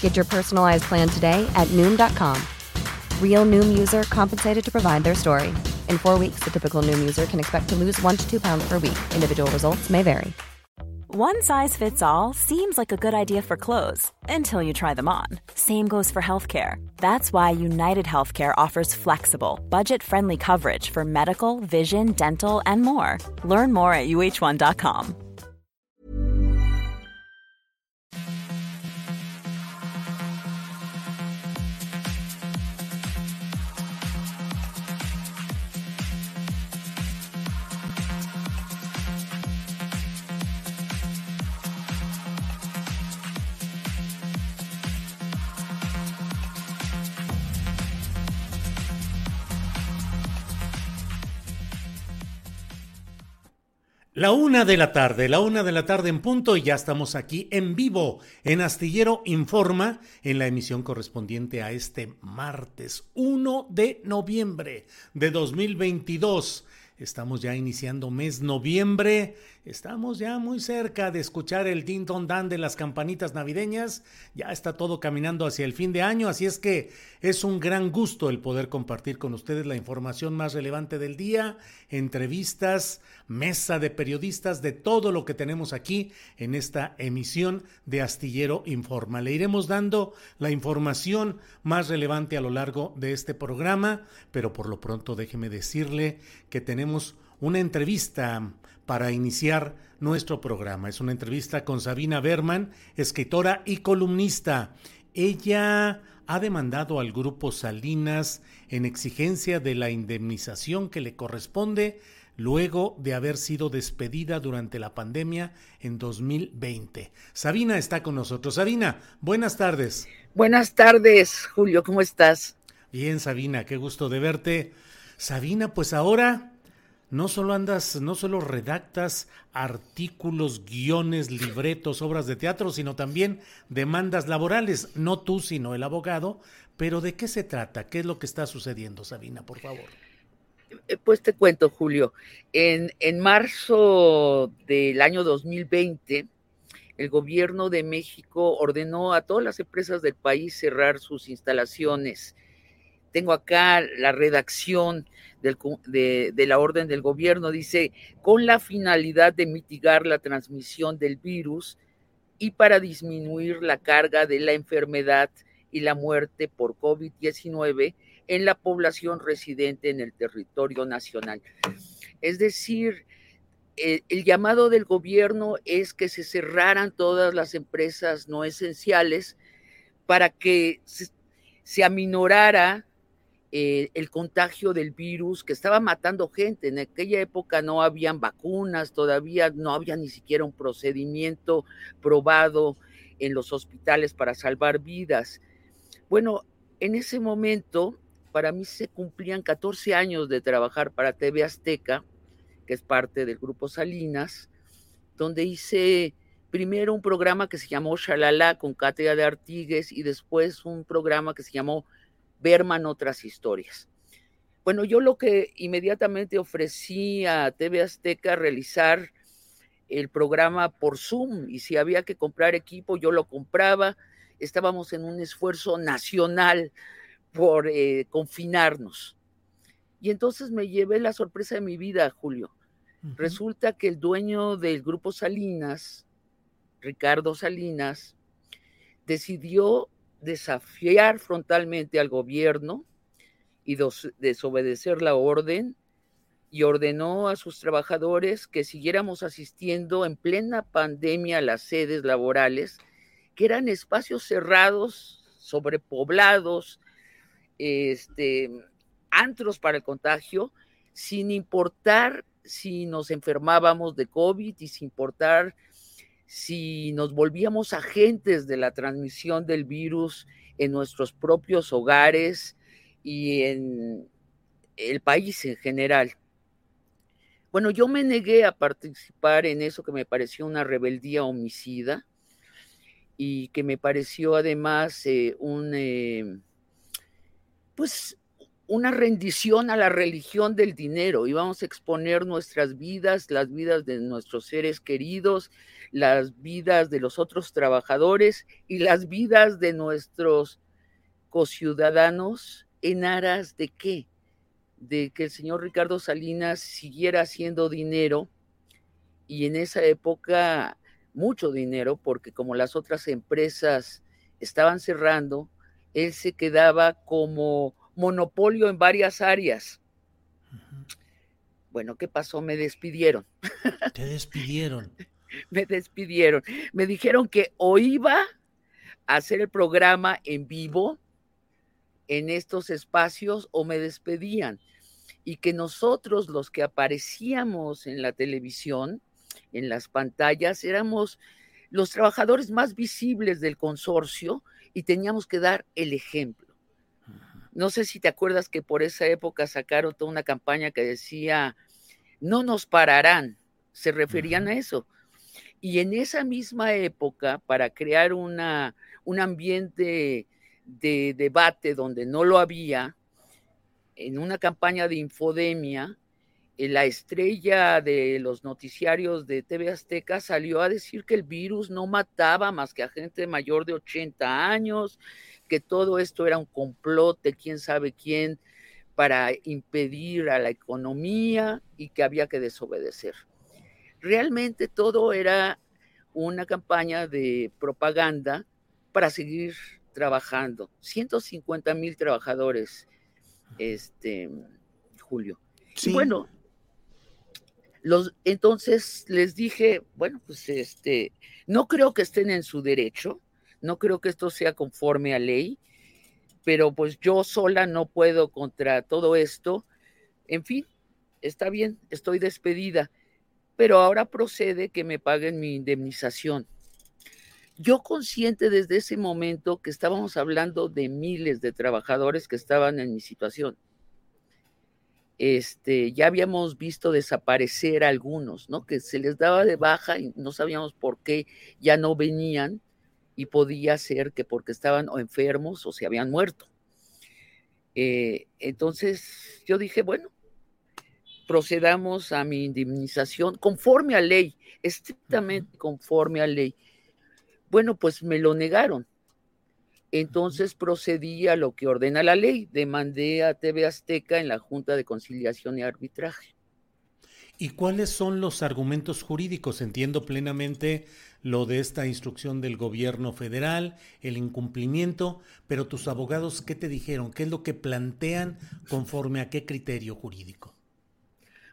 Get your personalized plan today at Noom.com. Real Noom user compensated to provide their story. In four weeks, the typical Noom user can expect to lose one to two pounds per week. Individual results may vary. One size fits all seems like a good idea for clothes until you try them on. Same goes for healthcare. That's why United Healthcare offers flexible, budget friendly coverage for medical, vision, dental, and more. Learn more at uh1.com. La una de la tarde, la una de la tarde en punto y ya estamos aquí en vivo en Astillero Informa en la emisión correspondiente a este martes 1 de noviembre de 2022. Estamos ya iniciando mes noviembre Estamos ya muy cerca de escuchar el din don dan de las campanitas navideñas. Ya está todo caminando hacia el fin de año, así es que es un gran gusto el poder compartir con ustedes la información más relevante del día, entrevistas, mesa de periodistas, de todo lo que tenemos aquí en esta emisión de Astillero Informa. Le iremos dando la información más relevante a lo largo de este programa, pero por lo pronto déjeme decirle que tenemos una entrevista para iniciar nuestro programa. Es una entrevista con Sabina Berman, escritora y columnista. Ella ha demandado al grupo Salinas en exigencia de la indemnización que le corresponde luego de haber sido despedida durante la pandemia en 2020. Sabina está con nosotros. Sabina, buenas tardes. Buenas tardes, Julio, ¿cómo estás? Bien, Sabina, qué gusto de verte. Sabina, pues ahora no solo andas, no solo redactas artículos, guiones, libretos, obras de teatro, sino también demandas laborales, no tú, sino el abogado. Pero ¿de qué se trata? ¿Qué es lo que está sucediendo, Sabina, por favor? Eh, pues te cuento, Julio. En, en marzo del año 2020, el gobierno de México ordenó a todas las empresas del país cerrar sus instalaciones. Tengo acá la redacción de, la orden del gobierno, dice, con la finalidad de mitigar la transmisión del virus y para disminuir la carga de la enfermedad y la muerte por COVID-19 en la población residente en el territorio nacional. Es decir, eh, el llamado del gobierno es que se cerraran todas las empresas no esenciales para que se aminorara eh, el contagio del virus que estaba matando gente. En aquella época no habían vacunas, todavía no había ni siquiera un procedimiento probado en los hospitales para salvar vidas. Bueno, en ese momento, para mí se cumplían 14 años de trabajar para TV Azteca, que es parte del grupo Salinas, donde hice primero un programa que se llamó Shalala con Cátedra de Artigues y después un programa que se llamó Berman otras historias. Bueno, yo lo que inmediatamente ofrecí a TV Azteca realizar el programa por Zoom y si había que comprar equipo, yo lo compraba. Estábamos en un esfuerzo nacional por eh, confinarnos. Y entonces me llevé la sorpresa de mi vida, Julio. Resulta que el dueño del grupo Salinas, Ricardo Salinas, decidió desafiar frontalmente al gobierno y desobedecer la orden y ordenó a sus trabajadores que siguiéramos asistiendo en plena pandemia a las sedes laborales, que eran espacios cerrados, sobrepoblados, este, antros para el contagio, sin importar si nos enfermábamos de COVID y sin importar si nos volvíamos agentes de la transmisión del virus en nuestros propios hogares y en el país en general. Bueno, yo me negué a participar en eso que me pareció una rebeldía homicida y que me pareció además eh, un, eh, pues una rendición a la religión del dinero. Íbamos a exponer nuestras vidas, las vidas de nuestros seres queridos, las vidas de los otros trabajadores y las vidas de nuestros cociudadanos en aras de qué? De que el señor Ricardo Salinas siguiera haciendo dinero y en esa época mucho dinero, porque como las otras empresas estaban cerrando, él se quedaba como monopolio en varias áreas. Bueno, ¿qué pasó? Me despidieron. Te despidieron. me despidieron. Me dijeron que o iba a hacer el programa en vivo en estos espacios o me despedían. Y que nosotros, los que aparecíamos en la televisión, en las pantallas, éramos los trabajadores más visibles del consorcio y teníamos que dar el ejemplo. No sé si te acuerdas que por esa época sacaron toda una campaña que decía, no nos pararán, se referían a eso. Y en esa misma época, para crear una, un ambiente de debate donde no lo había, en una campaña de infodemia, eh, la estrella de los noticiarios de TV Azteca salió a decir que el virus no mataba más que a gente mayor de 80 años, que todo esto era un complot de quién sabe quién para impedir a la economía y que había que desobedecer. Realmente todo era una campaña de propaganda para seguir trabajando. 150 mil trabajadores, este, Julio. Y bueno, los, entonces les dije, bueno, pues este, no creo que estén en su derecho, no creo que esto sea conforme a ley, pero pues yo sola no puedo contra todo esto. En fin, está bien, estoy despedida, pero ahora procede que me paguen mi indemnización. Yo consciente desde ese momento que estábamos hablando de miles de trabajadores que estaban en mi situación. Este, ya habíamos visto desaparecer algunos, ¿no? Que se les daba de baja y no sabíamos por qué ya no venían y podía ser que porque estaban o enfermos o se habían muerto. Eh, entonces yo dije, bueno, procedamos a mi indemnización conforme a ley, estrictamente conforme a ley. Bueno, pues me lo negaron. Entonces procedí a lo que ordena la ley, demandé a TV Azteca en la Junta de Conciliación y Arbitraje. ¿Y cuáles son los argumentos jurídicos? Entiendo plenamente lo de esta instrucción del gobierno federal, el incumplimiento, pero tus abogados, ¿qué te dijeron? ¿Qué es lo que plantean conforme a qué criterio jurídico?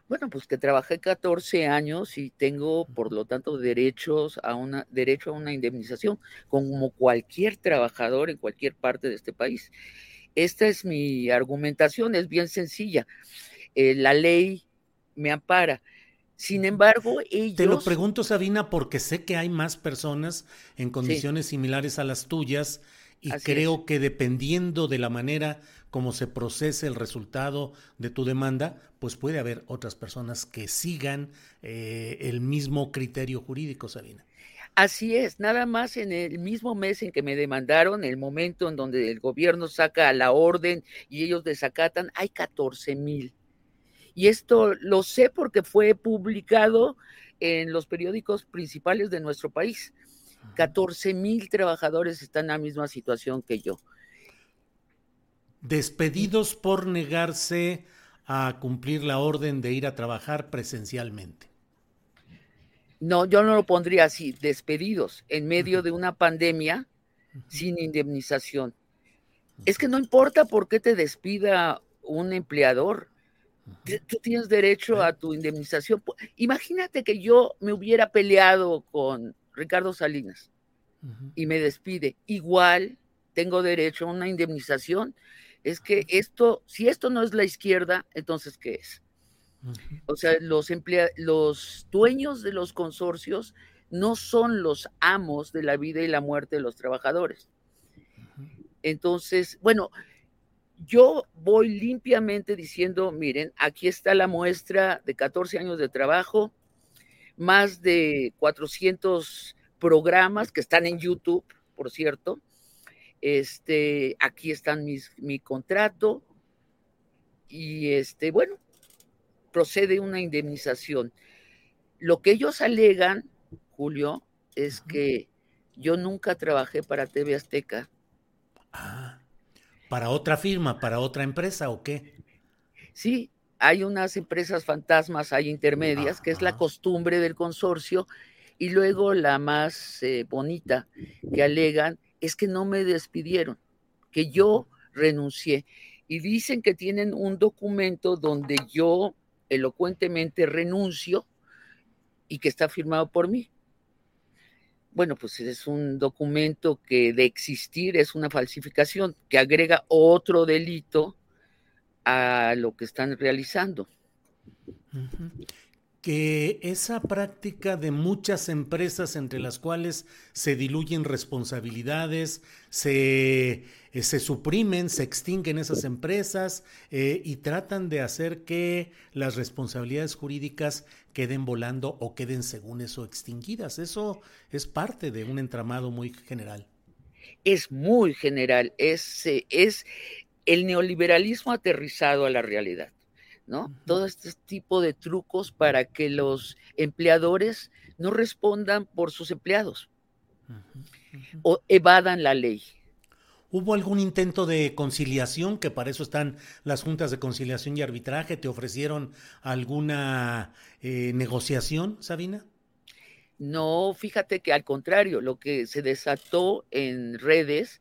Bueno, pues que trabajé 14 años y tengo, por lo tanto, derechos a una, derecho a una indemnización, como cualquier trabajador en cualquier parte de este país. Esta es mi argumentación, es bien sencilla. Eh, la ley me ampara. Sin embargo, ellos... Te lo pregunto, Sabina, porque sé que hay más personas en condiciones similares a las tuyas y creo que dependiendo de la manera como se procese el resultado de tu demanda, pues puede haber otras personas que sigan eh, el mismo criterio jurídico, Sabina. Así es, nada más en el mismo mes en que me demandaron, el momento en donde el gobierno saca la orden y ellos desacatan, hay 14 mil y esto lo sé porque fue publicado en los periódicos principales de nuestro país. 14 mil trabajadores están en la misma situación que yo. Despedidos por negarse a cumplir la orden de ir a trabajar presencialmente. No, yo no lo pondría así, despedidos en medio de una pandemia sin indemnización. Es que no importa por qué te despida un empleador, Tú tienes derecho a tu indemnización. Imagínate que yo me hubiera peleado con Ricardo Salinas y me despide. Igual tengo derecho a una indemnización. Es que esto, si esto no es la izquierda, entonces ¿qué es? O sea, los, los dueños de los consorcios no son los amos de la vida y la muerte de los trabajadores. Entonces, bueno, yo voy limpiamente diciendo, miren, aquí está la muestra de 14 años de trabajo, más de 400 programas que están en YouTube, por cierto. Este, aquí están mis, mi contrato y este, bueno, procede una indemnización. Lo que ellos alegan, Julio, es que yo nunca trabajé para TV Azteca. Ah, ¿para otra firma, para otra empresa o qué? Sí, hay unas empresas fantasmas, hay intermedias, que es la costumbre del consorcio, y luego la más eh, bonita que alegan es que no me despidieron, que yo renuncié. Y dicen que tienen un documento donde yo elocuentemente renuncio y que está firmado por mí. Bueno, pues es un documento que de existir es una falsificación, que agrega otro delito a lo que están realizando. Que esa práctica de muchas empresas entre las cuales se diluyen responsabilidades, se, eh, se suprimen, se extinguen esas empresas eh, y tratan de hacer que las responsabilidades jurídicas queden volando o queden según eso extinguidas. Eso es parte de un entramado muy general. Es muy general, es, eh, es el neoliberalismo aterrizado a la realidad, ¿no? Todo este tipo de trucos para que los empleadores no respondan por sus empleados o evadan la ley. ¿Hubo algún intento de conciliación, que para eso están las juntas de conciliación y arbitraje? ¿Te ofrecieron alguna eh, negociación, Sabina? No, fíjate que al contrario, lo que se desató en redes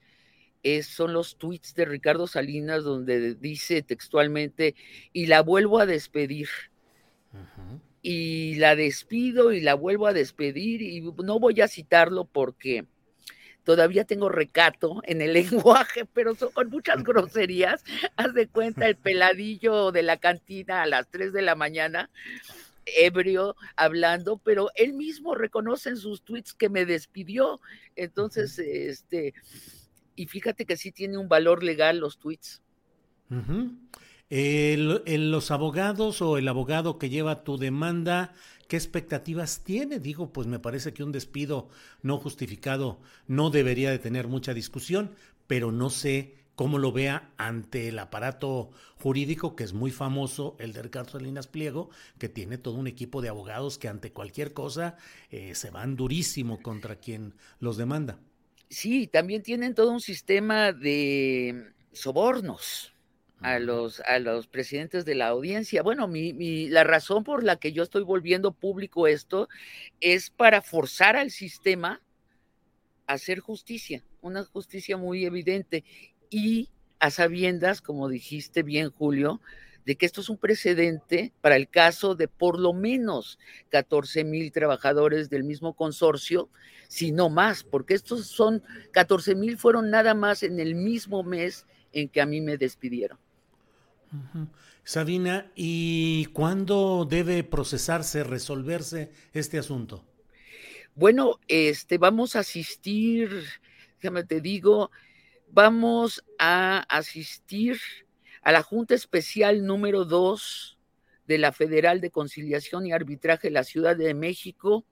son los tweets de Ricardo Salinas donde dice textualmente, y la vuelvo a despedir. Y la despido y la vuelvo a despedir y no voy a citarlo porque todavía tengo recato en el lenguaje, pero son con muchas groserías. Haz de cuenta el peladillo de la cantina a las 3 de la mañana, ebrio, hablando, pero él mismo reconoce en sus tweets que me despidió. Entonces, este, y fíjate que sí tiene un valor legal los tweets. los abogados o el abogado que lleva tu demanda, ¿qué expectativas tiene? Digo, pues me parece que un despido no justificado no debería de tener mucha discusión, pero no sé cómo lo vea ante el aparato jurídico que es muy famoso, el de Ricardo Salinas Pliego, que tiene todo un equipo de abogados que ante cualquier cosa eh, se van durísimo contra quien los demanda. Sí, también tienen todo un sistema de sobornos a los, a los presidentes de la audiencia. Bueno, mi, la razón por la que yo estoy volviendo público esto es para forzar al sistema a hacer justicia, una justicia muy evidente y a sabiendas, como dijiste bien, Julio, de que esto es un precedente para el caso de por lo menos 14 mil trabajadores del mismo consorcio, si no más, porque estos son 14 mil fueron nada más en el mismo mes en que a mí me despidieron. Sabina, ¿y cuándo debe procesarse, resolverse este asunto? Bueno, este, vamos a asistir, déjame te digo, vamos a asistir a la Junta Especial número 2 de la Federal de Conciliación y Arbitraje de la Ciudad de México,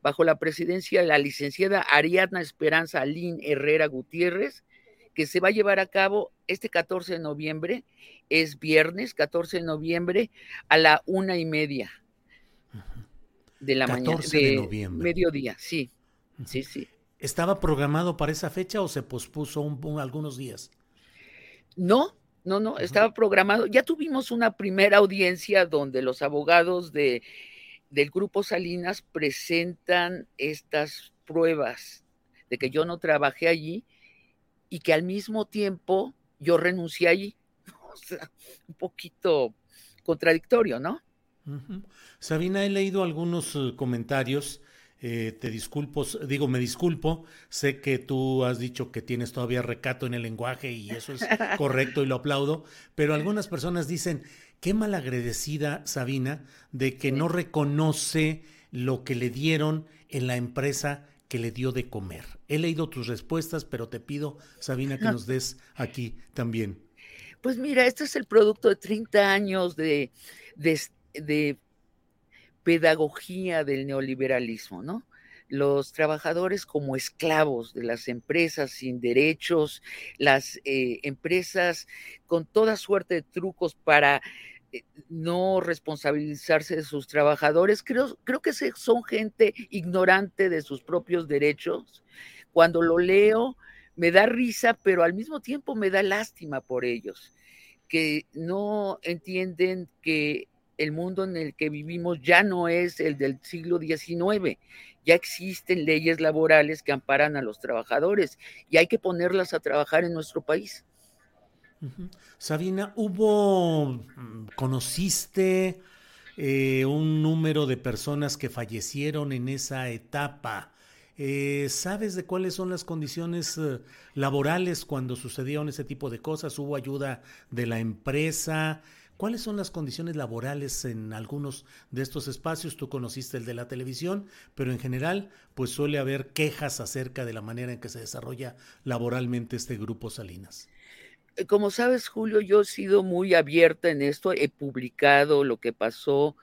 bajo la presidencia de la licenciada Ariadna Esperanza Alín Herrera Gutiérrez, que se va a llevar a cabo este 14 de noviembre, es viernes 14 de noviembre a la una y media de la mañana. De, noviembre. Mediodía, sí. Sí, sí. ¿Estaba programado para esa fecha o se pospuso algunos días? No, no, no, estaba programado. Ya tuvimos una primera audiencia donde los abogados de, del Grupo Salinas presentan estas pruebas de que yo no trabajé allí y que al mismo tiempo yo renuncié allí. O sea, un poquito contradictorio, ¿no? Sabina, he leído algunos eh, comentarios eh, te disculpo, digo, me disculpo, sé que tú has dicho que tienes todavía recato en el lenguaje y eso es correcto y lo aplaudo, pero algunas personas dicen, qué malagradecida Sabina de que no reconoce lo que le dieron en la empresa que le dio de comer? He leído tus respuestas, pero te pido, Sabina, que nos des aquí también. Pues mira, este es el producto de 30 años de, de pedagogía del neoliberalismo, ¿no? los trabajadores como esclavos de las empresas sin derechos, las eh, empresas con toda suerte de trucos para no responsabilizarse de sus trabajadores. Creo, creo que son gente ignorante de sus propios derechos. Cuando lo leo, me da risa, pero al mismo tiempo me da lástima por ellos, que no entienden que el mundo en el que vivimos ya no es el del siglo XIX, ya existen leyes laborales que amparan a los trabajadores y hay que ponerlas a trabajar en nuestro país. Sabina, ¿hubo, mm, conociste eh, un número de personas que fallecieron en esa etapa? Eh, ¿Sabes de cuáles son las condiciones eh, laborales cuando sucedieron ese tipo de cosas? ¿Hubo ayuda de la empresa? ¿Cuáles son las condiciones laborales en algunos de estos espacios? Tú conociste el de la televisión, pero en general, pues suele haber quejas acerca de la manera en que se desarrolla laboralmente este grupo Salinas. Eh, como sabes, Julio, yo he sido muy abierta en esto, he publicado lo que pasó,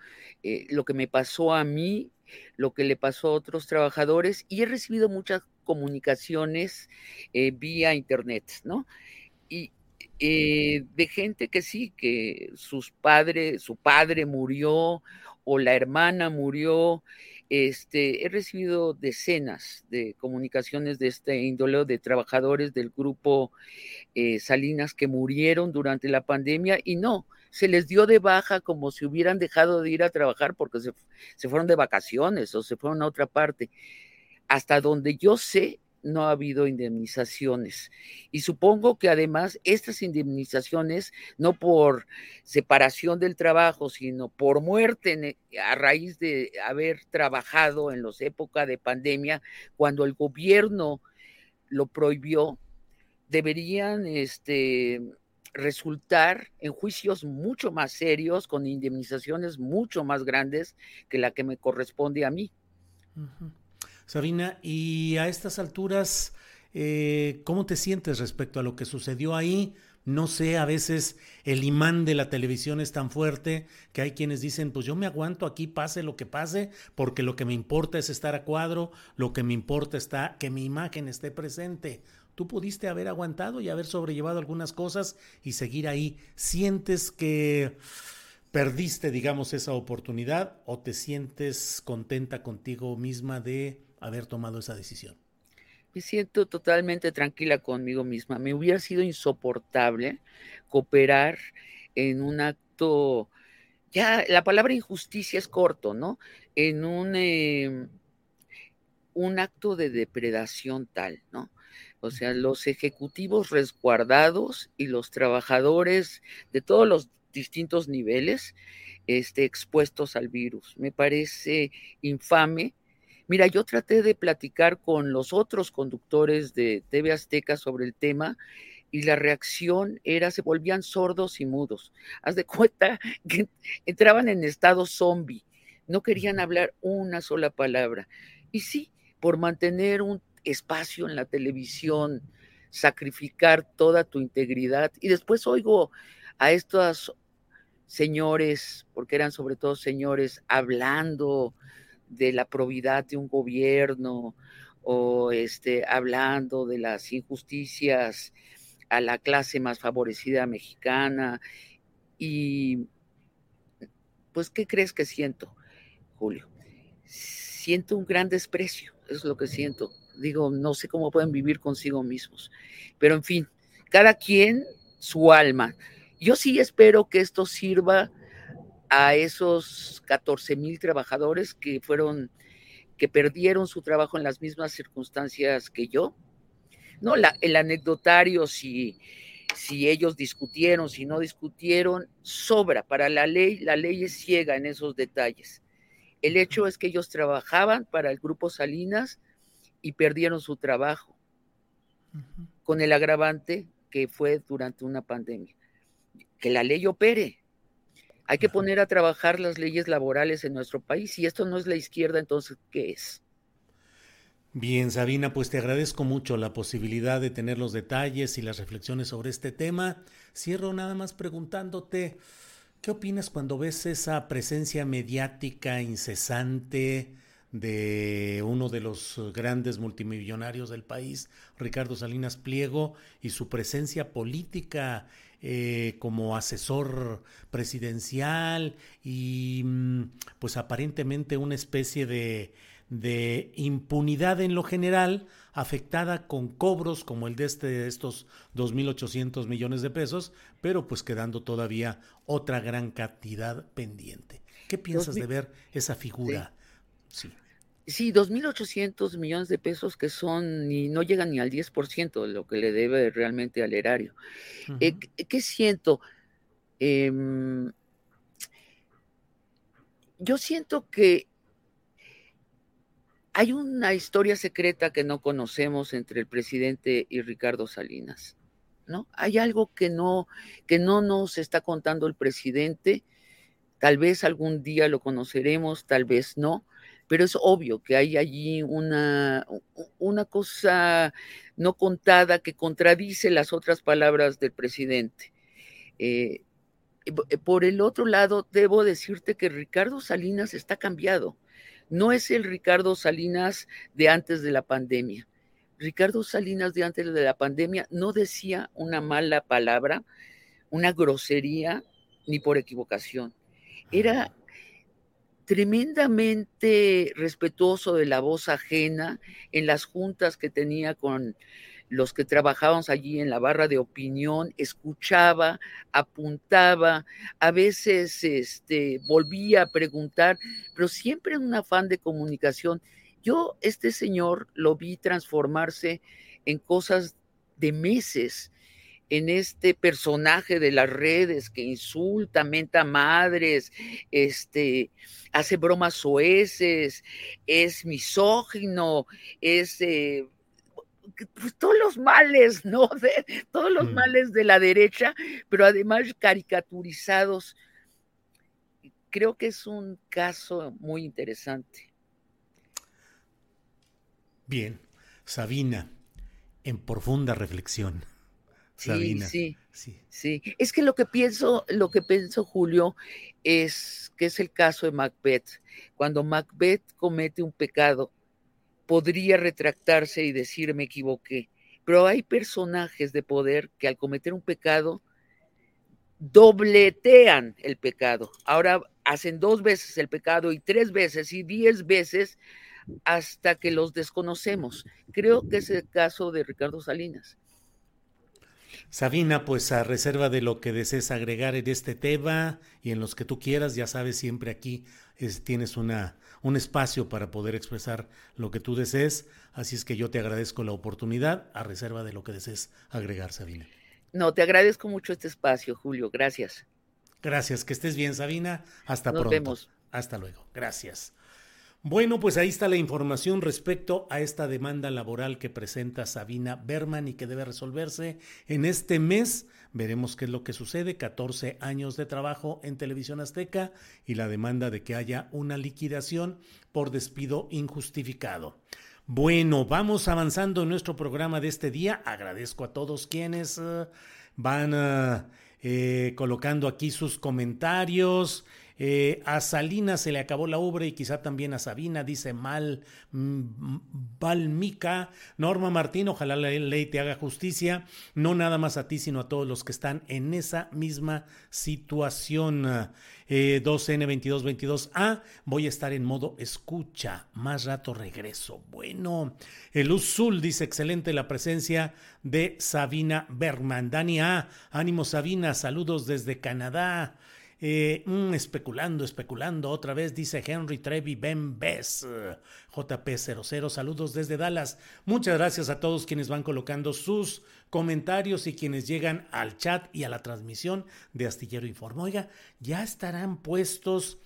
eh, lo que me pasó a mí, lo que le pasó a otros trabajadores y he recibido muchas comunicaciones eh, vía internet, ¿no? Y, de gente que sí, que sus padres, su padre murió o la hermana murió. Este, he recibido decenas de comunicaciones de este índole de trabajadores del grupo eh, Salinas que murieron durante la pandemia y no, se les dio de baja como si hubieran dejado de ir a trabajar porque se, se fueron de vacaciones o se fueron a otra parte. Hasta donde yo sé, no ha habido indemnizaciones. Y supongo que además estas indemnizaciones, no por separación del trabajo, sino por muerte a raíz de haber trabajado en los épocas de pandemia, cuando el gobierno lo prohibió, deberían este, resultar en juicios mucho más serios, con indemnizaciones mucho más grandes que la que me corresponde a mí. Sabina, y a estas alturas, eh, ¿cómo te sientes respecto a lo que sucedió ahí? No sé, a veces el imán de la televisión es tan fuerte que hay quienes dicen, pues yo me aguanto aquí, pase lo que pase, porque lo que me importa es estar a cuadro, lo que me importa está que mi imagen esté presente. Tú pudiste haber aguantado y haber sobrellevado algunas cosas y seguir ahí. ¿Sientes que perdiste, digamos, esa oportunidad o te sientes contenta contigo misma de haber tomado esa decisión? Me siento totalmente tranquila conmigo misma. Me hubiera sido insoportable cooperar en un acto, ya la palabra injusticia es corto, ¿no? En un, em, un acto de depredación tal, ¿no? O sea, los ejecutivos resguardados y los trabajadores de todos los distintos niveles este, expuestos al virus. Me parece infame Mira, yo traté de platicar con los otros conductores de TV Azteca sobre el tema y la reacción era, se volvían sordos y mudos. Haz de cuenta que entraban en estado zombie, no querían hablar una sola palabra. Y sí, por mantener un espacio en la televisión, sacrificar toda tu integridad. Y después oigo a estos señores, porque eran sobre todo señores, hablando de la probidad de un gobierno o este, hablando de las injusticias a la clase más favorecida mexicana. Y pues, ¿qué crees que siento, Julio? Siento un gran desprecio, es lo que siento. Digo, no sé cómo pueden vivir consigo mismos. Pero en fin, cada quien su alma. Yo sí espero que esto sirva a esos 14 mil trabajadores que fueron, que perdieron su trabajo en las mismas circunstancias que yo. No, la, el anecdotario, si, si ellos discutieron, si no discutieron, sobra. Para la ley, la ley es ciega en esos detalles. El hecho es que ellos trabajaban para el grupo Salinas y perdieron su trabajo, con el agravante que fue durante una pandemia. Que la ley opere, hay que poner a trabajar las leyes laborales en nuestro país. Si esto no es la izquierda, entonces, ¿qué es? Bien, Sabina, pues te agradezco mucho la posibilidad de tener los detalles y las reflexiones sobre este tema. Cierro nada más preguntándote, ¿qué opinas cuando ves esa presencia mediática incesante de uno de los grandes multimillonarios del país, Ricardo Salinas Pliego, y su presencia política eh, como asesor presidencial y mm, pues aparentemente una especie de de impunidad en lo general, afectada con cobros como el de, este, de estos 2.800 millones de pesos, pero pues quedando todavía otra gran cantidad pendiente. ¿Qué piensas de ver esa figura? Sí. Sí, 2.800 millones de pesos que son y no llegan ni al 10% de lo que le debe realmente al erario. Eh, ¿Qué siento? Em, yo siento que hay una historia secreta que no conocemos entre el presidente y Ricardo Salinas, ¿no? Hay algo que no, que no nos está contando el presidente. Tal vez algún día lo conoceremos, tal vez no, pero es obvio que hay allí una, una cosa no contada que contradice las otras palabras del presidente. Eh, por el otro lado, debo decirte que Ricardo Salinas está cambiado no es el Ricardo Salinas de antes de la pandemia. Ricardo Salinas de antes de la pandemia no decía una mala palabra, una grosería, ni por equivocación. Era tremendamente respetuoso de la voz ajena en las juntas que tenía con los que trabajábamos allí en la barra de opinión, escuchaba, apuntaba, a veces este, volvía a preguntar, pero siempre en un afán de comunicación. Yo, este señor, lo vi transformarse en cosas de meses, en este personaje de las redes que insulta, menta madres, este, hace bromas soeces, es misógino, es eh, pues, todos los males, ¿no? De, todos los mm. males de la derecha, pero además caricaturizados. Creo que es un caso muy interesante. Bien, Sabina, en profunda reflexión. Sabina. Sí, sí, sí, Es que lo que pienso, lo que pienso, Julio, es que es el caso de Macbeth. Cuando Macbeth comete un pecado, podría retractarse y decir me equivoqué. Pero hay personajes de poder que al cometer un pecado dobletean el pecado. Ahora hacen dos veces el pecado y tres veces y diez veces hasta que los desconocemos. Creo que es el caso de Ricardo Salinas. Sabina, pues a reserva de lo que desees agregar en este tema y en los que tú quieras, ya sabes, siempre aquí tienes una, un espacio para poder expresar lo que tú desees. Así es que yo te agradezco la oportunidad a reserva de lo que desees agregar, Sabina. No, te agradezco mucho este espacio, Julio. Gracias. Gracias, que estés bien, Sabina. Hasta Nos pronto. Vemos. Hasta luego. Gracias. Bueno, pues ahí está la información respecto a esta demanda laboral que presenta Sabina Berman y que debe resolverse en este mes. Veremos qué es lo que sucede. 14 años de trabajo en Televisión Azteca y la demanda de que haya una liquidación por despido injustificado. Bueno, vamos avanzando en nuestro programa de este día. Agradezco a todos quienes eh, van eh, eh, colocando aquí sus comentarios. Eh, a Salinas se le acabó la obra y quizá también a Sabina, dice Mal mm, Valmica. Norma Martín, ojalá la ley te haga justicia, no nada más a ti, sino a todos los que están en esa misma situación. 2N2222A, eh, voy a estar en modo escucha, más rato regreso. Bueno, el Uzul dice excelente la presencia de Sabina Bergman. Dani A, ánimo Sabina, saludos desde Canadá. Eh, mm, especulando, especulando. Otra vez dice Henry Trevi Ben Bess. JP00. Saludos desde Dallas. Muchas gracias a todos quienes van colocando sus comentarios y quienes llegan al chat y a la transmisión de Astillero Informa. Oiga, ya estarán puestos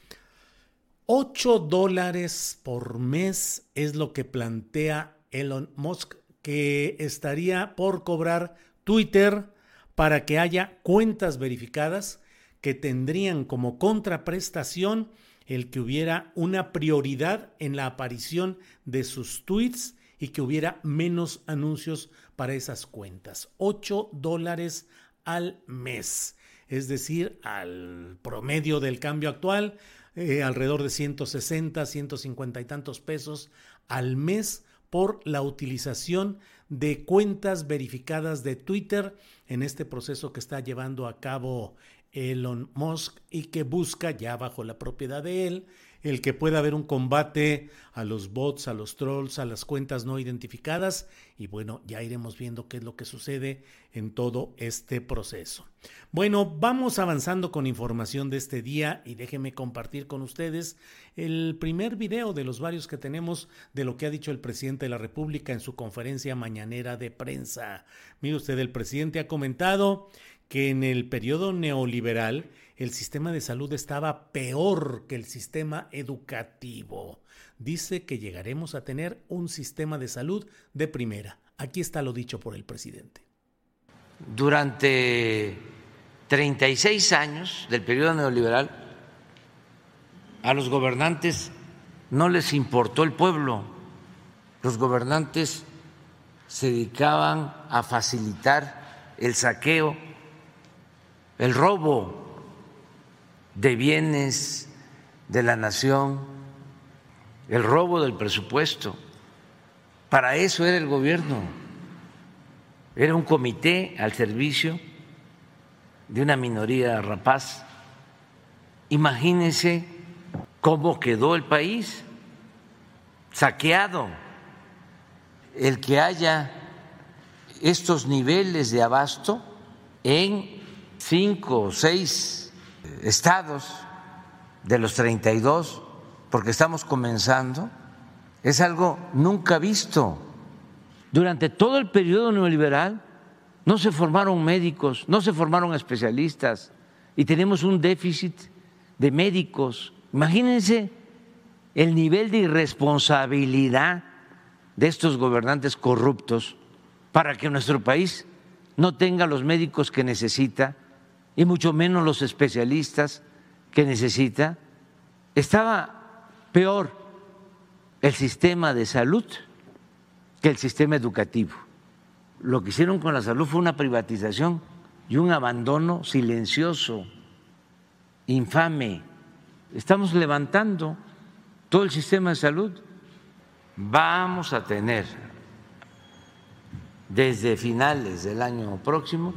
8 dólares por mes, es lo que plantea Elon Musk, que estaría por cobrar Twitter para que haya cuentas verificadas que tendrían como contraprestación el que hubiera una prioridad en la aparición de sus tweets y que hubiera menos anuncios para esas cuentas. 8 dólares al mes, es decir, al promedio del cambio actual, eh, alrededor de 160, 150 y tantos pesos al mes por la utilización de cuentas verificadas de Twitter en este proceso que está llevando a cabo Elon Musk y que busca ya bajo la propiedad de él el que pueda haber un combate a los bots, a los trolls, a las cuentas no identificadas y bueno, ya iremos viendo qué es lo que sucede en todo este proceso. Bueno, vamos avanzando con información de este día y déjenme compartir con ustedes el primer video de los varios que tenemos de lo que ha dicho el presidente de la República en su conferencia mañanera de prensa. Mire usted, el presidente ha comentado que en el periodo neoliberal el sistema de salud estaba peor que el sistema educativo. Dice que llegaremos a tener un sistema de salud de primera. Aquí está lo dicho por el presidente. Durante 36 años del periodo neoliberal, a los gobernantes no les importó el pueblo. Los gobernantes se dedicaban a facilitar el saqueo, el robo de bienes de la nación, el robo del presupuesto. Para eso era el gobierno. Era un comité al servicio de una minoría rapaz. Imagínense cómo quedó el país, saqueado. El que haya estos niveles de abasto en cinco o seis estados de los 32, porque estamos comenzando, es algo nunca visto. Durante todo el periodo neoliberal no se formaron médicos, no se formaron especialistas y tenemos un déficit de médicos. Imagínense el nivel de irresponsabilidad de estos gobernantes corruptos para que nuestro país no tenga los médicos que necesita y mucho menos los especialistas que necesita. Estaba peor el sistema de salud que el sistema educativo. Lo que hicieron con la salud fue una privatización y un abandono silencioso, infame. Estamos levantando todo el sistema de salud. Vamos a tener desde finales del año próximo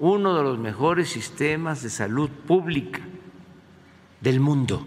uno de los mejores sistemas de salud pública del mundo.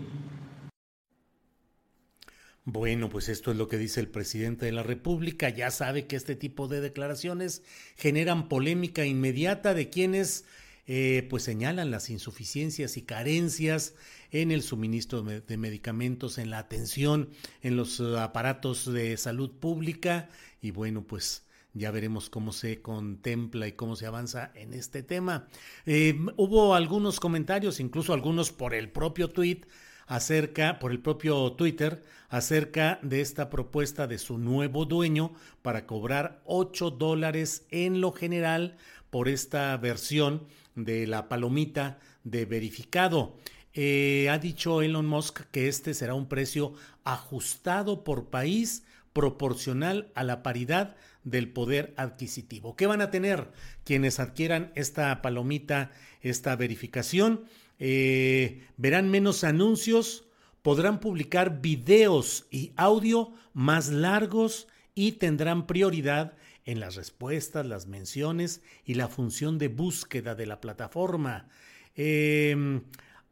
Bueno, pues esto es lo que dice el presidente de la República. Ya sabe que este tipo de declaraciones generan polémica inmediata de quienes eh, pues señalan las insuficiencias y carencias en el suministro de medicamentos, en la atención, en los aparatos de salud pública y bueno, pues ya veremos cómo se contempla y cómo se avanza en este tema. Eh, hubo algunos comentarios, incluso algunos por el propio tweet, acerca, por el propio Twitter, acerca de esta propuesta de su nuevo dueño para cobrar 8 dólares en lo general por esta versión de la palomita de verificado. Eh, ha dicho Elon Musk que este será un precio ajustado por país proporcional a la paridad del poder adquisitivo. ¿Qué van a tener quienes adquieran esta palomita, esta verificación? Eh, verán menos anuncios, podrán publicar videos y audio más largos y tendrán prioridad en las respuestas, las menciones y la función de búsqueda de la plataforma. Eh,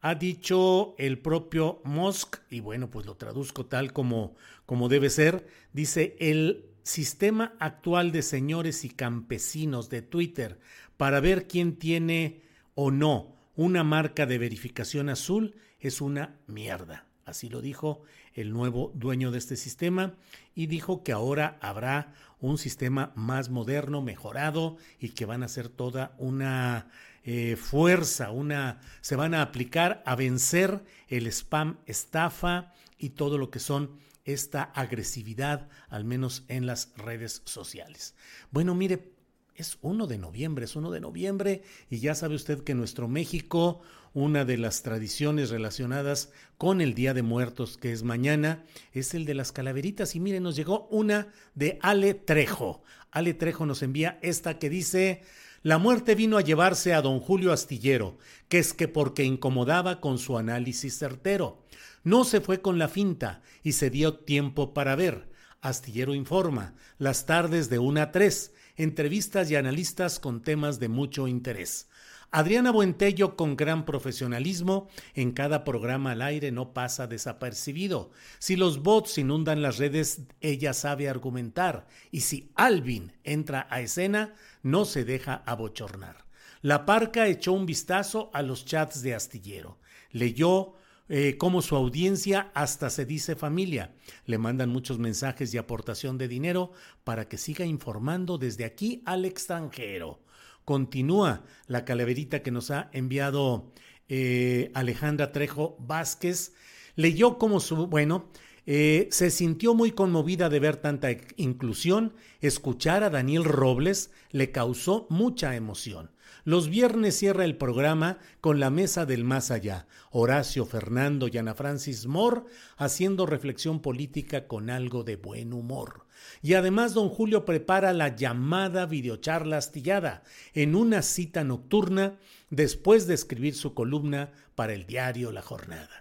ha dicho el propio Musk, y bueno, pues lo traduzco tal como, como debe ser, dice, el sistema actual de señores y campesinos de Twitter para ver quién tiene o no una marca de verificación azul es una mierda. Así lo dijo el nuevo dueño de este sistema y dijo que ahora habrá un sistema más moderno, mejorado y que van a ser toda una eh, fuerza, una, se van a aplicar a vencer el spam, estafa y todo lo que son esta agresividad, al menos en las redes sociales. Bueno, mire, es 1 de noviembre, es 1 de noviembre y ya sabe usted que nuestro México, una de las tradiciones relacionadas con el Día de Muertos que es mañana, es el de las calaveritas y miren, nos llegó una de Ale Trejo. Ale Trejo nos envía esta que dice, la muerte vino a llevarse a don Julio Astillero, que es que porque incomodaba con su análisis certero. No se fue con la finta y se dio tiempo para ver. Astillero informa, las tardes de una a tres, entrevistas y analistas con temas de mucho interés. Adriana Buentello, con gran profesionalismo, en cada programa al aire no pasa desapercibido. Si los bots inundan las redes, ella sabe argumentar. Y si Alvin entra a escena, no se deja abochornar. La parca echó un vistazo a los chats de Astillero. Leyó eh, cómo su audiencia hasta se dice familia. Le mandan muchos mensajes y aportación de dinero para que siga informando desde aquí al extranjero. Continúa la calaverita que nos ha enviado eh, Alejandra Trejo Vázquez. Leyó como su, bueno, eh, se sintió muy conmovida de ver tanta inclusión. Escuchar a Daniel Robles le causó mucha emoción. Los viernes cierra el programa con la mesa del más allá. Horacio Fernando y Ana Francis Moore haciendo reflexión política con algo de buen humor. Y además don Julio prepara la llamada videocharla astillada en una cita nocturna después de escribir su columna para el diario La Jornada.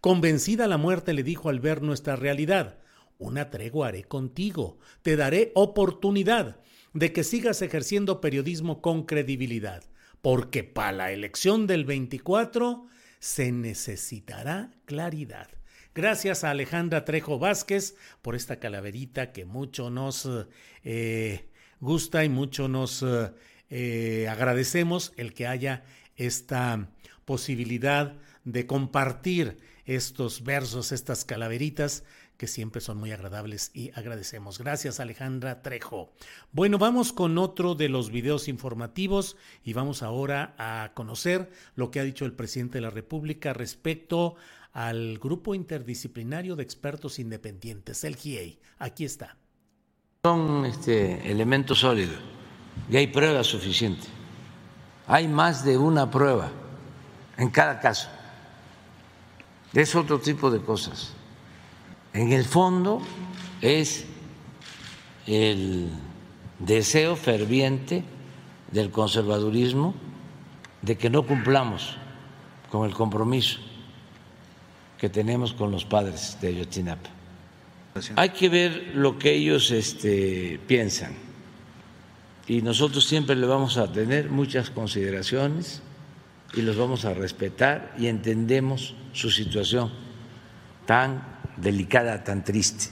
Convencida la muerte le dijo al ver nuestra realidad, una tregua haré contigo, te daré oportunidad de que sigas ejerciendo periodismo con credibilidad, porque para la elección del 24 se necesitará claridad. Gracias a Alejandra Trejo Vázquez por esta calaverita que mucho nos eh, gusta y mucho nos eh, agradecemos el que haya esta posibilidad de compartir estos versos, estas calaveritas que siempre son muy agradables y agradecemos. Gracias Alejandra Trejo. Bueno, vamos con otro de los videos informativos y vamos ahora a conocer lo que ha dicho el presidente de la República respecto al grupo interdisciplinario de expertos independientes, el GIEI. Aquí está. Son este, elementos sólidos y hay pruebas suficientes. Hay más de una prueba en cada caso. Es otro tipo de cosas. En el fondo es el deseo ferviente del conservadurismo de que no cumplamos con el compromiso que tenemos con los padres de Ayotzinapa. Hay que ver lo que ellos este, piensan. Y nosotros siempre le vamos a tener muchas consideraciones y los vamos a respetar y entendemos su situación tan delicada, tan triste.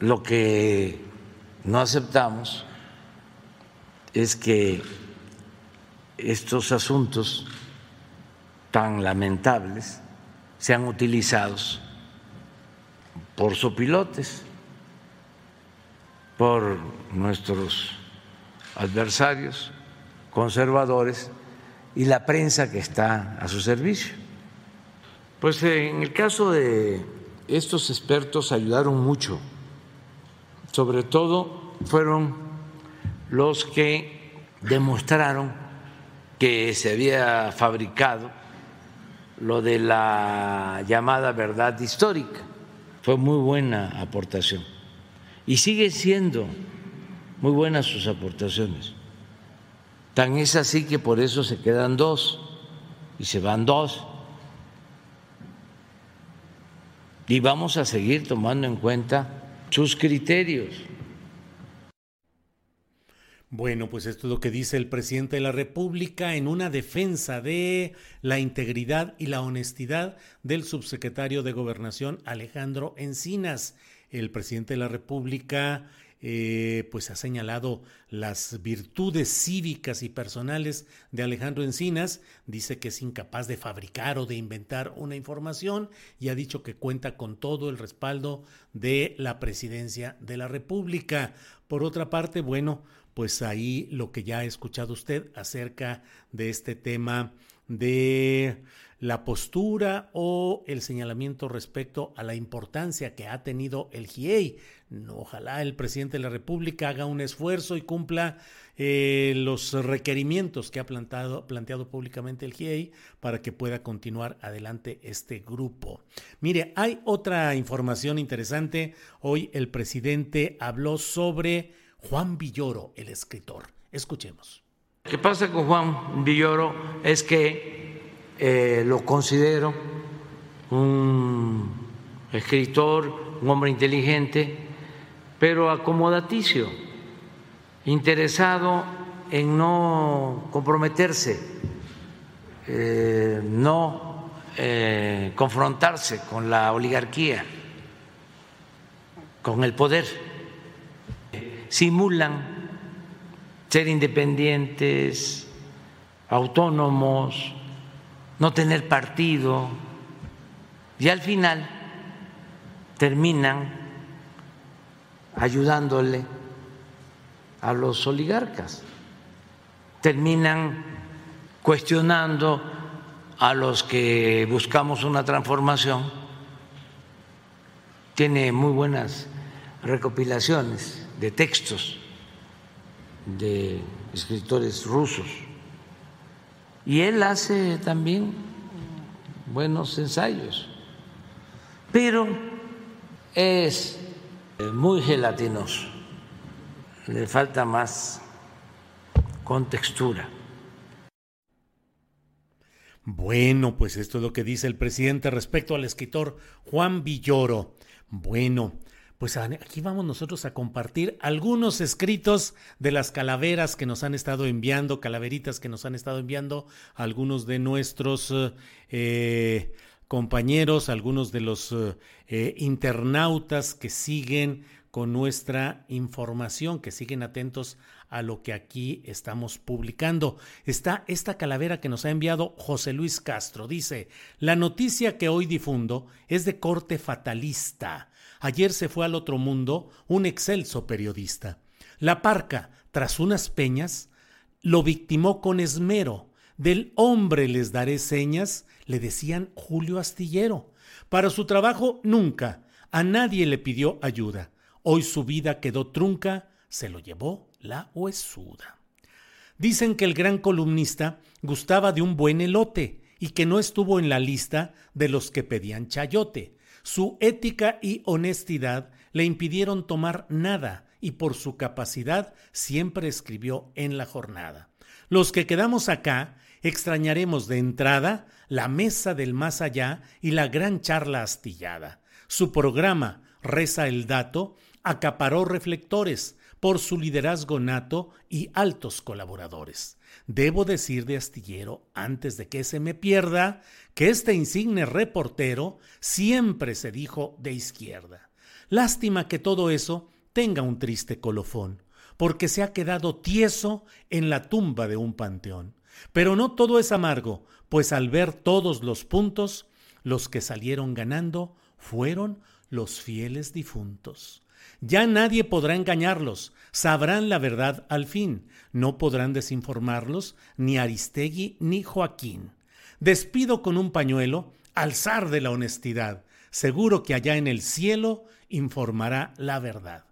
Lo que no aceptamos es que estos asuntos tan lamentables sean utilizados por sopilotes, por nuestros adversarios conservadores y la prensa que está a su servicio. Pues eh, en el caso de estos expertos ayudaron mucho, sobre todo fueron los que demostraron que se había fabricado lo de la llamada verdad histórica. Fue muy buena aportación y sigue siendo muy buenas sus aportaciones. Tan es así que por eso se quedan dos y se van dos y vamos a seguir tomando en cuenta sus criterios. Bueno, pues esto es lo que dice el presidente de la República en una defensa de la integridad y la honestidad del subsecretario de Gobernación Alejandro Encinas. El presidente de la República eh, pues ha señalado las virtudes cívicas y personales de Alejandro Encinas, dice que es incapaz de fabricar o de inventar una información y ha dicho que cuenta con todo el respaldo de la presidencia de la República. Por otra parte, bueno, pues ahí lo que ya ha escuchado usted acerca de este tema de la postura o el señalamiento respecto a la importancia que ha tenido el GIEI. Ojalá el presidente de la República haga un esfuerzo y cumpla eh, los requerimientos que ha plantado, planteado públicamente el GIEI para que pueda continuar adelante este grupo. Mire, hay otra información interesante. Hoy el presidente habló sobre Juan Villoro, el escritor. Escuchemos. Que pasa con Juan Villoro es que eh, lo considero un escritor, un hombre inteligente, pero acomodaticio, interesado en no comprometerse, eh, no eh, confrontarse con la oligarquía, con el poder. Simulan ser independientes, autónomos, no tener partido, y al final terminan ayudándole a los oligarcas, terminan cuestionando a los que buscamos una transformación. Tiene muy buenas recopilaciones de textos de escritores rusos. Y él hace también buenos ensayos, pero es muy gelatinoso, le falta más contextura. Bueno, pues esto es lo que dice el presidente respecto al escritor Juan Villoro. Bueno, pues aquí vamos nosotros a compartir algunos escritos de las calaveras que nos han estado enviando, calaveritas que nos han estado enviando algunos de nuestros eh, compañeros, algunos de los eh, internautas que siguen con nuestra información, que siguen atentos a lo que aquí estamos publicando. Está esta calavera que nos ha enviado José Luis Castro. Dice, la noticia que hoy difundo es de corte fatalista Ayer se fue al otro mundo un excelso periodista. La parca, tras unas peñas, lo victimó con esmero. Del hombre les daré señas, le decían Julio Astillero. Para su trabajo nunca, a nadie le pidió ayuda. Hoy su vida quedó trunca, se lo llevó la huesuda. Dicen que el gran columnista gustaba de un buen elote y que no estuvo en la lista de los que pedían chayote. Su ética y honestidad le impidieron tomar nada y por su capacidad siempre escribió en la jornada. Los que quedamos acá extrañaremos de entrada la mesa del más allá y la gran charla astillada. Su programa, reza el dato, acaparó reflectores por su liderazgo nato y altos colaboradores. Debo decir de Astillero, antes de que se me pierda, que este insigne reportero siempre se dijo de izquierda. Lástima que todo eso tenga un triste colofón, porque se ha quedado tieso en la tumba de un panteón. Pero no todo es amargo, pues al ver todos los puntos, los que salieron ganando fueron los fieles difuntos. Ya nadie podrá engañarlos, sabrán la verdad al fin, no podrán desinformarlos ni Aristegui ni Joaquín. Despido con un pañuelo al zar de la honestidad, seguro que allá en el cielo informará la verdad.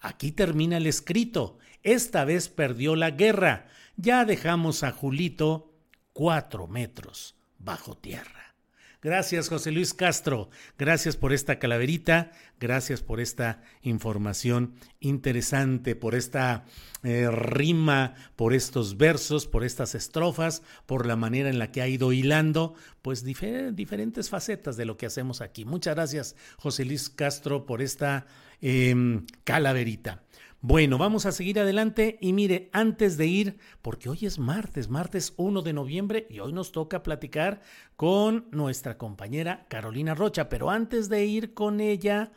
Aquí termina el escrito, esta vez perdió la guerra, ya dejamos a Julito cuatro metros bajo tierra. Gracias, José Luis Castro. Gracias por esta calaverita. Gracias por esta información interesante, por esta eh, rima, por estos versos, por estas estrofas, por la manera en la que ha ido hilando, pues diferentes facetas de lo que hacemos aquí. Muchas gracias, José Luis Castro, por esta em, calaverita. Bueno, vamos a seguir adelante y mire, antes de ir, porque hoy es martes, martes 1 de noviembre y hoy nos toca platicar con nuestra compañera Carolina Rocha, pero antes de ir con ella,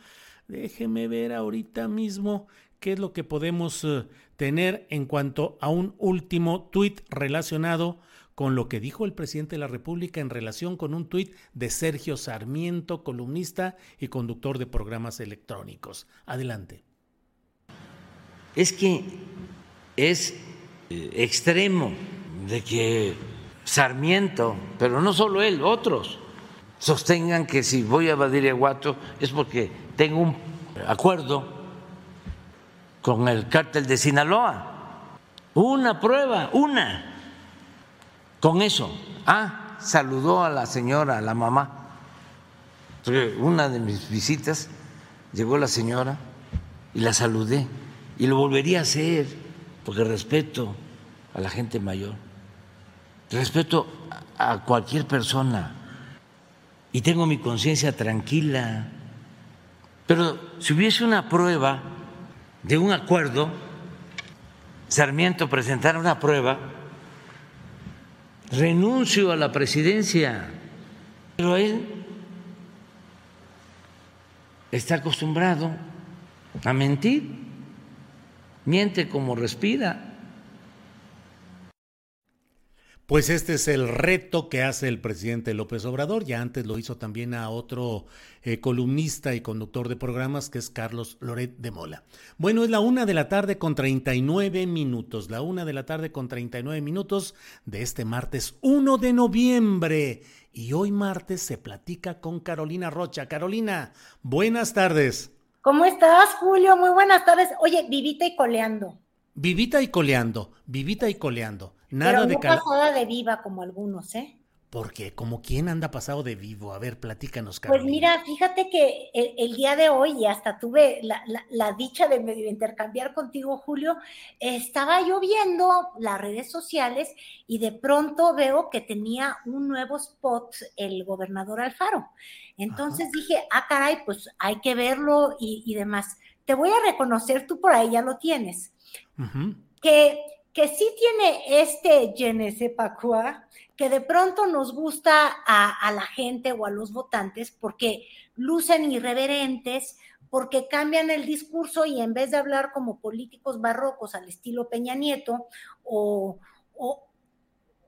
déjeme ver ahorita mismo qué es lo que podemos eh, tener en cuanto a un último tuit relacionado con lo que dijo el presidente de la República en relación con un tuit de Sergio Sarmiento, columnista y conductor de programas electrónicos. Adelante es que es eh, extremo de que Sarmiento, pero no solo él, otros, sostengan que si voy a Badiraguato es porque tengo un acuerdo con el cártel de Sinaloa. Una prueba, una. Con eso. Ah, saludó a la señora, a la mamá. Una de mis visitas llegó la señora y la saludé. Y lo volvería a hacer porque respeto a la gente mayor. Respeto a cualquier persona. Y tengo mi conciencia tranquila. Pero si hubiese una prueba de un acuerdo, Sarmiento presentara una prueba, renuncio a la presidencia. Pero él está acostumbrado a mentir, miente como respira. Pues este es el reto que hace el presidente López Obrador. Ya antes lo hizo también a otro eh, columnista y conductor de programas que es Carlos Loret de Mola. Bueno, es la una de la tarde con 39 minutos. La una de la tarde con 39 minutos de este martes 1 de noviembre. Y hoy martes se platica con Carolina Rocha. Carolina, buenas tardes. ¿Cómo estás, Julio? Muy buenas tardes. Oye, vivita y coleando. Vivita y coleando, vivita y coleando. Nada Pero de no pasada de viva como algunos, ¿eh? Porque, como quién anda pasado de vivo? A ver, platícanos, Pues Carolina. mira, fíjate que el, el día de hoy, y hasta tuve la, la- la dicha de medio intercambiar contigo, Julio, estaba yo viendo las redes sociales y de pronto veo que tenía un nuevo spot el gobernador Alfaro. Entonces dije, ah, caray, pues hay que verlo y, y demás. Te voy a reconocer, tú por ahí ya lo tienes. Que, que sí tiene este je ne sais pas quoi, que de pronto nos gusta a, a la gente o a los votantes porque lucen irreverentes, porque cambian el discurso y en vez de hablar como políticos barrocos al estilo Peña Nieto o, o-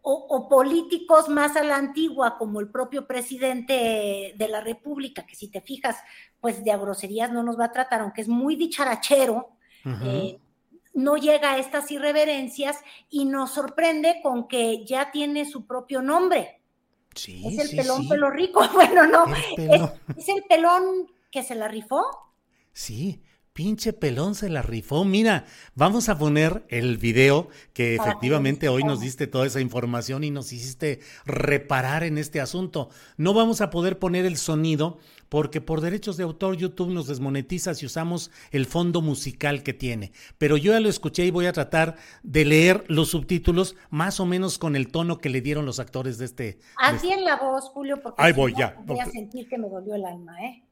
o- o políticos más a la antigua como el propio presidente de la República, que si te fijas, pues de a groserías no nos va a tratar, aunque es muy dicharachero, eh, no llega a estas irreverencias y nos sorprende con que ya tiene su propio nombre. sí, es el sí, pelón sí. pelo rico. Bueno, no, es el pelón que se la rifó. Sí, pinche pelón se la rifó. Mira, vamos a poner el video que efectivamente hoy nos diste toda esa información y nos hiciste reparar en este asunto. No vamos a poder poner el sonido porque por derechos de autor YouTube nos desmonetiza si usamos el fondo musical que tiene. Pero yo ya lo escuché y voy a tratar de leer los subtítulos más o menos con el tono que le dieron los actores de este. de Haz este- bien la voz, Julio, porque Ahí si voy, no, ya. voy a sentir que me dolió el alma, ¿eh?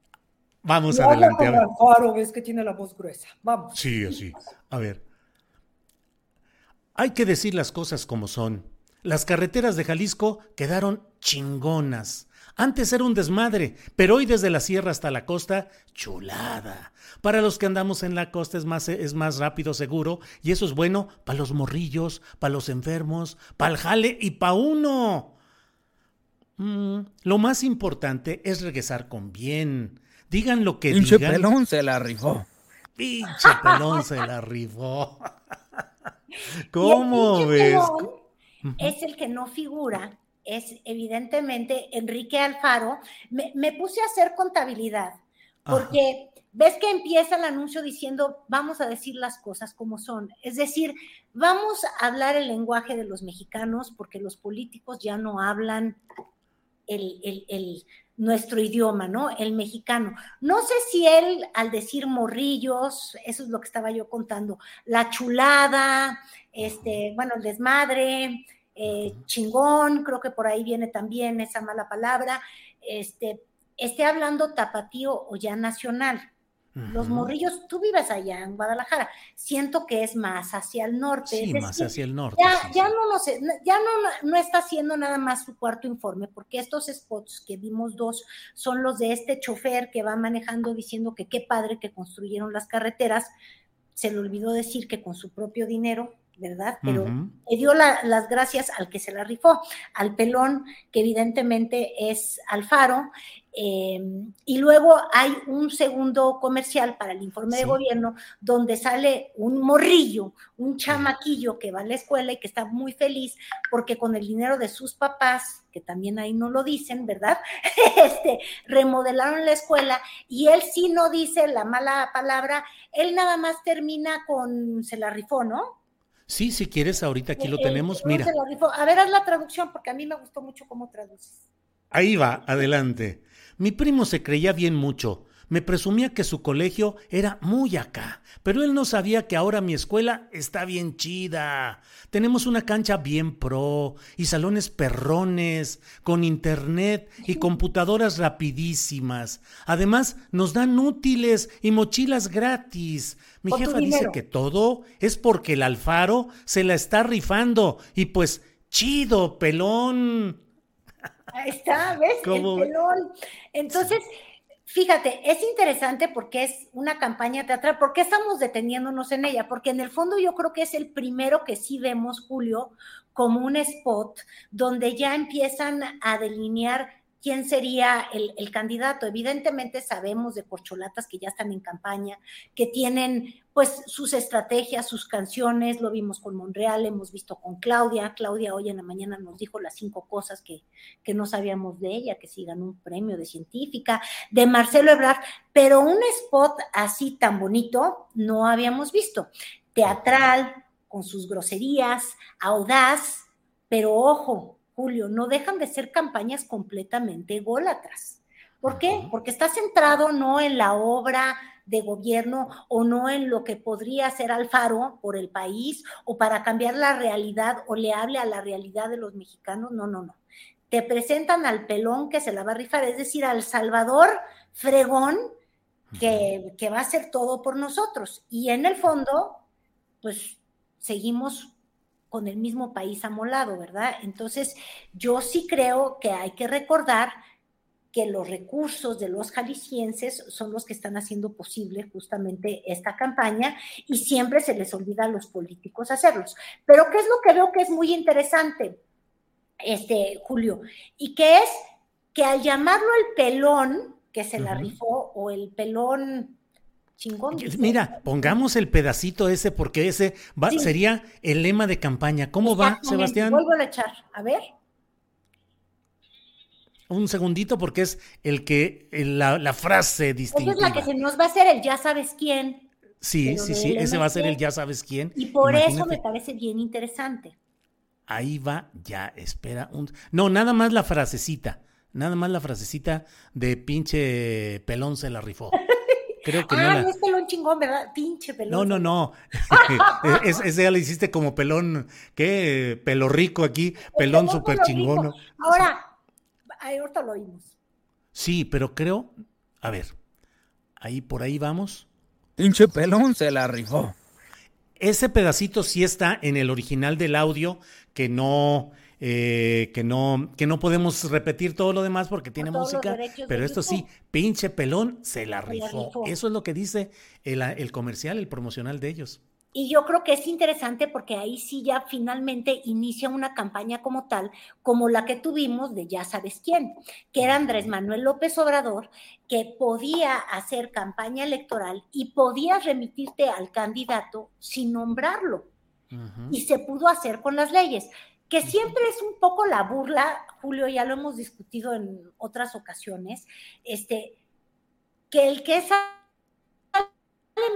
Vamos adelante. ves que tiene la voz gruesa. Vamos. Sí, así. A ver. Hay que decir las cosas como son. Las carreteras de Jalisco quedaron chingonas. Antes era un desmadre, pero hoy desde la sierra hasta la costa, chulada. Para los que andamos en la costa es más, es más rápido, seguro, y eso es bueno para los morrillos, para los enfermos, para el jale y para uno. Mm, lo más importante es regresar con bien. Digan lo que Pinche digan. pelón se la rifó. Pinche pelón se la rifó. Y ¿Cómo ves? pelón Es el que no figura, es evidentemente Enrique Alfaro. Me, me puse a hacer contabilidad, porque ves que empieza el anuncio diciendo, vamos a decir las cosas como son. Es decir, vamos a hablar el lenguaje de los mexicanos, porque los políticos ya no hablan el, el- el- nuestro idioma, ¿no? El mexicano. No sé si él, al decir morrillos, eso es lo que estaba yo contando, la chulada, este, bueno, el desmadre, eh, chingón, creo que por ahí viene también esa mala palabra, este, esté hablando tapatío o ya nacional. Los morrillos, tú vives allá en Guadalajara, siento que es más hacia el norte. Sí, es más decir, hacia el norte. ya, sí, ya sí. no nos, ya no, no está haciendo nada más su cuarto informe, porque estos spots que vimos dos son los de este chofer que va manejando diciendo que qué padre que construyeron las carreteras. Se le olvidó decir que con su propio dinero, ¿verdad? Pero le dio las gracias al que se la rifó, al pelón, que evidentemente es Alfaro, Em, y luego hay un segundo comercial para el informe de gobierno donde sale un morrillo, un chamaquillo que va a la escuela y que está muy feliz porque con el dinero de sus papás, que también ahí no lo dicen, ¿verdad? Este, remodelaron la escuela y él sí no dice la mala palabra, él nada más termina con se la rifó, ¿no? Sí, si quieres, ahorita aquí lo tenemos. Mira. A ver, haz la traducción porque a mí me gustó mucho cómo traduces. Ahí va, adelante. Mi primo se creía bien mucho. Me presumía que su colegio era muy acá, pero él no sabía que ahora mi escuela está bien chida. Tenemos una cancha bien pro y salones perrones, con internet y computadoras rapidísimas. Además, nos dan útiles y mochilas gratis. Mi jefa dice que todo es porque el Alfaro se la está rifando y pues chido, pelón. Ahí está, ¿ves? El pelón. Entonces, fíjate, es interesante porque es una campaña teatral. ¿Por qué estamos deteniéndonos en ella? Porque en el fondo yo creo que es el primero que sí vemos, Julio, como un spot donde ya empiezan a delinear quién sería el, candidato. Evidentemente sabemos de corcholatas que ya están en campaña, que tienen pues sus estrategias, sus canciones, lo vimos con Monreal, hemos visto con Claudia. Claudia hoy en la mañana nos dijo las cinco cosas que, que no sabíamos de ella, que sí ganó un premio de científica, de Marcelo Ebrard, pero un spot así tan bonito no habíamos visto. Teatral, con sus groserías, audaz, pero ojo, Julio, no dejan de ser campañas completamente ególatras. ¿Por qué? Porque está centrado no en la obra de gobierno o no en lo que podría hacer Alfaro por el país o para cambiar la realidad o le hable a la realidad de los mexicanos. No, no, no. Te presentan al pelón que se la va a rifar, es decir, al Salvador fregón que, que va a hacer todo por nosotros. Y en el fondo, pues seguimos con el mismo país amolado, ¿verdad? Entonces, yo sí creo que hay que recordar que los recursos de los jaliscienses son los que están haciendo posible justamente esta campaña y siempre se les olvida a los políticos hacerlos. Pero ¿qué es lo que veo que es muy interesante, este Julio? Y que es que al llamarlo el pelón, que se la rifó, o el pelón Chingón. Mira, pongamos el pedacito ese porque ese va, sería el lema de campaña. ¿Cómo va, Sebastián? Vuelvo a echar. A ver. Un segundito porque es el que la, frase distintiva. Esa es la que se nos va a hacer el ya sabes quién. Sí, sí, sí, ese va a ser el ya sabes quién. Y por eso me parece bien interesante. Ahí va, ya, espera un... No, nada más la frasecita, nada más la frasecita de pinche pelón se la rifó. Creo que ah, no, es pelón chingón, ¿verdad? Pinche pelón. No, no, no. ese ya le hiciste como pelón, ¿qué? Pelo rico aquí, pelón súper chingón. Ahora, ahorita lo oímos. Sí, pero creo, a ver, ahí por ahí vamos. Pinche pelón se la rifó. Ese pedacito sí está en el original del audio, que no, eh, que no, que no podemos repetir todo lo demás porque tiene música, pero esto sí, pinche pelón, se la, rifó. Eso es lo que dice el, el comercial, el promocional de ellos. Y yo creo que es interesante porque ahí sí ya finalmente inicia una campaña como tal, como la que tuvimos de ya sabes quién, que era Andrés Manuel López Obrador, que podía hacer campaña electoral y podía remitirte al candidato sin nombrarlo. Y se pudo hacer con las leyes que siempre es un poco la burla, Julio, ya lo hemos discutido en otras ocasiones, este, que el que sale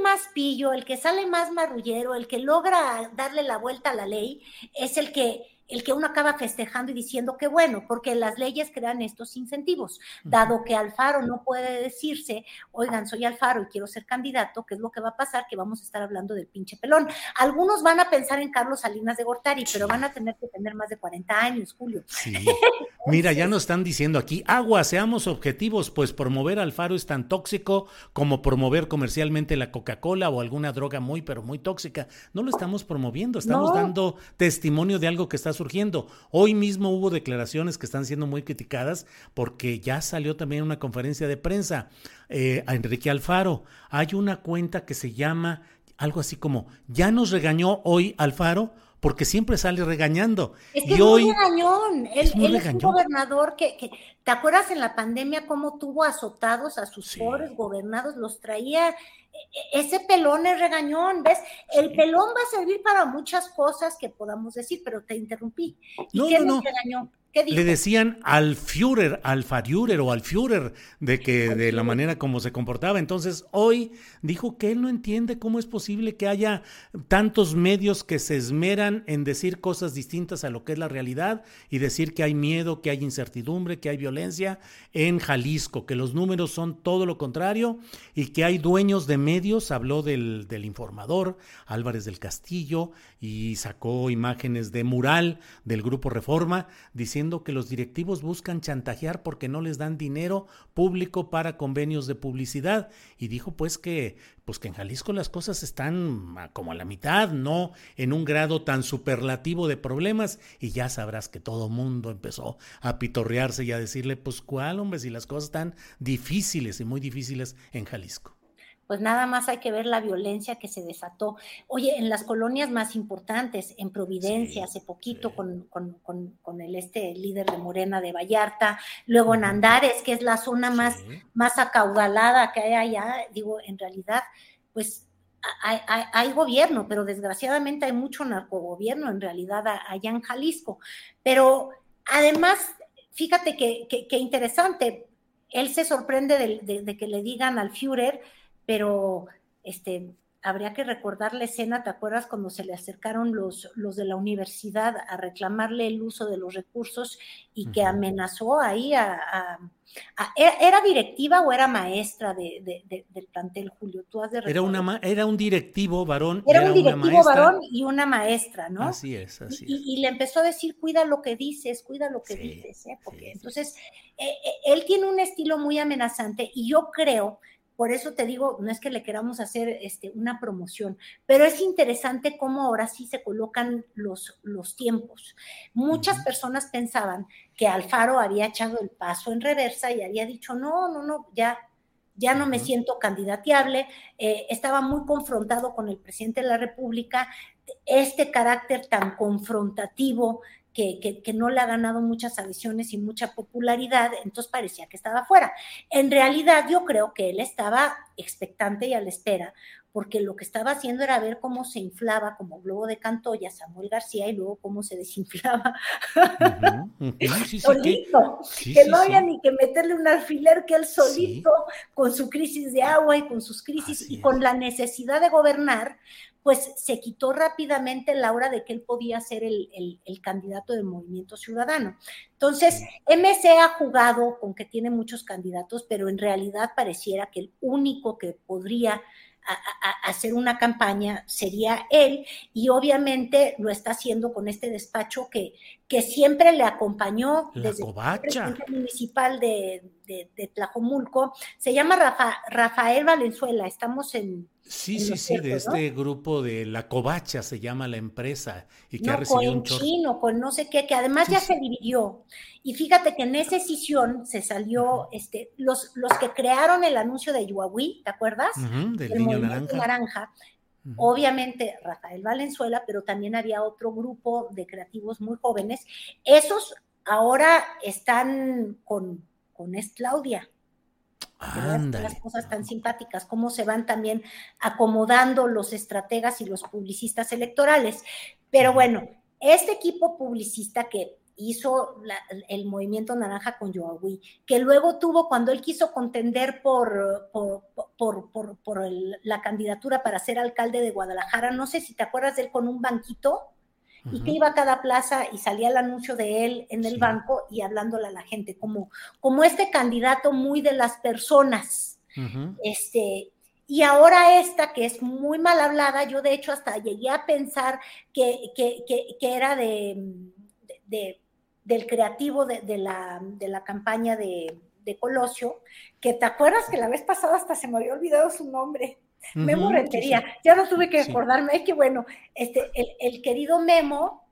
más pillo, el que sale más marrullero, el que logra darle la vuelta a la ley, es el que el que uno acaba festejando y diciendo que bueno, porque las leyes crean estos incentivos. Dado que Alfaro no puede decirse, oigan, soy Alfaro y quiero ser candidato, ¿qué es lo que va a pasar? Que vamos a estar hablando del pinche pelón. Algunos van a pensar en Carlos Salinas de Gortari, pero van a tener que tener más de 40 años, Julio. Sí. Mira, ya nos están diciendo aquí, agua, seamos objetivos, pues promover Alfaro es tan tóxico como promover comercialmente la Coca-Cola o alguna droga muy, pero muy tóxica. No lo estamos promoviendo, estamos dando testimonio de algo que está surgiendo. Hoy mismo hubo declaraciones que están siendo muy criticadas porque ya salió también una conferencia de prensa eh, a Enrique Alfaro. Hay una cuenta que se llama algo así como, ya nos regañó hoy Alfaro porque siempre sale regañando. Es que y hoy, muy regañón. Él es muy él es regañón. un gobernador que, que- ¿te acuerdas en la pandemia cómo tuvo azotados a sus Sí. pobres gobernados? Los traía, e- e- ese pelón es regañón, ¿ves? El pelón va a servir para muchas cosas que podamos decir, pero te interrumpí. ¿Y No, qué no, no. regañó? ¿Qué dijo? le decían al Führer, al Führer o al Führer, de que de la manera como se comportaba. Entonces, hoy dijo que él no entiende cómo es posible que haya tantos medios que se esmeran en decir cosas distintas a lo que es la realidad y decir que hay miedo, que hay incertidumbre, que hay violencia en Jalisco, que los números son todo lo contrario y que hay dueños de medios, habló del, del informador Álvarez del Castillo y sacó imágenes de mural del grupo Reforma diciendo que los directivos buscan chantajear porque no les dan dinero público para convenios de publicidad. Y dijo pues que pues que en Jalisco las cosas están como a la mitad, no en un grado tan superlativo de problemas. Y ya sabrás que todo mundo empezó a pitorrearse y a decirle pues cuál hombre si las cosas están difíciles y muy difíciles en Jalisco. Pues nada más hay que ver la violencia que se desató. Oye, en las colonias más importantes, en Providencia, Sí, hace poquito, sí. con, con- con- con el este líder de Morena de Vallarta, luego en. Andares, que es la zona más, Sí. más acaudalada que hay allá, digo, en realidad, pues hay, hay- hay gobierno, pero desgraciadamente hay mucho narcogobierno en realidad allá en Jalisco. Pero además, fíjate que, que- que interesante, él se sorprende de que le digan al Führer, pero este, habría que recordar la escena, ¿te acuerdas cuando se le acercaron los, los de la universidad a reclamarle el uso de los recursos y que amenazó ahí a... a- a- ¿era, directiva o era maestra de, de- de- del plantel, Julio? Tú has de Era, una, era un directivo varón. y Era un una directivo maestra. varón y una maestra, ¿no? Así es, así es. Y, y le empezó a decir, cuida lo que dices, cuida lo que Sí, dices, ¿eh? Porque sí, entonces, eh, eh, él tiene un estilo muy amenazante y yo creo, por eso te digo, no es que le queramos hacer este, una promoción, pero es interesante cómo ahora sí se colocan los, los tiempos. Muchas personas pensaban que Alfaro había echado el paso en reversa y había dicho, no, no, no, ya, ya no me siento candidateable, eh, estaba muy confrontado con el presidente de la República, este carácter tan confrontativo que, que- que no le ha ganado muchas adhesiones y mucha popularidad, entonces parecía que estaba fuera. En realidad yo creo que él estaba expectante y a la espera, porque lo que estaba haciendo era ver cómo se inflaba como globo de Cantoya Samuel García y luego cómo se desinflaba. Sí, sí, que- solito, sí, que no había ni que meterle un alfiler, que él solito, con su crisis de agua y con sus crisis Así y con es. la necesidad de gobernar, pues se quitó rápidamente la hora de que él podía ser el, el- el candidato del movimiento ciudadano. Entonces, MC ha jugado con que tiene muchos candidatos, pero en realidad pareciera que el único que podría a- a- a hacer una campaña sería él y obviamente lo está haciendo con este despacho que, que siempre le acompañó La desde covacha. presidente municipal de, de, de Tlajomulco. Se llama Rafa- Rafael Valenzuela, estamos en... Sí, sí, sí, de este grupo de La Covacha se llama la empresa y que ha No, recibido un con chino, con no sé qué, que además Sí, ya sí. se dividió. Y fíjate que en esa escisión se salió, este, los, los que crearon el anuncio de Yuahui, ¿te acuerdas? Del El niño naranja. naranja. Obviamente Rafael Valenzuela, pero también había otro grupo de creativos muy jóvenes. Esos ahora están con, con es Claudia. Las cosas tan simpáticas, cómo se van también acomodando los estrategas y los publicistas electorales. Pero bueno, este equipo publicista que hizo la- el movimiento naranja con Yoahui, que luego tuvo cuando él quiso contender por, por, por, por- por el- la candidatura para ser alcalde de Guadalajara, no sé si te acuerdas de él con un banquito y que Ujú. iba a cada plaza y salía el anuncio de él en el Sí. banco y hablándole a la gente, como, como este candidato muy de las personas. Este, y ahora esta que es muy mal hablada, yo de hecho hasta llegué a pensar que, que, que- que era de, de- de- del creativo de, de la, de la campaña de, de Colosio, que te acuerdas que la vez pasada hasta se me había olvidado su nombre. Memo Ujú, sí, Rentería, sí. ya no tuve que acordarme, es que bueno, este, el, el querido Memo,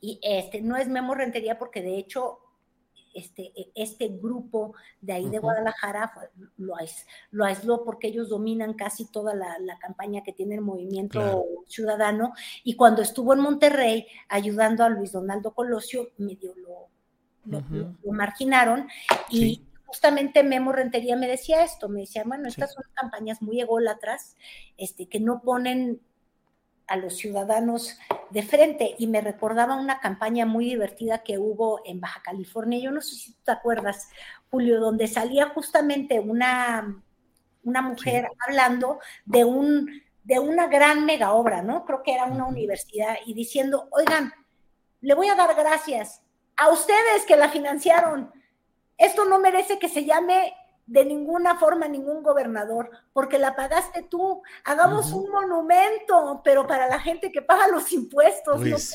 y este, no es Memo Rentería porque de hecho este, e, este grupo de ahí de Guadalajara lo, lo, aisló porque ellos dominan casi toda la, campaña que tiene el movimiento ciudadano. Y cuando estuvo en Monterrey ayudando a Luis Donaldo Colosio, medio lo, lo, marginaron. Y justamente Memo Rentería me decía esto, me decía, bueno, estas son campañas muy ególatras, este, que no ponen a los ciudadanos de frente y me recordaba una campaña muy divertida que hubo en Baja California, yo no sé si te acuerdas, Julio, donde salía justamente una, una mujer hablando de un de una gran mega obra, ¿no? Creo que era una universidad y diciendo, oigan, le voy a dar gracias a ustedes que la financiaron. Esto no merece que se llame de ninguna forma ningún gobernador, porque la pagaste tú. Hagamos un monumento, pero para la gente que paga los impuestos. Pues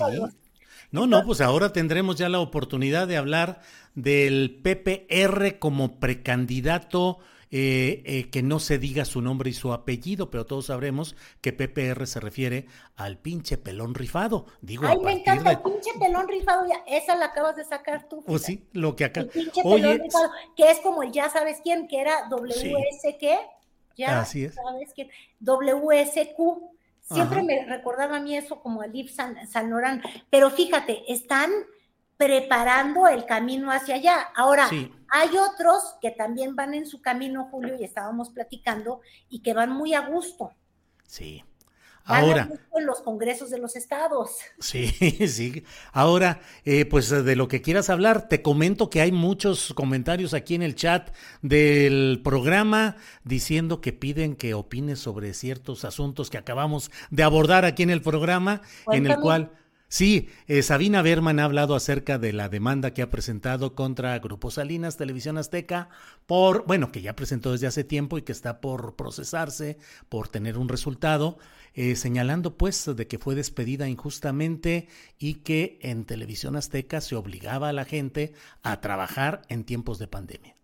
no, no, pues ahora tendremos ya la oportunidad de hablar del PPR como precandidato eh, eh, que no se diga su nombre y su apellido, pero todos sabremos que PPR se refiere al pinche pelón rifado. Digo, Ay, me encanta, el pinche pelón rifado, ya, esa la acabas de sacar tú. Oh, sí, lo que acá. El pinche pelón rifado, que es como el ya sabes quién, que era WS, ¿qué? Ya Así es. sabes quién, WSQ. Siempre me recordaba a mí eso como Alif San, San Loran, pero fíjate, están preparando el camino hacia allá. Ahora, hay otros que también van en su camino, Julio, y estábamos platicando, y que van muy a gusto. Sí. Ahora. en los congresos de los estados. Sí, sí. Ahora, eh, pues de lo que quieras hablar, te comento que hay muchos comentarios aquí en el chat del programa diciendo que piden que opines sobre ciertos asuntos que acabamos de abordar aquí en el programa, en el cual Sí, eh, Sabina Berman ha hablado acerca de la demanda que ha presentado contra Grupo Salinas, Televisión Azteca, por, bueno, que ya presentó desde hace tiempo y que está por procesarse, por tener un resultado, eh, señalando pues de que fue despedida injustamente y que en Televisión Azteca se obligaba a la gente a trabajar en tiempos de pandemia.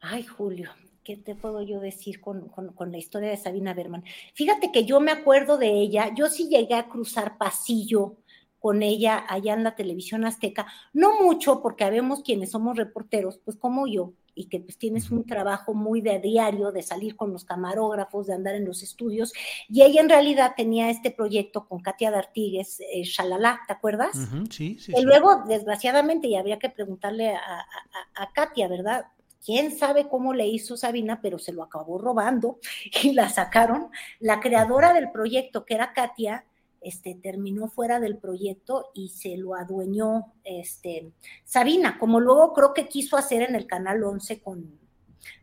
Ay, Julio, ¿qué te puedo yo decir con, con, la historia de Sabina Berman? Fíjate que yo me acuerdo de ella, yo sí llegué a cruzar pasillo con ella allá en la televisión azteca, no mucho porque habemos quienes somos reporteros, pues como yo, y que pues tienes un trabajo muy de diario, de salir con los camarógrafos, de andar en los estudios, y ella en realidad tenía este proyecto con Katia D'Artigues, eh, Shalala, ¿te acuerdas? sí, sí. Y luego, desgraciadamente, y habría que preguntarle a, a Katia, ¿verdad? quién sabe cómo le hizo Sabina, pero se lo acabó robando y la sacaron. La creadora del proyecto, que era Katia, este, terminó fuera del proyecto y se lo adueñó este, Sabina, como luego creo que quiso hacer en el Canal 11 con,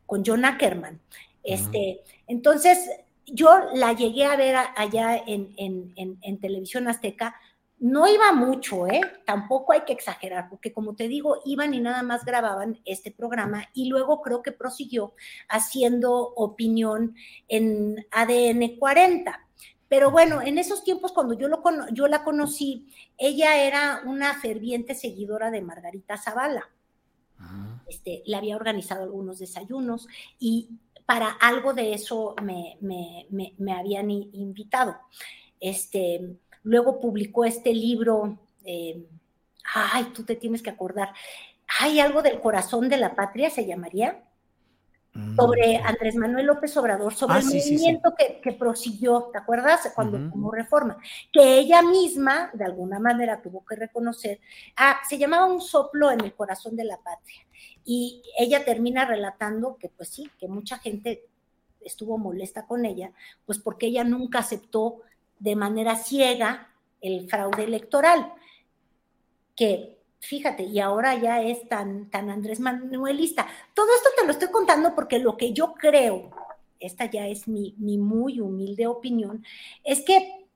con John Ackerman. Este, Entonces, yo la llegué a ver allá en, en, televisión azteca, no iba mucho, ¿eh? Tampoco hay que exagerar, porque como te digo, iban y nada más grababan este programa y luego creo que prosiguió haciendo opinión en ADN 40. Pero bueno, en esos tiempos cuando yo, lo, yo la conocí, ella era una ferviente seguidora de Margarita Zavala. Ah. Este, le había organizado algunos desayunos y para algo de eso me, habían invitado. Este, luego publicó este libro, eh, ay, tú te tienes que acordar, hay algo del corazón de la patria, se llamaría sobre mm. Andrés Manuel López Obrador, sobre ah, el movimiento Que, prosiguió, ¿te acuerdas? Cuando como reforma, que ella misma, de alguna manera, tuvo que reconocer, ah, se llamaba un soplo en el corazón de la patria. Y ella termina relatando que, pues sí, que mucha gente estuvo molesta con ella, pues porque ella nunca aceptó de manera ciega el fraude electoral, que fíjate, y ahora ya es tan, tan Andrés Manuelista. Todo esto te lo estoy contando porque lo que yo creo, esta ya es mi, mi muy humilde opinión, es que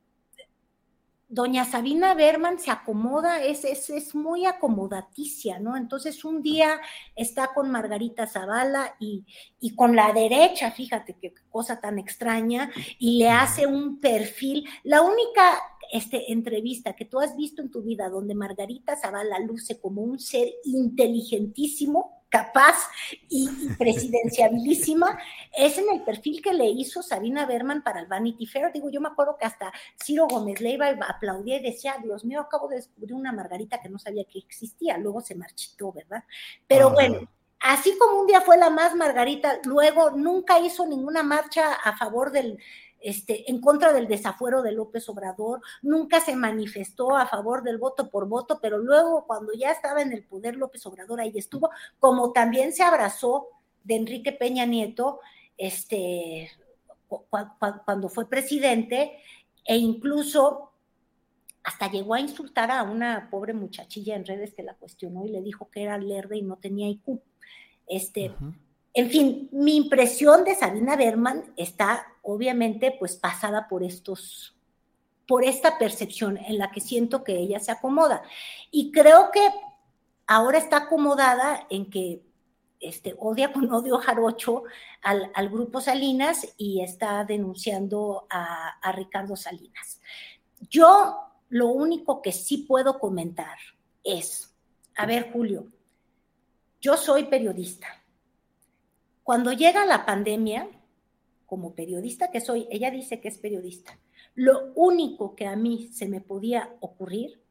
doña Sabina Berman se acomoda, es, es, es, muy acomodaticia, ¿no? Entonces un día está con Margarita Zavala y, y, con la derecha, fíjate qué cosa tan extraña, y le hace un perfil. La única este, entrevista que tú has visto en tu vida donde Margarita Zavala luce como un ser inteligentísimo, capaz y, presidenciabilísima, es en el perfil que le hizo Sabina Berman para el Vanity Fair. Digo, yo me acuerdo que hasta Ciro Gómez Leiva aplaudía y decía, Dios mío, acabo de descubrir una margarita que no sabía que existía, luego se marchitó, ¿verdad? Pero ah. bueno, así como un día fue la más margarita, luego nunca hizo ninguna marcha a favor del este, en contra del desafuero de López Obrador, nunca se manifestó a favor del voto por voto, pero luego cuando ya estaba en el poder López Obrador ahí estuvo, como también se abrazó de Enrique Peña Nieto, este, cuando fue presidente, e incluso hasta llegó a insultar a una pobre muchachilla en redes que la cuestionó y le dijo que era lerda y no tenía IQ. Este, En fin, mi impresión de Sabina Berman está obviamente pues pasada por estos por esta percepción en la que siento que ella se acomoda. Y creo que ahora está acomodada en que este, odia con odio jarocho al, grupo Salinas y está denunciando a, a Ricardo Salinas. Yo lo único que sí puedo comentar es, a ver Julio, yo soy periodista. Cuando llega la pandemia, como periodista que soy, ella dice que es periodista, lo único que a mí se me podía ocurrir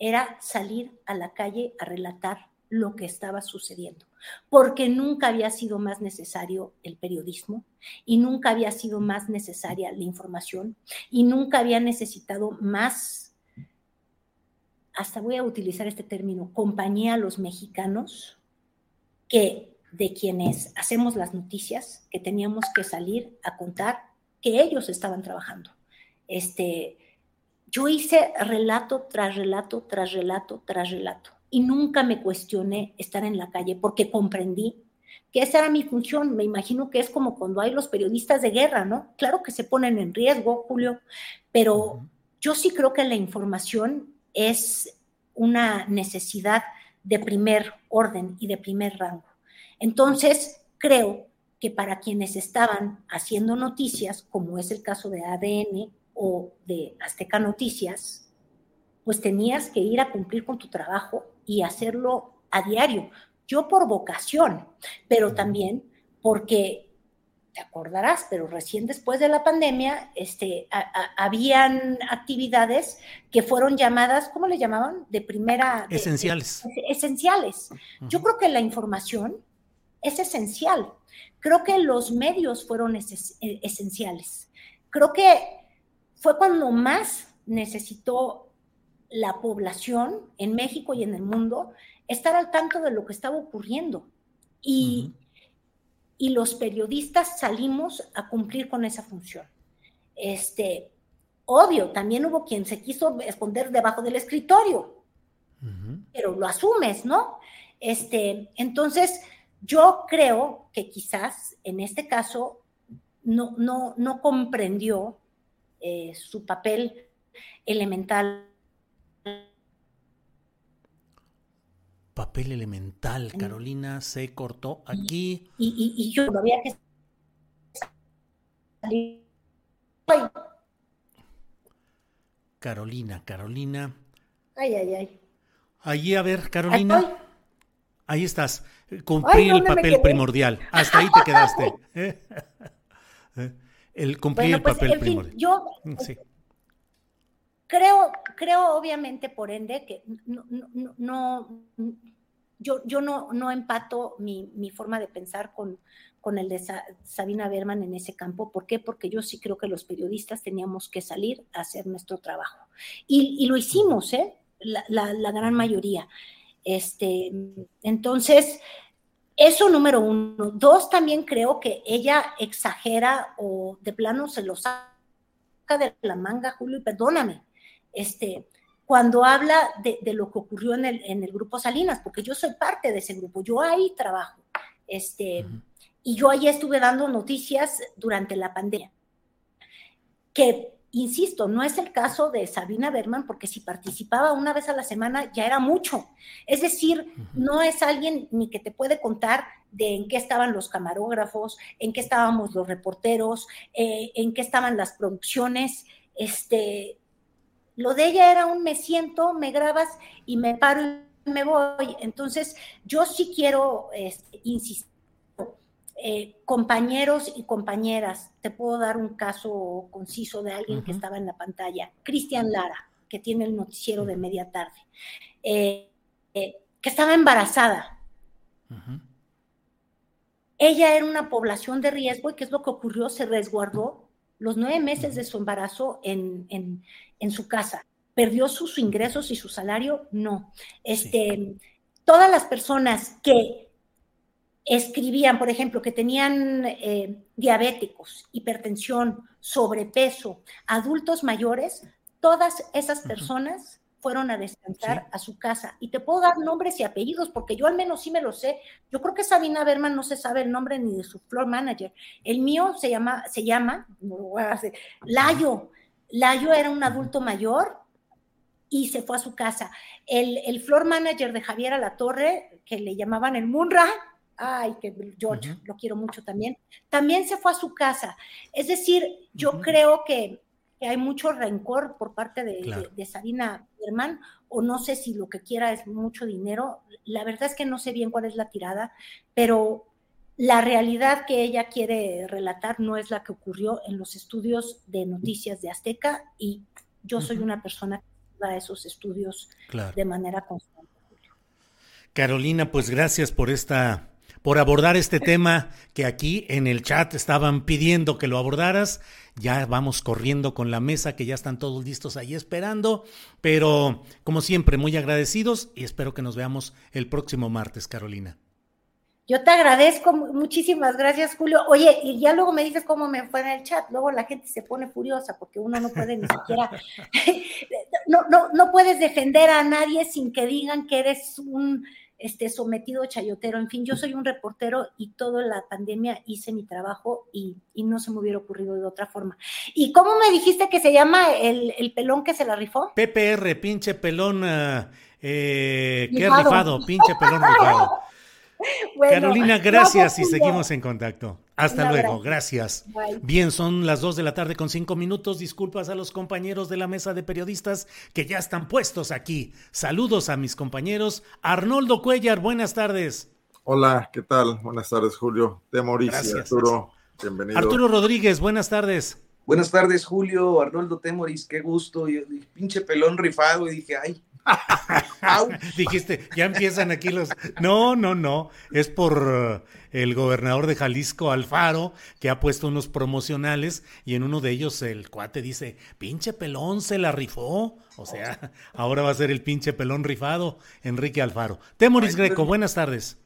era salir a la calle a relatar lo que estaba sucediendo, porque nunca había sido más necesario el periodismo y nunca había sido más necesaria la información y nunca había necesitado más, hasta voy a utilizar este término, compañía a los mexicanos que de quienes hacemos las noticias, que teníamos que salir a contar que ellos estaban trabajando. Este, yo hice relato tras relato, tras relato, tras relato, y nunca me cuestioné estar en la calle porque comprendí que esa era mi función. Me imagino que es como cuando hay los periodistas de guerra, ¿no? Claro que se ponen en riesgo, Julio, pero yo sí creo que la información es una necesidad de primer orden y de primer rango. Entonces, creo que para quienes estaban haciendo noticias, como es el caso de ADN o de Azteca Noticias, pues tenías que ir a cumplir con tu trabajo y hacerlo a diario. Yo por vocación, pero también porque te acordarás, pero recién después de la pandemia, este, habían actividades que fueron llamadas, ¿cómo le llamaban? De primera... esenciales. esenciales. Yo creo que la información es esencial. Creo que los medios fueron eh, esenciales. Creo que fue cuando más necesitó la población en México y en el mundo estar al tanto de lo que estaba ocurriendo. Y, y los periodistas salimos a cumplir con esa función. Este, obvio, también hubo quien se quiso esconder debajo del escritorio, pero lo asumes, ¿no? Este, entonces, yo creo que quizás en este caso no, no, no comprendió eh, su papel elemental. Papel elemental, Carolina se cortó aquí. Y, y, yo había que Carolina, Carolina. Ay, ay, ay. Allí, a ver, Carolina. Ahí estás. Cumplir el papel primordial. Hasta ahí te quedaste. el cumplir el pues, papel primordial. Yo mm, creo, creo obviamente por ende que no, no, yo, yo no, no empato mi, mi, forma de pensar con, con el de Sabina Berman en ese campo. ¿Por qué? Porque yo sí creo que los periodistas teníamos que salir a hacer nuestro trabajo. Y, y lo hicimos, ¿eh? La, la, la gran mayoría. Este, entonces, eso número uno. Dos, también creo que ella exagera o de plano se lo saca de la manga, Julio, y perdóname, este, cuando habla de, lo que ocurrió en el, en el, grupo Salinas, porque yo soy parte de ese grupo, yo ahí trabajo, este, y yo ahí estuve dando noticias durante la pandemia, que Insisto, no es el caso de Sabina Berman, porque si participaba una vez a la semana ya era mucho. Es decir, no es alguien ni que te puede contar de en qué estaban los camarógrafos, en qué estábamos los reporteros, eh, en qué estaban las producciones. Este, lo de ella era un me siento, me grabas y me paro me voy. Entonces, yo sí quiero este, insistir. Eh, compañeros y compañeras, te puedo dar un caso conciso de alguien que estaba en la pantalla, Cristian Lara, que tiene el noticiero de media tarde, eh, eh, que estaba embarazada. Ella era una población de riesgo y ¿qué es lo que ocurrió? Se resguardó los nueve meses de su embarazo en, en su casa ¿Perdió sus ingresos y su salario? No. Este, Todas las personas que escribían, por ejemplo, que tenían eh, diabéticos, hipertensión, sobrepeso, adultos mayores, todas esas personas fueron a descansar a su casa. Y te puedo dar nombres y apellidos, porque yo al menos sí me lo sé. Yo creo que Sabina Berman no se sabe el nombre ni de su floor manager. El mío se llama, se llama, no lo voy a hacer, Layo. Layo era un adulto mayor y se fue a su casa. El, el floor manager de Javier Alatorre, que le llamaban el Munra, ay, que George, lo quiero mucho también, también se fue a su casa. Es decir, yo creo que, hay mucho rencor por parte de, de, Sabina Herman, o no sé si lo que quiera es mucho dinero. La verdad es que no sé bien cuál es la tirada, pero la realidad que ella quiere relatar no es la que ocurrió en los estudios de noticias de Azteca y yo soy una persona a esos estudios de manera constante. Carolina, pues gracias por esta por abordar este tema que aquí en el chat estaban pidiendo que lo abordaras. Ya vamos corriendo con la mesa, que ya están todos listos ahí esperando, pero como siempre, muy agradecidos y espero que nos veamos el próximo martes, Carolina. Yo te agradezco, muchísimas gracias, Julio. Oye, y ya luego me dices cómo me fue en el chat. Luego la gente se pone furiosa porque uno no puede ni siquiera, no, no, no puedes defender a nadie sin que digan que eres un este, sometido chayotero. En fin, yo soy un reportero y toda la pandemia hice mi trabajo y, no se me hubiera ocurrido de otra forma. ¿Y cómo me dijiste que se llama el, pelón que se la rifó? PPR, pinche pelón, ah, eh, qué rifado, pinche pelón rifado. Carolina, gracias y seguimos en contacto. Hasta luego, gracias. Bien, son las dos de la tarde con cinco minutos. Disculpas a los compañeros de la mesa de periodistas que ya están puestos aquí. Saludos a mis compañeros. Arnoldo Cuellar, buenas tardes. Hola, ¿qué tal? Buenas tardes, Julio. De Mauricio, Arturo. Bienvenido. Arturo Rodríguez, buenas tardes. Buenas tardes, Julio, Arnoldo Temoris, qué gusto. Y, pinche pelón rifado, y dije, ay, Dijiste, ya empiezan aquí los. No, no, no. Es por el gobernador de Jalisco, Alfaro, que ha puesto unos promocionales y en uno de ellos el cuate dice: pinche pelón se la rifó. O sea, ahora va a ser el pinche pelón rifado, Enrique Alfaro. Temoris Greco, buenas tardes.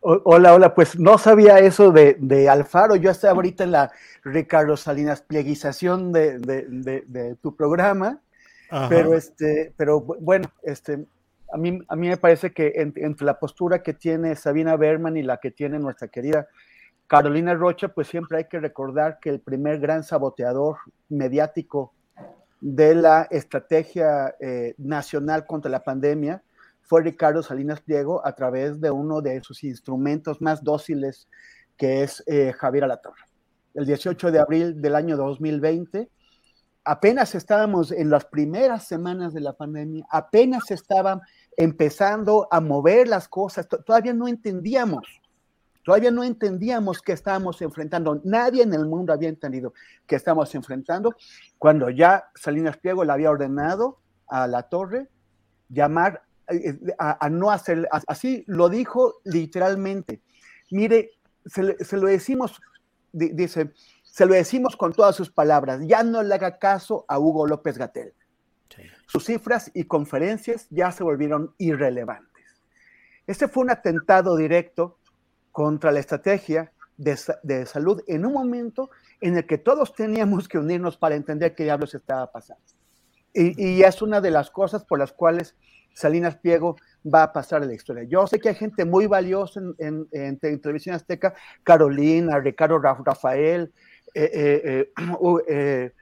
Hola, hola, pues no sabía eso de, Alfaro. Yo estaba ahorita en la Ricardo Salinas plieguización de tu programa pero, este, pero bueno, este, a, mí, a mí me parece que entre la postura que tiene Sabina Berman y la que tiene nuestra querida Carolina Rocha, pues siempre hay que recordar que el primer gran saboteador mediático de la estrategia eh, nacional contra la pandemia fue Ricardo Salinas Pliego a través de uno de sus instrumentos más dóciles, que es eh, Javier Alatorre. El 18 de abril del año 2020, apenas estábamos en las primeras semanas de la pandemia, apenas estaban empezando a mover las cosas, todavía no entendíamos, todavía no entendíamos que estábamos enfrentando, nadie en el mundo había entendido que estábamos enfrentando, cuando ya Salinas Pliego le había ordenado a la torre llamar eh, a, no hacer, así lo dijo literalmente. Mire, se lo decimos, dice, se lo decimos con todas sus palabras, ya no le haga caso a Hugo López Gatel. Sus cifras y conferencias ya se volvieron irrelevantes. Este fue un atentado directo contra la estrategia de, salud en un momento en el que todos teníamos que unirnos para entender qué diablos estaba pasando. Y, es una de las cosas por las cuales Salinas Piego va a pasar a la historia. Yo sé que hay gente muy valiosa en, en Televisión Azteca, Carolina, Ricardo Rafael, eh, eh, eh,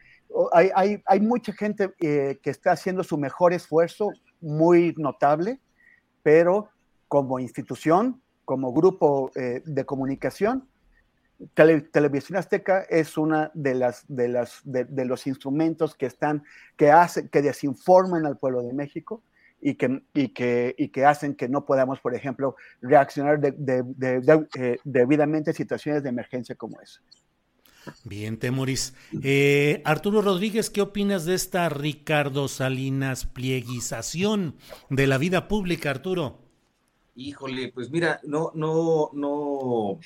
hay, mucha gente que está haciendo su mejor esfuerzo, muy notable, pero como institución, como grupo de comunicación, Televisión Azteca es una de las de las de, los instrumentos que están que desinforman al pueblo de México y que, hacen que no podamos, por ejemplo, reaccionar eh, debidamente a situaciones de emergencia como esa. Bien, Temoris. Eh, Arturo Rodríguez, ¿qué opinas de esta Ricardo Salinas plieguización de la vida pública, Arturo? Híjole, pues mira, no, no, no,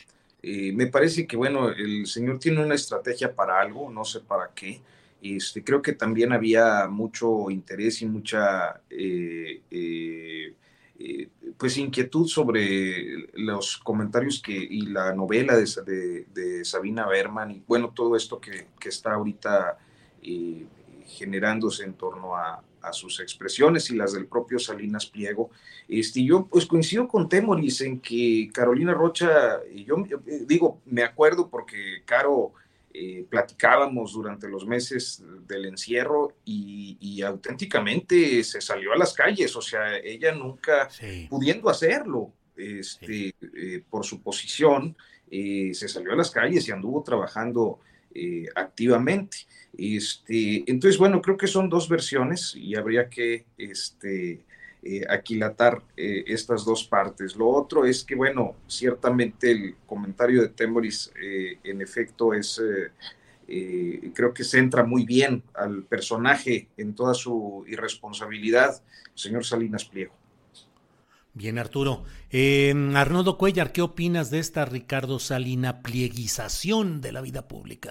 eh, me parece que bueno, el señor tiene una estrategia para algo, no sé para qué. Este, creo que también había mucho interés y mucha eh, eh, pues inquietud sobre los comentarios que, y la novela de, de, Sabina Berman y bueno, todo esto que, que está ahorita eh, generándose en torno a, a, sus expresiones y las del propio Salinas Pliego. Este, yo pues coincido con Temoris en que Carolina Rocha, yo, yo digo, me acuerdo porque Caro eh, platicábamos durante los meses del encierro y, auténticamente se salió a las calles, o sea, ella nunca pudiendo hacerlo este, eh, por su posición, eh, se salió a las calles y anduvo trabajando activamente. Este, entonces, bueno, creo que son dos versiones y habría que este, eh, aquilatar eh, estas dos partes. Lo otro es que, bueno, ciertamente el comentario de Temoris eh, en efecto es, creo que centra muy bien al personaje en toda su irresponsabilidad, señor Salinas Pliego. Bien, Arturo. Arnoldo Cuellar, ¿qué opinas de esta Ricardo Salina plieguización de la vida pública?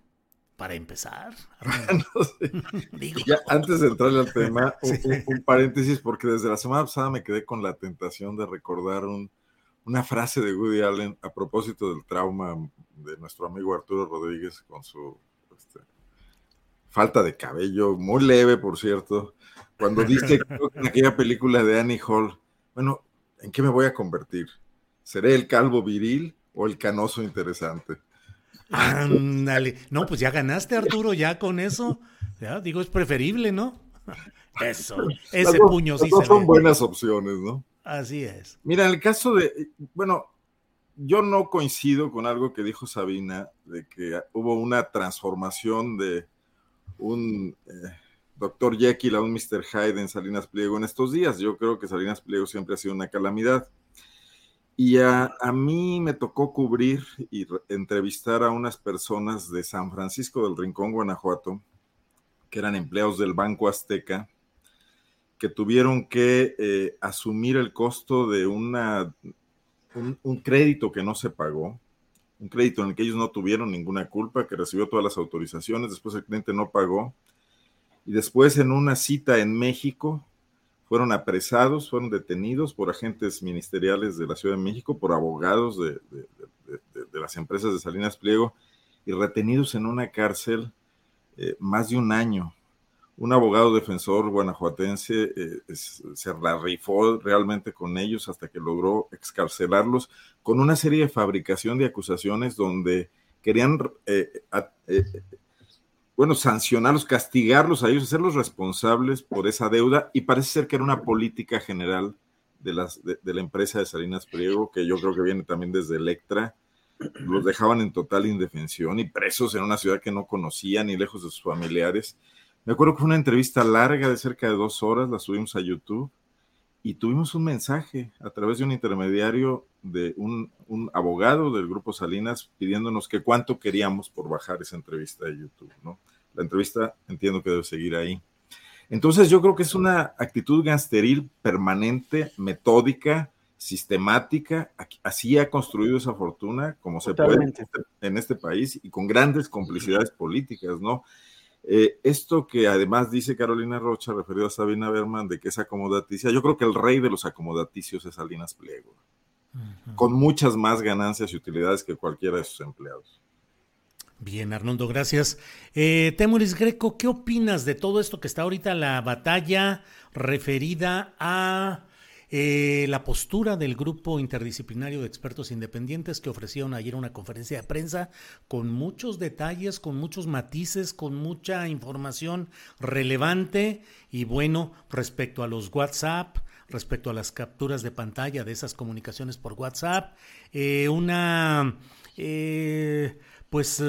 Para empezar. antes de entrar al tema, un, paréntesis, porque desde la semana pasada me quedé con la tentación de recordar una frase de Woody Allen a propósito del trauma de nuestro amigo Arturo Rodríguez con su este, falta de cabello, muy leve, por cierto, cuando dice en aquella película de Annie Hall, bueno, ¿en qué me voy a convertir? ¿Seré el calvo viril o el canoso interesante? Ándale. No, pues ya ganaste, Arturo, ya con eso. Ya, digo, es preferible, ¿no? Eso, ese puño sí se son buenas opciones, ¿no? Así es. Mira, en el caso de, bueno, yo no coincido con algo que dijo Sabina, de que hubo una transformación de un eh, doctor Jekyll a un Mr. Hyde en Salinas Pliego en estos días. Yo creo que Salinas Pliego siempre ha sido una calamidad. Y a, mí me tocó cubrir y entrevistar a unas personas de San Francisco del Rincón, Guanajuato, que eran empleados del Banco Azteca, que tuvieron que eh, asumir el costo de una, un, crédito que no se pagó, un crédito en el que ellos no tuvieron ninguna culpa, que recibió todas las autorizaciones, después el cliente no pagó, y después en una cita en México fueron apresados, fueron detenidos por agentes ministeriales de la Ciudad de México, por abogados de, las empresas de Salinas Pliego y retenidos en una cárcel eh, más de un año. Un abogado defensor guanajuatense eh, se la rifó realmente con ellos hasta que logró excarcelarlos con una serie de fabricación de acusaciones donde querían eh, bueno, sancionarlos, castigarlos a ellos, hacerlos responsables por esa deuda y parece ser que era una política general de, las, de, la empresa de Salinas Priego, que yo creo que viene también desde Electra, los dejaban en total indefensión y presos en una ciudad que no conocían y lejos de sus familiares. Me acuerdo que fue una entrevista larga de cerca de dos horas, la subimos a YouTube y tuvimos un mensaje a través de un intermediario de un, abogado del grupo Salinas pidiéndonos que cuánto queríamos por bajar esa entrevista de YouTube, ¿no? La entrevista entiendo que debe seguir ahí. Entonces yo creo que es una actitud gangsteril permanente, metódica, sistemática, así ha construido esa fortuna como se puede en este, país y con grandes complicidades políticas, ¿no? Eh, esto que además dice Carolina Rocha, referido a Sabina Berman, de que es acomodaticia, yo creo que el rey de los acomodaticios es Salinas Pliego, con muchas más ganancias y utilidades que cualquiera de sus empleados. Bien, Arnoldo, gracias. Eh, Temuris Greco, ¿qué opinas de todo esto que está ahorita la batalla referida a eh, la postura del grupo interdisciplinario de expertos independientes que ofrecieron ayer una conferencia de prensa con muchos detalles, con muchos matices, con mucha información relevante y bueno, respecto a los WhatsApp, respecto a las capturas de pantalla de esas comunicaciones por WhatsApp, eh, una... Eh, pues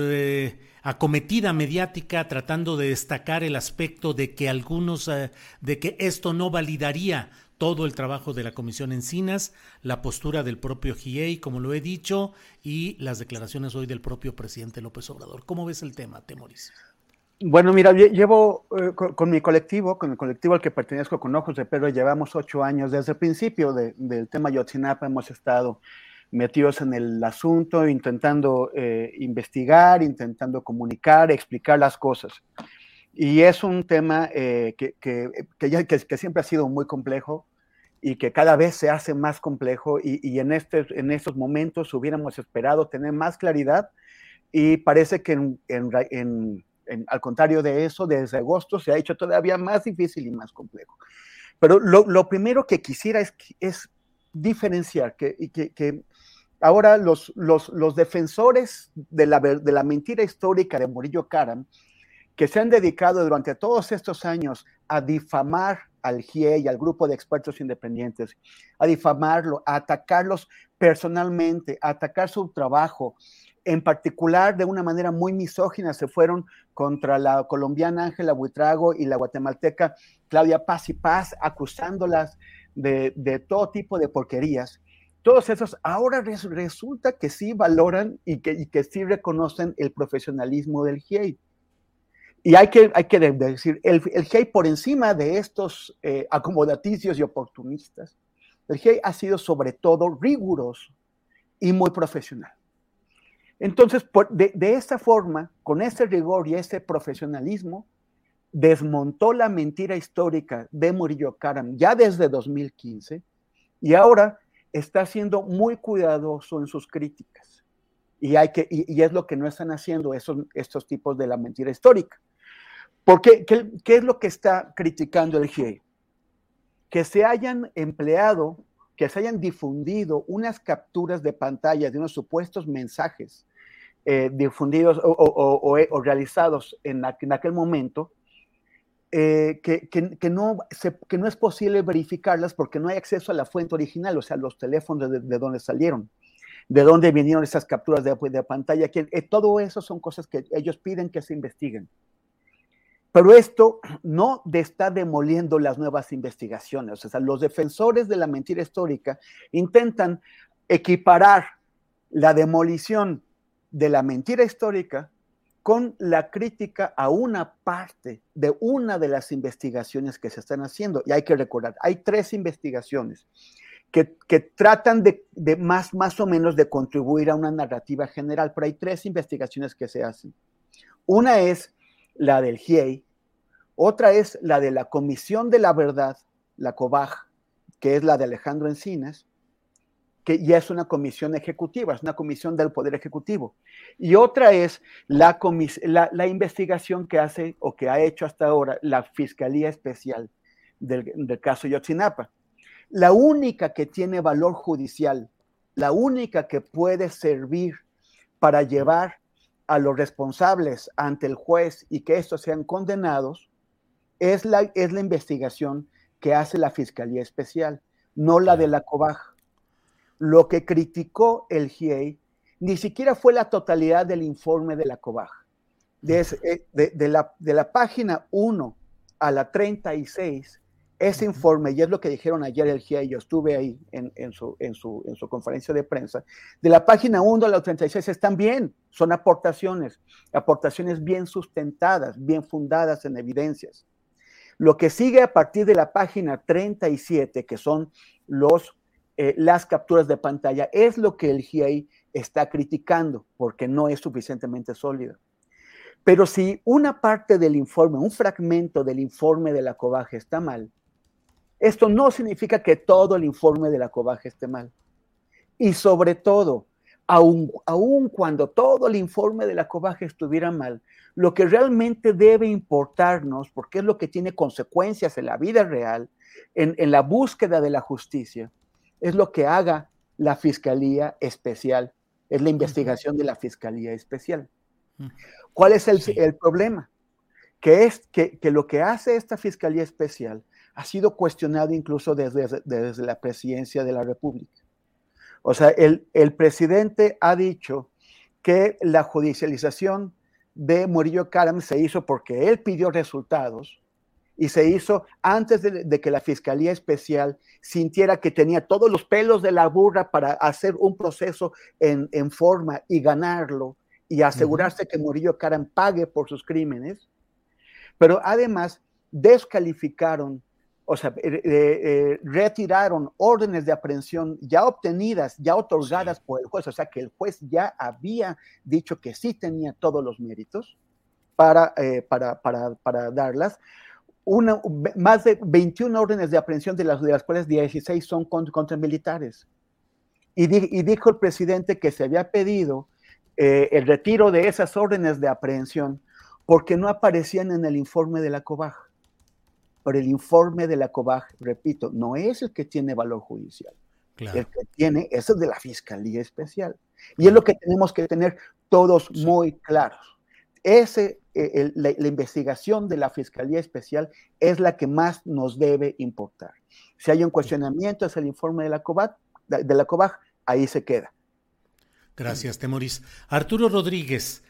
acometida mediática tratando de destacar el aspecto de que algunos, de que esto no validaría todo el trabajo de la Comisión Encinas, la postura del propio GIEI, como lo he dicho, y las declaraciones hoy del propio presidente López Obrador. ¿Cómo ves el tema, Temoris? Bueno, mira, llevo eh, con, mi colectivo, con el colectivo al que pertenezco con Ojos de Pedro, llevamos ocho años. Desde el principio del tema Yotzinapa hemos estado metidos en el asunto, intentando eh, investigar, intentando comunicar, explicar las cosas. Y es un tema eh, que, que, que, que, siempre ha sido muy complejo y que cada vez se hace más complejo y, en, este, en estos momentos hubiéramos esperado tener más claridad y parece que en, al contrario de eso, desde agosto se ha hecho todavía más difícil y más complejo. Pero lo, lo primero que quisiera es, es diferenciar que, que, ahora los, los, los defensores de la, de la mentira histórica de Murillo Karam, que se han dedicado durante todos estos años a difamar al GIE y al grupo de expertos independientes, a difamarlo, a atacarlos personalmente, a atacar su trabajo. En particular, de una manera muy misógina, se fueron contra la colombiana Ángela Buitrago y la guatemalteca Claudia Paz y Paz, acusándolas de, todo tipo de porquerías. Todos esos ahora resulta que sí valoran y que, y que sí reconocen el profesionalismo del GIE. Y hay que, hay que decir, el, el GEI por encima de estos eh, acomodaticios y oportunistas, el GEI ha sido sobre todo riguroso y muy profesional. Entonces, de, de, esta forma, con ese rigor y ese profesionalismo, desmontó la mentira histórica de Murillo Karam ya desde 2015 y ahora está siendo muy cuidadoso en sus críticas. Y, hay que, y es lo que no están haciendo esos, estos tipos de la mentira histórica. Porque, ¿qué, ¿qué, es lo que está criticando el GIE? Que se hayan empleado, que se hayan difundido unas capturas de pantalla de unos supuestos mensajes eh, difundidos o, o, o, realizados en, en, aquel momento, eh, que, que, que, no se, que no es posible verificarlas porque no hay acceso a la fuente original, o sea, los teléfonos de, de donde salieron de dónde vinieron esas capturas de, de pantalla, que eh, todo eso son cosas que ellos piden que se investiguen. Pero esto no está demoliendo las nuevas investigaciones. O sea, los defensores de la mentira histórica intentan equiparar la demolición de la mentira histórica con la crítica a una parte de una de las investigaciones que se están haciendo. Y hay que recordar, hay tres investigaciones que, que tratan de, de, más, más o menos de contribuir a una narrativa general, pero hay tres investigaciones que se hacen. Una es la del GIEI, otra es la de la Comisión de la Verdad, la COBAJ, que es la de Alejandro Encinas, que ya es una comisión ejecutiva, es una comisión del Poder Ejecutivo. Y otra es la, la, la investigación que hace o que ha hecho hasta ahora la Fiscalía Especial del, del caso Yotzinapa. La única que tiene valor judicial, la única que puede servir para llevar a los responsables ante el juez y que estos sean condenados, es la, es la investigación que hace la Fiscalía Especial, no la de la COBAJ. Lo que criticó el GIEI ni siquiera fue la totalidad del informe de la COBAJ. Eh, de, de, la, de la página 1 a la 36, ese informe, y es lo que dijeron ayer el GIEI, yo estuve ahí en, en, su, en, su, en su conferencia de prensa, de la página 1 a la 36 están bien, son aportaciones, aportaciones bien sustentadas, bien fundadas en evidencias. Lo que sigue a partir de la página 37, que son los eh, las capturas de pantalla es lo que el GIEI está criticando porque no es suficientemente sólido. Pero si una parte del informe, un fragmento del informe de la cobaje está mal, esto no significa que todo el informe de la cobaje esté mal. Y sobre todo, aun, cuando todo el informe de la cobaje estuviera mal, lo que realmente debe importarnos, porque es lo que tiene consecuencias en la vida real, en, en la búsqueda de la justicia, es lo que haga la Fiscalía Especial, es la investigación de la Fiscalía Especial. ¿Cuál es el, problema? Que es que, lo que hace esta Fiscalía Especial ha sido cuestionado incluso desde, desde la presidencia de la República. O sea, el, el, presidente ha dicho que la judicialización de Murillo Karam se hizo porque él pidió resultados y se hizo antes de, que la Fiscalía Especial sintiera que tenía todos los pelos de la burra para hacer un proceso en, en forma y ganarlo y asegurarse que Murillo Karam pague por sus crímenes, pero además descalificaron, o sea, eh, eh, eh, retiraron órdenes de aprehensión ya obtenidas, ya otorgadas por el juez, o sea, que el juez ya había dicho que sí tenía todos los méritos para, para, para, para darlas una, más de 21 órdenes de aprehensión, de las, de las cuales 16 son contra, militares. Y, dijo el presidente que se había pedido eh, el retiro de esas órdenes de aprehensión porque no aparecían en el informe de la COBAJ. Pero el informe de la COBAJ, repito, no es el que tiene valor judicial. El que tiene es el de la Fiscalía Especial. Y es lo que tenemos que tener todos muy claros. Ese eh, la, investigación de la Fiscalía Especial es la que más nos debe importar. Si hay un cuestionamiento, es el informe de la COBAG, de la COBAG ahí se queda. Gracias, Temoris. Arturo Rodríguez,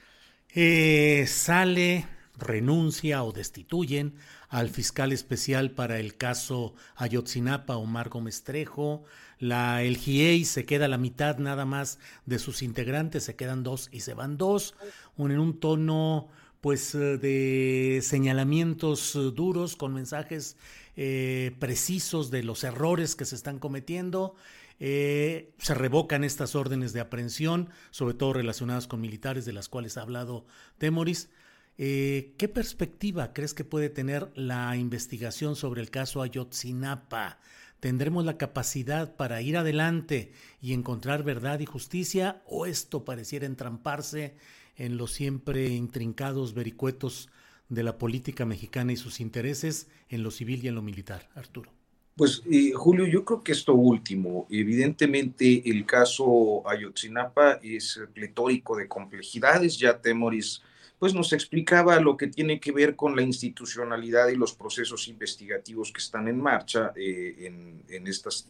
eh, sale, renuncia o destituyen al fiscal especial para el caso Ayotzinapa, Omar Gómez Trejo. La, el GIEI se queda la mitad nada más de sus integrantes, se quedan dos y se van dos, en un tono pues eh, de señalamientos eh, duros con mensajes eh, precisos de los errores que se están cometiendo. se revocan estas órdenes de aprehensión, sobre todo relacionadas con militares de las cuales ha hablado Temoris. ¿Qué perspectiva crees que puede tener la investigación sobre el caso Ayotzinapa? ¿Tendremos la capacidad para ir adelante y encontrar verdad y justicia o esto pareciera entramparse en los siempre intrincados vericuetos de la política mexicana y sus intereses en lo civil y en lo militar, Arturo. Pues eh, Julio, yo creo que esto último, evidentemente el caso Ayotzinapa es pletórico de complejidades, ya Temoris pues nos explicaba lo que tiene que ver con la institucionalidad y los procesos investigativos que están en marcha eh, en, estas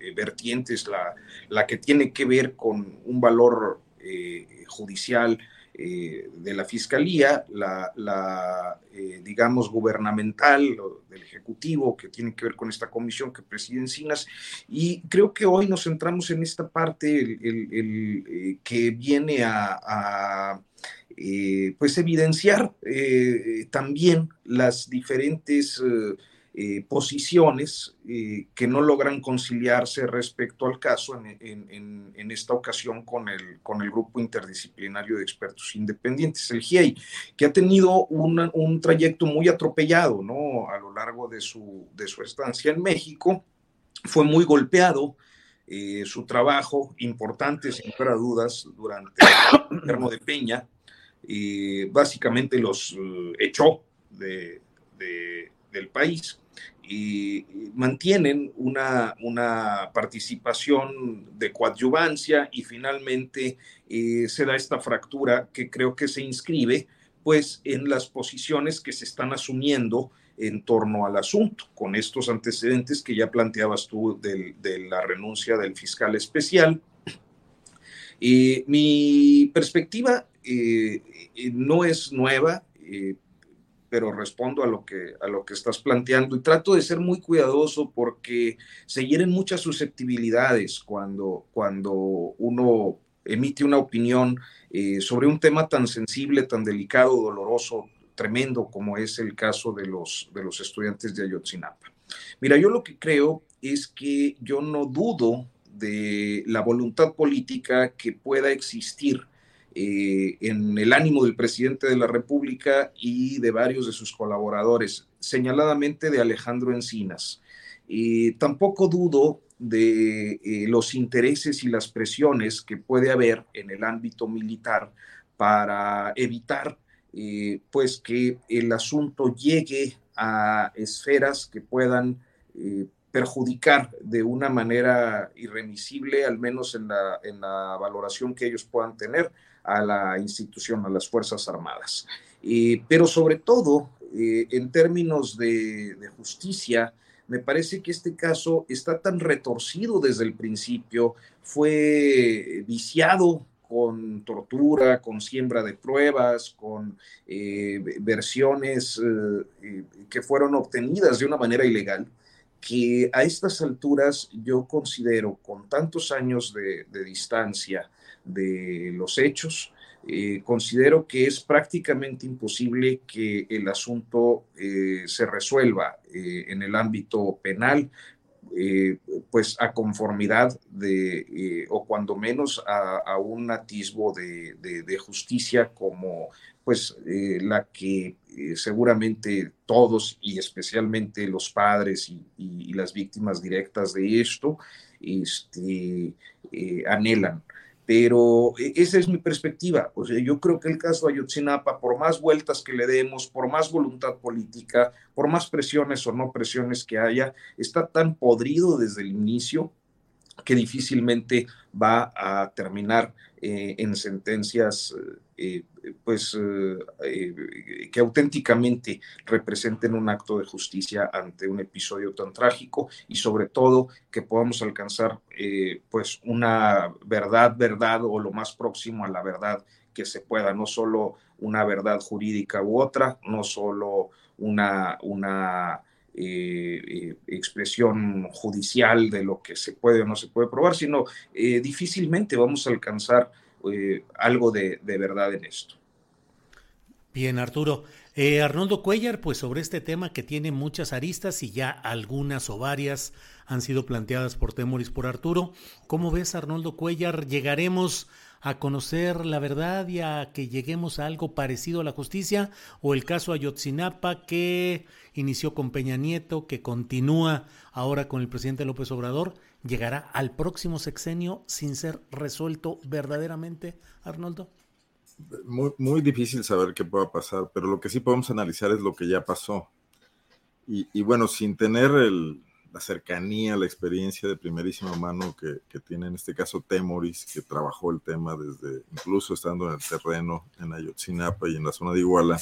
eh, vertientes, la, la, que tiene que ver con un valor judicial eh, de la Fiscalía, la, eh, digamos, gubernamental, del Ejecutivo, que tiene que ver con esta comisión que preside Encinas. Y creo que hoy nos centramos en esta parte eh, que viene a, pues evidenciar también las diferentes eh, posiciones eh, que no logran conciliarse respecto al caso en, esta ocasión con el, grupo interdisciplinario de expertos independientes, el GIEI, que ha tenido un trayecto muy atropellado ¿no? a lo largo de su, de su estancia en México. Fue muy golpeado. Eh, su trabajo importante, sin lugar a dudas, durante el gobierno de Peña, básicamente los echó de, del país y mantienen una, una participación de coadyuvancia y finalmente eh, se da esta fractura que creo que se inscribe pues en las posiciones que se están asumiendo en torno al asunto, con estos antecedentes que ya planteabas tú de, la renuncia del fiscal especial. Eh, mi perspectiva eh, no es nueva, pero respondo a lo que, a lo que estás planteando y trato de ser muy cuidadoso porque se hieren muchas susceptibilidades cuando, cuando uno emite una opinión eh, sobre un tema tan sensible, tan delicado, doloroso, tremendo como es el caso de los, de los estudiantes de Ayotzinapa. Mira, yo lo que creo es que yo no dudo de la voluntad política que pueda existir eh, en el ánimo del presidente de la República y de varios de sus colaboradores, señaladamente de Alejandro Encinas. y tampoco dudo de eh, los intereses y las presiones que puede haber en el ámbito militar para evitar eh, pues que el asunto llegue a esferas que puedan perjudicar de una manera irremisible, al menos en la, en la valoración que ellos puedan tener a la institución, a las Fuerzas Armadas. pero sobre todo, eh, en términos de, justicia, me parece que este caso está tan retorcido desde el principio, fue viciado con tortura, con siembra de pruebas, con eh, versiones eh, que fueron obtenidas de una manera ilegal, que a estas alturas yo considero, con tantos años de, distancia de los hechos, eh, considero que es prácticamente imposible que el asunto eh, se resuelva eh, en el ámbito penal, pues a conformidad de, o cuando menos a, un atisbo de, justicia como pues la que seguramente todos y especialmente los padres y, las víctimas directas de esto este, anhelan pero e, esa es mi perspectiva. O sea, yo creo que el caso Ayotzinapa, por más vueltas que le demos, por más voluntad política, por más presiones o no presiones que haya, está tan podrido desde el inicio que difícilmente va a terminar eh, en sentencias eh, pues eh, que auténticamente representen un acto de justicia ante un episodio tan trágico y sobre todo que podamos alcanzar pues una verdad, verdad o lo más próximo a la verdad que se pueda, no solo una verdad jurídica u otra, no solo una, una expresión judicial de lo que se puede o no se puede probar, sino difícilmente vamos a alcanzar eh, algo de, verdad en esto. Bien, Arturo. Eh, Arnoldo Cuellar, pues sobre este tema que tiene muchas aristas y ya algunas o varias han sido planteadas por Temoris por Arturo. ¿Cómo ves, Arnoldo Cuellar? ¿Llegaremos a conocer la verdad y a que lleguemos a algo parecido a la justicia? ¿O el caso Ayotzinapa que inició con Peña Nieto, que continúa ahora con el presidente López Obrador? llegará al próximo sexenio sin ser resuelto verdaderamente, Arnoldo? Muy, muy difícil saber qué pueda pasar, pero lo que sí podemos analizar es lo que ya pasó. Y, bueno, sin tener la cercanía, la experiencia de primerísima mano que, tiene en este caso Temoris, que trabajó el tema desde incluso estando en el terreno en Ayotzinapa y en la zona de Iguala,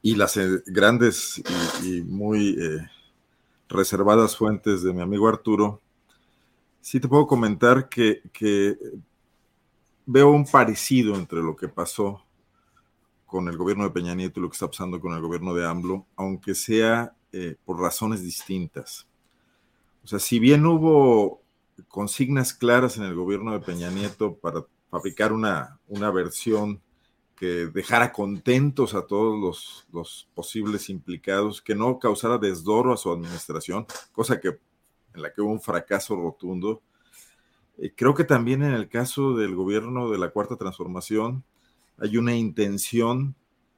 y las eh, grandes y, muy eh, reservadas fuentes de mi amigo Arturo, sí te puedo comentar que, veo un parecido entre lo que pasó con el gobierno de Peña Nieto y lo que está pasando con el gobierno de AMLO, aunque sea eh, por razones distintas. O sea, si bien hubo consignas claras en el gobierno de Peña Nieto para fabricar una, una versión que dejara contentos a todos los, los, posibles implicados, que no causara desdoro a su administración, cosa que en la que hubo un fracaso rotundo. Eh, creo que también en el caso del gobierno de la Cuarta Transformación hay una intención,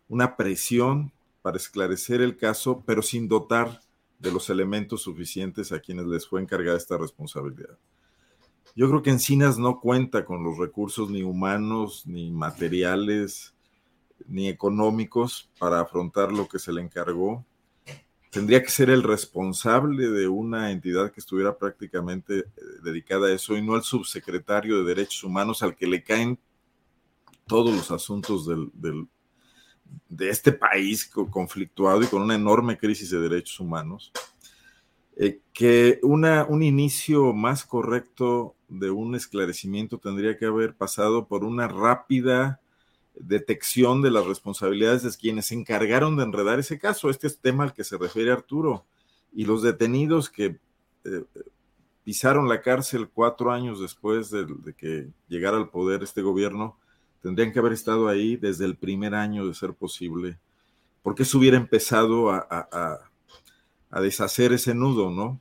una presión para esclarecer el caso, pero sin dotar de los elementos suficientes a quienes les fue encargada esta responsabilidad. Yo creo que Encinas no cuenta con los recursos ni humanos, ni materiales, ni económicos para afrontar lo que se le encargó tendría que ser el responsable de una entidad que estuviera prácticamente eh, dedicada a eso y no el subsecretario de Derechos Humanos al que le caen todos los asuntos del, de este país conflictuado y con una enorme crisis de derechos humanos. Eh, que una, un inicio más correcto de un esclarecimiento tendría que haber pasado por una rápida detección de las responsabilidades de quienes se encargaron de enredar ese caso. Este es tema al que se refiere Arturo. Y los detenidos que eh, pisaron la cárcel cuatro años después de, que llegara al poder este gobierno, tendrían que haber estado ahí desde el primer año de ser posible, porque eso hubiera empezado a, deshacer ese nudo, ¿no?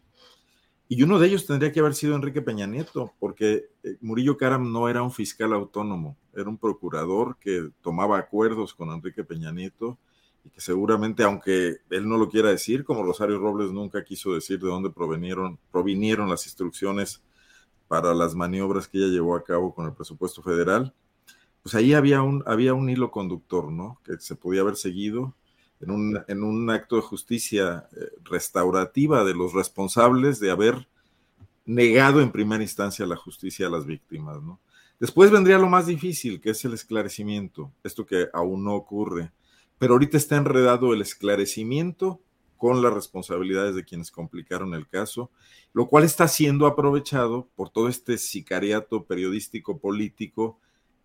Y uno de ellos tendría que haber sido Enrique Peña Nieto, porque eh, Murillo Karam no era un fiscal autónomo, era un procurador que tomaba acuerdos con Enrique Peña Nieto y que seguramente, aunque él no lo quiera decir, como Rosario Robles nunca quiso decir de dónde provinieron, provinieron las instrucciones para las maniobras que ella llevó a cabo con el presupuesto federal, pues ahí había un, había un hilo conductor, ¿no? Que se podía haber seguido en un, en un acto de justicia eh, restaurativa de los responsables de haber negado en primera instancia la justicia a las víctimas, ¿no? Después vendría lo más difícil, que es el esclarecimiento, esto que aún no ocurre, pero ahorita está enredado el esclarecimiento con las responsabilidades de quienes complicaron el caso, lo cual está siendo aprovechado por todo este sicariato periodístico político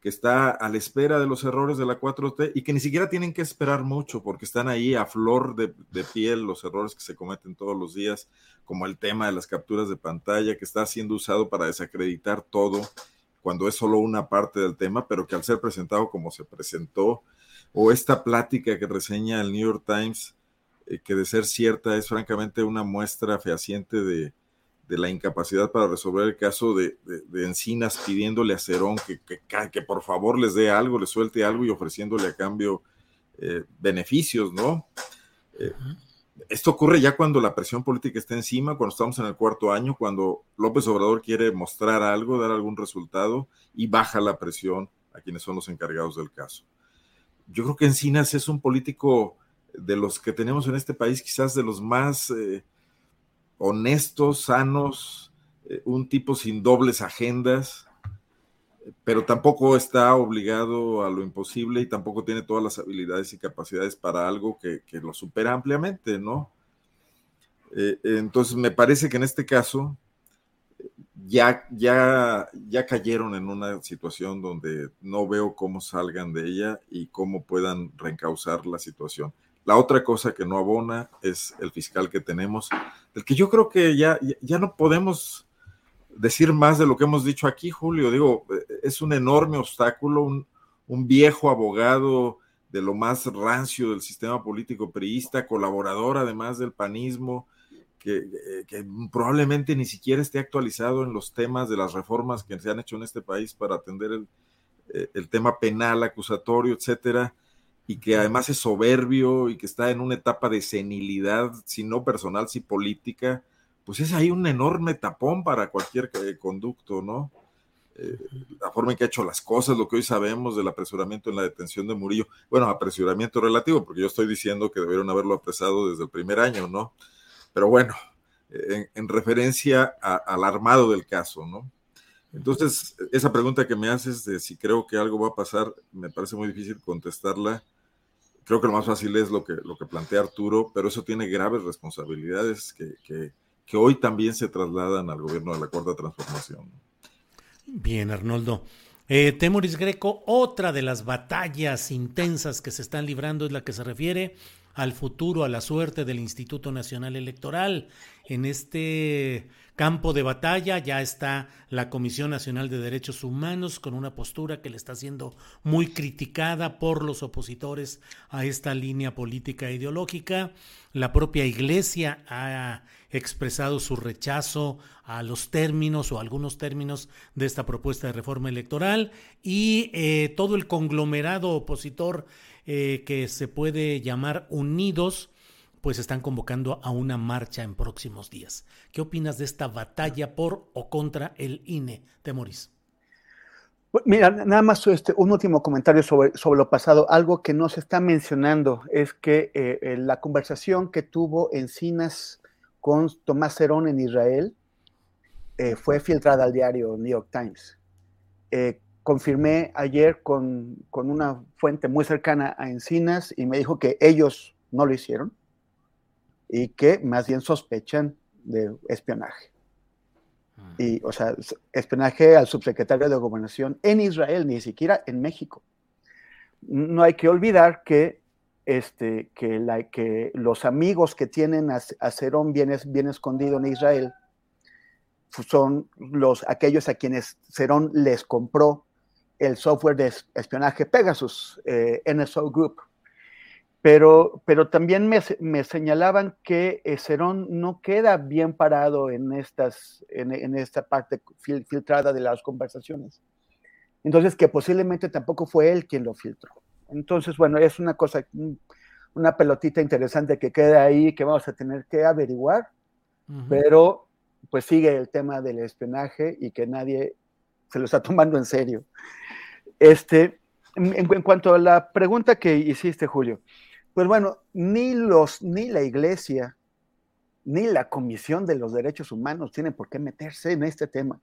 que está a la espera de los errores de la 4T y que ni siquiera tienen que esperar mucho porque están ahí a flor de, piel los errores que se cometen todos los días, como el tema de las capturas de pantalla que está siendo usado para desacreditar todo cuando es solo una parte del tema, pero que al ser presentado como se presentó, o esta plática que reseña el New York Times, eh, que de ser cierta es francamente una muestra fehaciente de, de la incapacidad para resolver el caso de, Encinas pidiéndole a Cerón que, que, por favor les dé algo, le suelte algo y ofreciéndole a cambio eh, beneficios, ¿no? Eh, esto ocurre ya cuando la presión política está encima, cuando estamos en el cuarto año, cuando López Obrador quiere mostrar algo, dar algún resultado y baja la presión a quienes son los encargados del caso. Yo creo que Encinas es un político de los que tenemos en este país, quizás de los más... Eh, honestos, sanos, eh, un tipo sin dobles agendas, pero tampoco está obligado a lo imposible y tampoco tiene todas las habilidades y capacidades para algo que, lo supera ampliamente, ¿no? Eh, entonces me parece que en este caso ya, ya, ya cayeron en una situación donde no veo cómo salgan de ella y cómo puedan reencauzar la situación. La otra cosa que no abona es el fiscal que tenemos, del que yo creo que ya, ya no podemos decir más de lo que hemos dicho aquí, Julio. Digo, es un enorme obstáculo, un, viejo abogado de lo más rancio del sistema político priista, colaborador además del panismo, que, que, probablemente ni siquiera esté actualizado en los temas de las reformas que se han hecho en este país para atender el, eh, el tema penal, acusatorio, etcétera y que además es soberbio y que está en una etapa de senilidad, si no personal, si política, pues es ahí un enorme tapón para cualquier eh, conducto, ¿no? Eh, la forma en que ha hecho las cosas, lo que hoy sabemos del apresuramiento en la detención de Murillo, bueno, apresuramiento relativo, porque yo estoy diciendo que debieron haberlo apresado desde el primer año, ¿no? Pero bueno, en, referencia al armado del caso, ¿no? Entonces, esa pregunta que me haces de si creo que algo va a pasar, me parece muy difícil contestarla creo que lo más fácil es lo que, lo que plantea Arturo, pero eso tiene graves responsabilidades que, que, hoy también se trasladan al gobierno de la Cuarta Transformación. Bien, Arnoldo. Eh, Temoris Greco, otra de las batallas intensas que se están librando es la que se refiere al futuro, a la suerte del Instituto Nacional Electoral. En este campo de batalla ya está la Comisión Nacional de Derechos Humanos con una postura que le está siendo muy criticada por los opositores a esta línea política e ideológica. La propia Iglesia ha expresado su rechazo a los términos o algunos términos de esta propuesta de reforma electoral y eh, todo el conglomerado opositor eh, que se puede llamar Unidos pues están convocando a una marcha en próximos días. ¿Qué opinas de esta batalla por o contra el INE, Temoris? Mira, nada más este, un último comentario sobre, sobre lo pasado. Algo que no se está mencionando es que eh, eh, la conversación que tuvo Encinas con Tomás Cerón en Israel eh, fue filtrada al diario New York Times. confirmé ayer con, con, una fuente muy cercana a Encinas y me dijo que ellos no lo hicieron, y que más bien sospechan de espionaje. Ah. Y, o sea, espionaje al subsecretario de Gobernación en Israel, ni siquiera en México. No hay que olvidar que, este, que, la, que los amigos que tienen a, Cerón bien, bien escondido en Israel son los, aquellos a quienes Cerón les compró el software de espionaje Pegasus, eh, NSO Group. Pero, pero también me, me señalaban que Cerón no queda bien parado en, estas, en, en esta parte filtrada de las conversaciones. Entonces, que posiblemente tampoco fue él quien lo filtró. Entonces, bueno, es una cosa, una pelotita interesante que queda ahí que vamos a tener que averiguar, pero pues sigue el tema del espionaje y que nadie se lo está tomando en serio. Este, en, cuanto a la pregunta que hiciste, Julio, pues bueno, ni los, ni la iglesia, ni la Comisión de los Derechos Humanos tienen por qué meterse en este tema.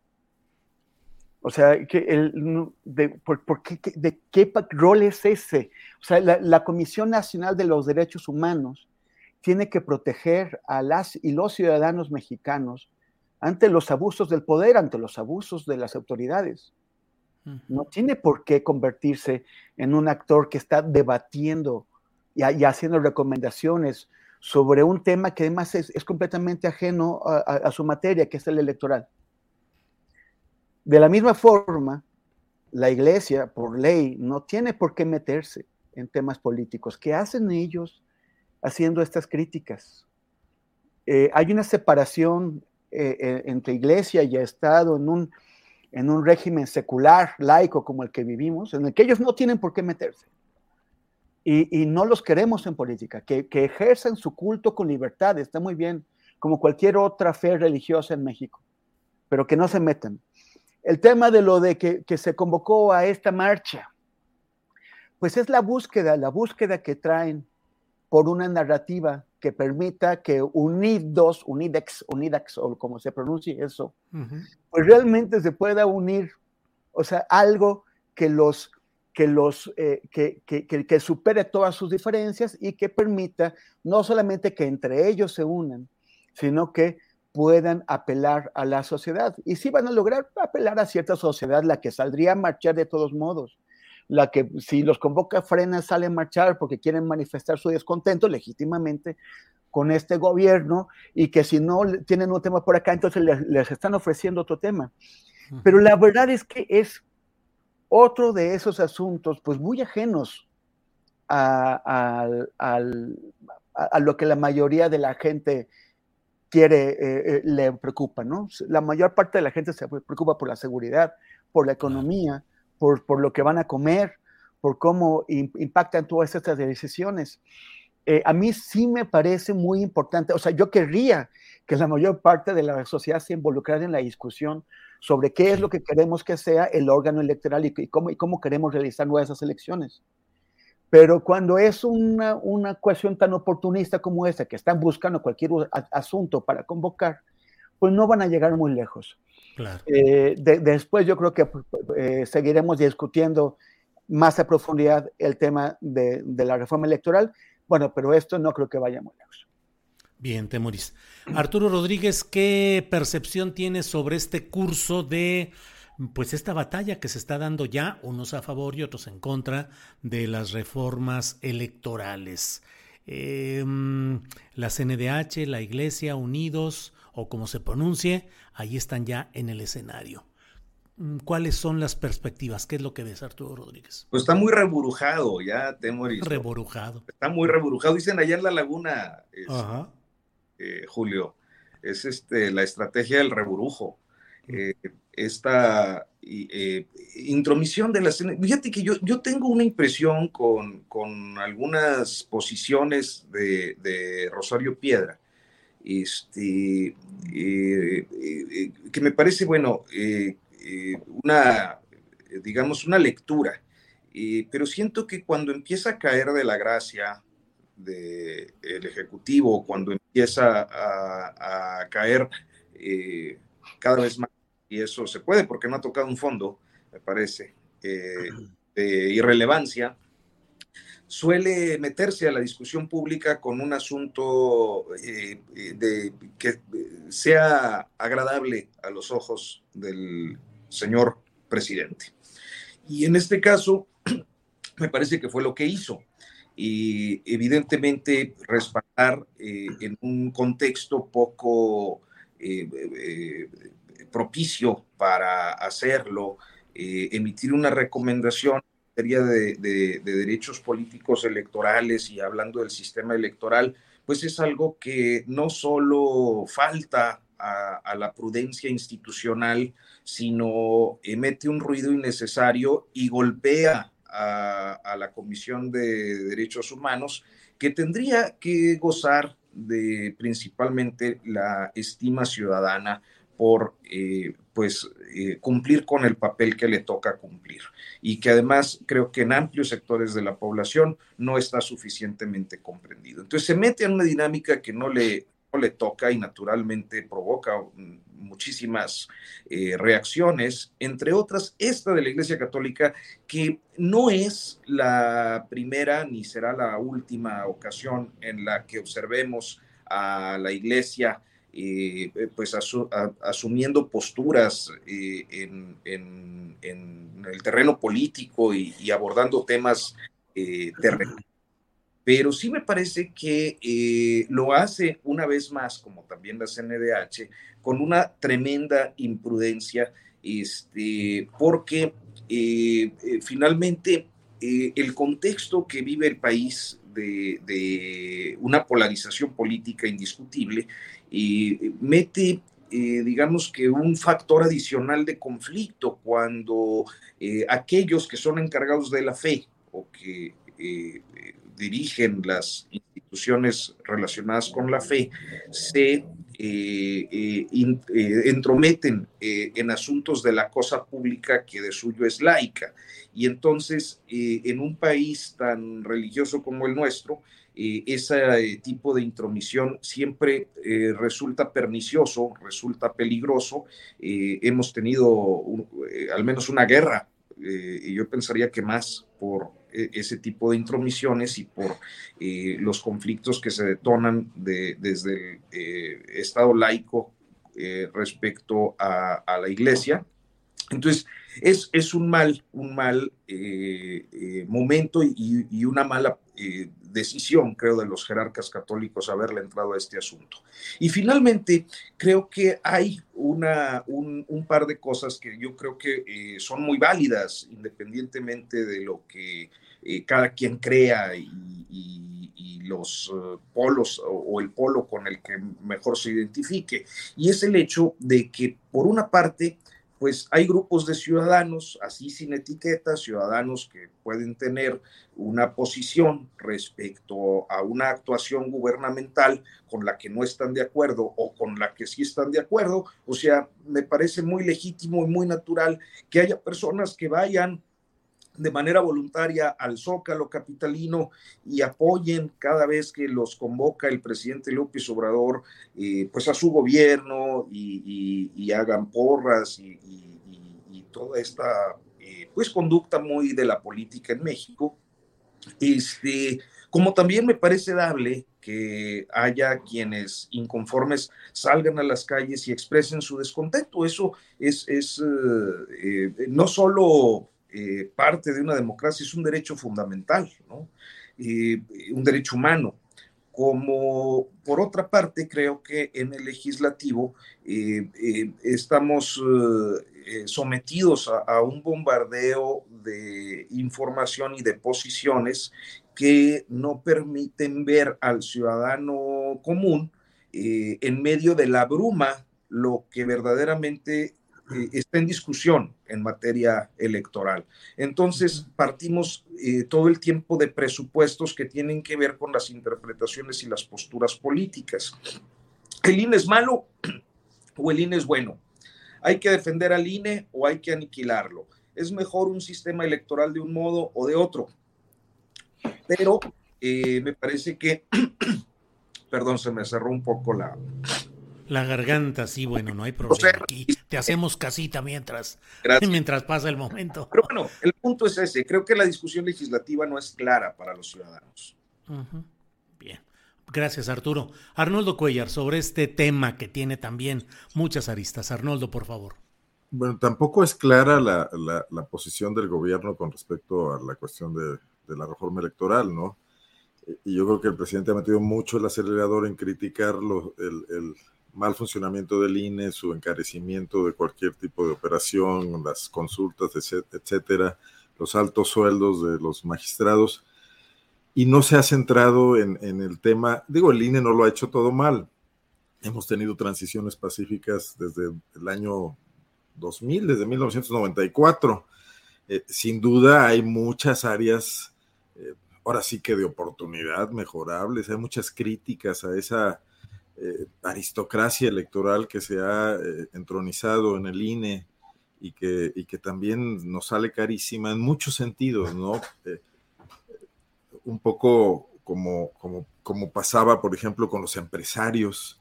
O sea, que el, de, por, qué, ¿de qué rol es ese? O sea, la, Comisión Nacional de los Derechos Humanos tiene que proteger a las y los ciudadanos mexicanos ante los abusos del poder, ante los abusos de las autoridades. No tiene por qué convertirse en un actor que está debatiendo y, haciendo recomendaciones sobre un tema que además es, completamente ajeno a su materia, que es el electoral. De la misma forma, la iglesia, por ley, no tiene por qué meterse en temas políticos. ¿Qué hacen ellos haciendo estas críticas? Eh, hay una separación eh, eh, entre iglesia y Estado en un, en un régimen secular, laico como el que vivimos, en el que ellos no tienen por qué meterse. Y, no los queremos en política, que, que ejerzan su culto con libertad, está muy bien, como cualquier otra fe religiosa en México, pero que no se metan. El tema de lo de que, se convocó a esta marcha, pues es la búsqueda, la búsqueda que traen por una narrativa que permita que unidos, unidex, unidax, o como se pronuncie eso, pues realmente se pueda unir, o sea, algo que los, que los, eh, que, que, que, supere todas sus diferencias y que permita no solamente que entre ellos se unan, sino que puedan apelar a la sociedad. Y si van a lograr apelar a cierta sociedad, la que saldría a marchar de todos modos, la que si los convoca frena sale a marchar porque quieren manifestar su descontento legítimamente con este gobierno y que si no tienen un tema por acá, entonces les, están ofreciendo otro tema. Pero la verdad es que es otro de esos asuntos, pues muy ajenos a, a lo que la mayoría de la gente quiere, eh, eh, le preocupa, ¿no? La mayor parte de la gente se preocupa por la seguridad, por la economía, por, por lo que van a comer, por cómo impactan todas estas decisiones. Eh, a mí sí me parece muy importante, o sea, yo querría que la mayor parte de la sociedad se involucrara en la discusión sobre qué es lo que queremos que sea el órgano electoral y, cómo, y cómo queremos realizar nuestras elecciones. Pero cuando es una, una cuestión tan oportunista como esta, que están buscando cualquier asunto para convocar, pues no van a llegar muy lejos. Eh, después yo creo que eh, seguiremos discutiendo más a profundidad el tema de, de, la reforma electoral. Bueno, pero esto no creo que vaya muy lejos. Bien, Temoris. Arturo Rodríguez, ¿qué percepción tienes sobre este curso de pues esta batalla que se está dando ya, unos a favor y otros en contra de las reformas electorales. Em, la CNDH, la Iglesia, Unidos o como se pronuncie, ahí están ya en el escenario. Mm, ¿Cuáles son las perspectivas? ¿Qué es lo que ves, Arturo Rodríguez? Pues está muy reburujado, ya Temoris. Reburujado. Está muy reburujado. Dicen allá en la laguna, eh, Julio, es este, la estrategia del reburujo. Eh, esta eh, intromisión de la Fíjate que yo, yo tengo una impresión con, con algunas posiciones de, Rosario Piedra, este, que me parece, bueno, una, digamos, una lectura, pero siento que cuando empieza a caer de la gracia del Ejecutivo, cuando empieza a, a caer cada vez más y eso se puede porque no ha tocado un fondo, me parece, eh, de irrelevancia, suele meterse a la discusión pública con un asunto eh, de, que sea agradable a los ojos del señor presidente. Y en este caso, me parece que fue lo que hizo. Y evidentemente respaldar eh, en un contexto poco propicio para hacerlo, eh, emitir una recomendación materia de, derechos políticos electorales y hablando del sistema electoral, pues es algo que no solo falta a, la prudencia institucional, sino emite un ruido innecesario y golpea a, la Comisión de Derechos Humanos, que tendría que gozar de principalmente la estima ciudadana por eh, pues eh, cumplir con el papel que le toca cumplir y que además creo que en amplios sectores de la población no está suficientemente comprendido. Entonces se mete en una dinámica que no le, le toca y naturalmente provoca muchísimas eh, reacciones, entre otras esta de la Iglesia Católica, que no es la primera ni será la última ocasión en la que observemos a la Iglesia eh, pues asumiendo posturas eh, en, el terreno político y, abordando temas eh. Pero sí me parece que lo hace una vez más, como también la CNDH, con una tremenda imprudencia, este, porque finalmente el contexto que vive el país de, una polarización política indiscutible mete eh, digamos que un factor adicional de conflicto cuando eh, aquellos que son encargados de la fe o que eh, dirigen las instituciones relacionadas con la fe se entrometen en asuntos de la cosa pública que de suyo es laica. Y entonces, en un país tan religioso como el nuestro, eh, ese tipo de intromisión siempre eh, resulta pernicioso, resulta peligroso. Eh, hemos tenido al menos una guerra, y yo pensaría que más por ese tipo de intromisiones y por los conflictos que se detonan desde el Estado laico respecto a, la Iglesia. Entonces, es, un mal, un mal momento y, una mala decisión, creo, de los jerarcas católicos haberle entrado a este asunto. Y finalmente, creo que hay una, un, par de cosas que yo creo que eh, son muy válidas, independientemente de lo que eh, cada quien crea y, los eh, polos o, el polo con el que mejor se identifique. Y es el hecho de que, por una parte, pues hay grupos de ciudadanos, así sin etiqueta, ciudadanos que pueden tener una posición respecto a una actuación gubernamental con la que no están de acuerdo o con la que sí están de acuerdo. O sea, me parece muy legítimo y muy natural que haya personas que vayan de manera voluntaria al Zócalo capitalino y apoyen cada vez que los convoca el presidente López Obrador, eh, pues a su gobierno y, hagan porras y, toda esta eh, pues conducta muy de la política en México. Este, como también me parece dable que haya quienes inconformes salgan a las calles y expresen su descontento. Eso es, es eh, no solo eh, parte de una democracia, es un derecho fundamental, ¿no? un derecho humano. Como por otra parte, creo que en el legislativo eh, eh, estamos sometidos a, a, un bombardeo de información y de posiciones que no permiten ver al ciudadano común en medio de la bruma lo que verdaderamente está en discusión en materia electoral. Entonces, partimos eh, todo el tiempo de presupuestos que tienen que ver con las interpretaciones y las posturas políticas. ¿El INE es malo o el INE es bueno? ¿Hay que defender al INE o hay que aniquilarlo? ¿Es mejor un sistema electoral de un modo o de otro? Pero eh, me parece que, perdón, se me cerró un poco la, la garganta, sí, bueno, no hay problema. Aquí te hacemos casita mientras, mientras pasa el momento. Pero bueno, el punto es ese. Creo que la discusión legislativa no es clara para los ciudadanos. Bien. Gracias, Arturo. Arnoldo Cuellar, sobre este tema que tiene también muchas aristas. Arnoldo, por favor. Bueno, tampoco es clara la, la, posición del gobierno con respecto a la cuestión de, de la reforma electoral, ¿no? Y yo creo que el presidente ha metido mucho el acelerador en criticar el, el, mal funcionamiento del INE, su encarecimiento de cualquier tipo de operación, las consultas, etcétera, los altos sueldos de los magistrados y no se ha centrado en, el tema, digo, el INE no lo ha hecho todo mal. Hemos tenido transiciones pacíficas desde el año 2000, desde 1994. Eh, sin duda hay muchas áreas, eh, ahora sí que de oportunidad mejorables, hay muchas críticas a esa eh, aristocracia electoral que se ha entronizado en el INE y que, y que también nos sale carísima en muchos sentidos, ¿no? un poco como, como, como pasaba, por ejemplo, con los empresarios,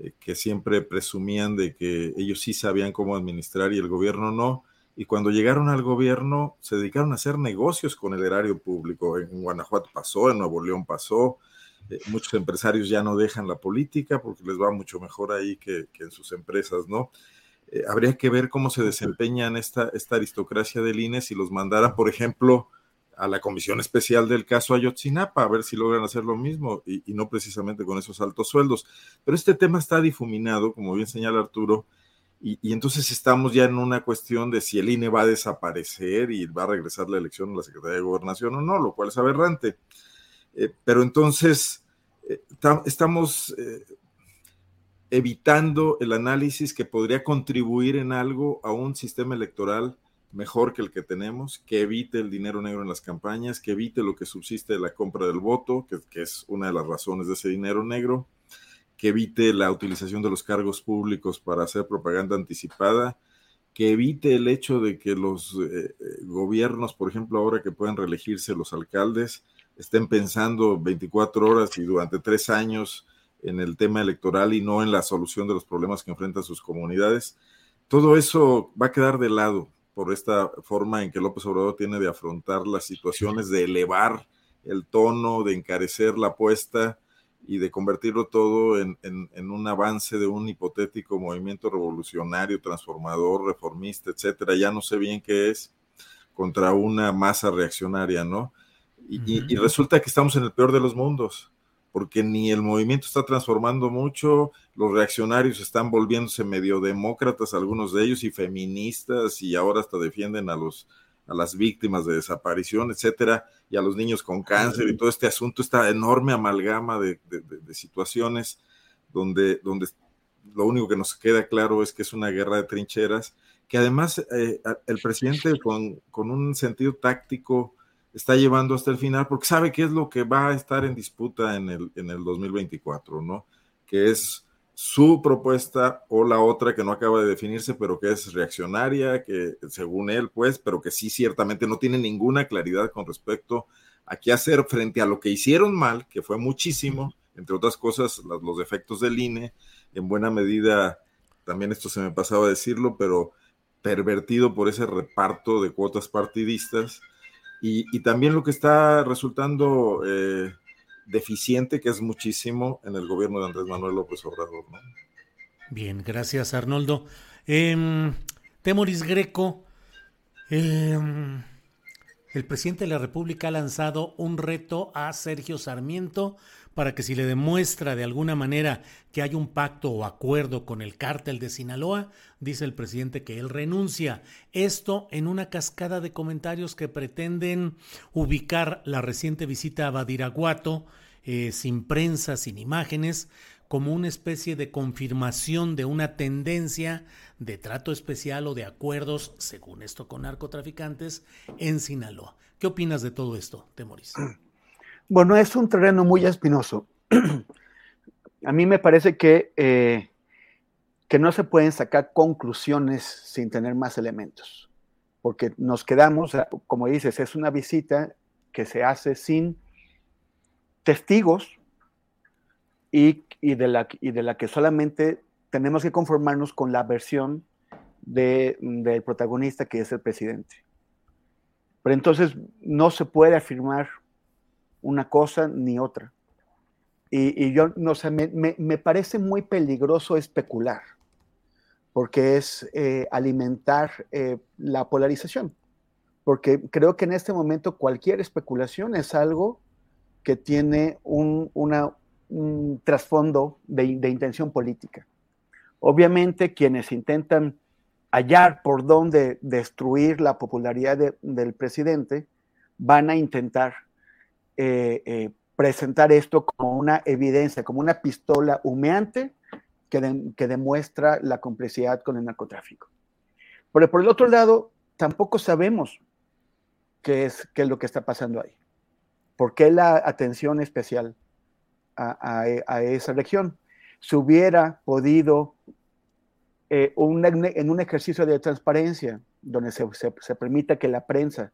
eh, que siempre presumían de que ellos sí sabían cómo administrar y el gobierno no. Y cuando llegaron al gobierno, se dedicaron a hacer negocios con el erario público. En Guanajuato pasó, en Nuevo León pasó. Eh, muchos empresarios ya no dejan la política porque les va mucho mejor ahí que, en sus empresas, ¿no? Eh, habría que ver cómo se desempeñan esta, esta aristocracia del INE si los mandaran, por ejemplo, a la comisión especial del caso Ayotzinapa, a ver si logran hacer lo mismo y, no precisamente con esos altos sueldos. Pero este tema está difuminado, como bien señala Arturo, y, entonces estamos ya en una cuestión de si el INE va a desaparecer y va a regresar la elección a la Secretaría de Gobernación o no, lo cual es aberrante. Eh, pero entonces estamos eh, evitando el análisis que podría contribuir en algo a un sistema electoral mejor que el que tenemos, que evite el dinero negro en las campañas, que evite lo que subsiste de la compra del voto, que, es una de las razones de ese dinero negro, que evite la utilización de los cargos públicos para hacer propaganda anticipada, que evite el hecho de que los eh, eh, gobiernos, por ejemplo, ahora que pueden reelegirse los alcaldes, estén pensando 24 horas y durante tres años en el tema electoral y no en la solución de los problemas que enfrentan sus comunidades. Todo eso va a quedar de lado por esta forma en que López Obrador tiene de afrontar las situaciones, de elevar el tono, de encarecer la apuesta y de convertirlo todo en, un avance de un hipotético movimiento revolucionario, transformador, reformista, etcétera. Ya no sé bien qué es, contra una masa reaccionaria, ¿no? Y resulta que estamos en el peor de los mundos porque ni el movimiento está transformando mucho, los reaccionarios están volviéndose medio demócratas, algunos de ellos, y feministas, y ahora hasta defienden a los a las víctimas de desaparición, etcétera, y a los niños con cáncer y todo este asunto, esta enorme amalgama de, situaciones donde, donde lo único que nos queda claro es que es una guerra de trincheras, que además eh, el presidente con, con un sentido táctico, está llevando hasta el final porque sabe qué es lo que va a estar en disputa en el, en el 2024, ¿no? Que es su propuesta o la otra que no acaba de definirse, pero que es reaccionaria, que según él, pues, pero que sí ciertamente no tiene ninguna claridad con respecto a qué hacer frente a lo que hicieron mal, que fue muchísimo, entre otras cosas, los, defectos del INE, en buena medida, también esto se me pasaba a decirlo, pero pervertido por ese reparto de cuotas partidistas y, también lo que está resultando eh, deficiente, que es muchísimo en el gobierno de Andrés Manuel López Obrador. Bien, gracias Arnoldo. Em, Temoris Greco, em, el presidente de la República ha lanzado un reto a Sergio Sarmiento para que si le demuestra de alguna manera que hay un pacto o acuerdo con el cártel de Sinaloa, dice el presidente que él renuncia. Esto en una cascada de comentarios que pretenden ubicar la reciente visita a Badiraguato, eh, sin prensa, sin imágenes, como una especie de confirmación de una tendencia de trato especial o de acuerdos, según esto, con narcotraficantes en Sinaloa. ¿Qué opinas de todo esto, Temoris? Bueno, es un terreno muy espinoso. A mí me parece que, eh, que no se pueden sacar conclusiones sin tener más elementos, porque nos quedamos, como dices, es una visita que se hace sin testigos y, de, la, y de la que solamente tenemos que conformarnos con la versión de, del protagonista que es el presidente. Pero entonces no se puede afirmar una cosa ni otra. Y, yo, no sé, me, parece muy peligroso especular, porque es eh, alimentar eh, la polarización. Porque creo que en este momento cualquier especulación es algo que tiene un, trasfondo de, intención política. Obviamente quienes intentan hallar por dónde destruir la popularidad del presidente, van a intentar eh, eh, presentar esto como una evidencia, como una pistola humeante que, que demuestra la complicidad con el narcotráfico. Pero por el otro lado, tampoco sabemos qué es, qué es lo que está pasando ahí. ¿Por qué la atención especial a, esa región? Si hubiera podido, eh, en un ejercicio de transparencia, donde se, se, permita que la prensa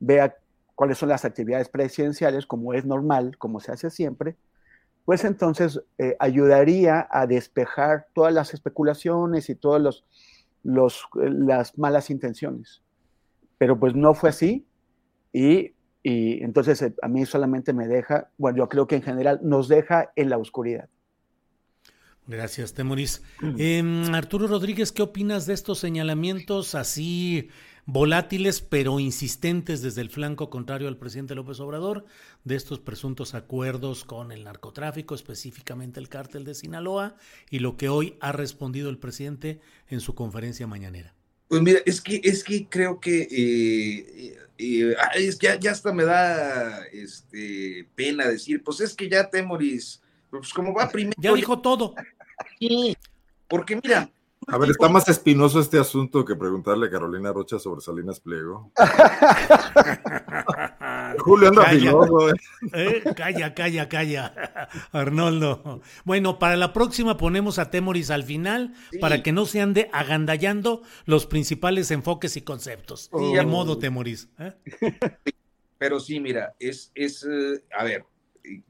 vea cuáles son las actividades presidenciales, como es normal, como se hace siempre, pues entonces eh, ayudaría a despejar todas las especulaciones y todas los, los, las malas intenciones. Pero pues no fue así y y entonces eh, a mí solamente me deja, bueno, yo creo que en general nos deja en la oscuridad. Gracias, Temoris. Em, Arturo Rodríguez, ¿qué opinas de estos señalamientos así volátiles pero insistentes desde el flanco contrario al presidente López Obrador de estos presuntos acuerdos con el narcotráfico, específicamente el cártel de Sinaloa, y lo que hoy ha respondido el presidente en su conferencia mañanera? Pues mira, es que, es que creo que eh, eh, es que ya, hasta me da este, pena decir, pues es que ya Temoris, pues como va primero. Ya dijo todo. Sí, porque mira, a ver, está más espinoso este asunto que preguntarle a Carolina Rocha sobre Salinas Pliego. Julio anda calla, ¿eh? ¿eh? Calla, calla, calla, Arnoldo. Bueno, para la próxima ponemos a Temoris al final para que no se ande agandallando los principales enfoques y conceptos. de modo, Temoris. ¿eh? Pero sí, mira, es, es, eh, a ver,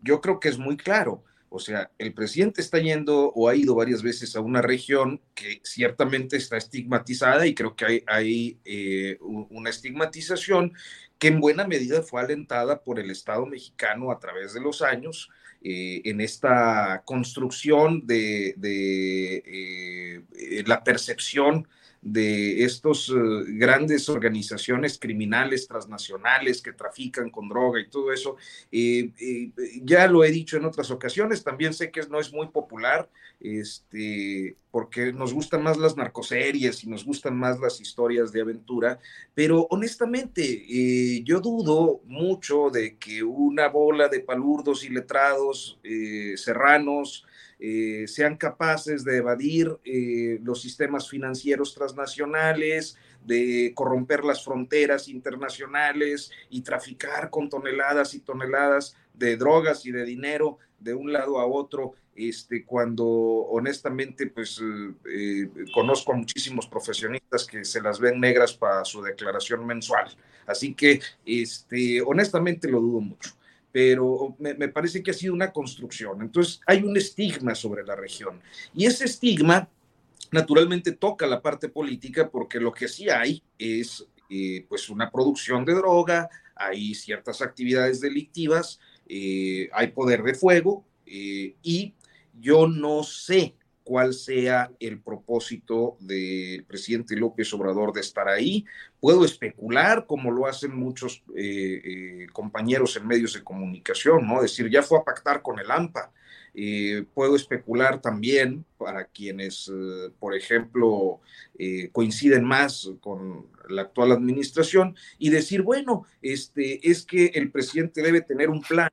yo creo que es muy claro o sea, el presidente está yendo o ha ido varias veces a una región que ciertamente está estigmatizada y creo que hay, eh, una estigmatización que en buena medida fue alentada por el Estado mexicano a través de los años eh, en esta construcción de, eh, la percepción de estas eh, grandes organizaciones criminales transnacionales que trafican con droga y todo eso. Eh, eh, ya lo he dicho en otras ocasiones, también sé que no es muy popular, este, porque nos gustan más las narcoseries y nos gustan más las historias de aventura, pero honestamente yo dudo mucho de que una bola de palurdos y letrados serranos, eh, sean capaces de evadir eh, los sistemas financieros transnacionales, de corromper las fronteras internacionales y traficar con toneladas y toneladas de drogas y de dinero de un lado a otro, este, cuando honestamente pues eh, conozco a muchísimos profesionistas que se las ven negras para su declaración mensual. Así que este, honestamente lo dudo mucho pero me, parece que ha sido una construcción. Entonces, hay un estigma sobre la región. Y ese estigma, naturalmente, toca la parte política porque lo que sí hay es, eh, pues, una producción de droga, hay ciertas actividades delictivas, eh, hay poder de fuego, eh, y yo no sé cuál sea el propósito del presidente López Obrador de estar ahí. Puedo especular, como lo hacen muchos eh, eh, compañeros en medios de comunicación, ¿no? Decir, ya fue a pactar con el AMPA. Eh, puedo especular también para quienes, por ejemplo, coinciden más con la actual administración y decir, bueno, este, es que el presidente debe tener un plan,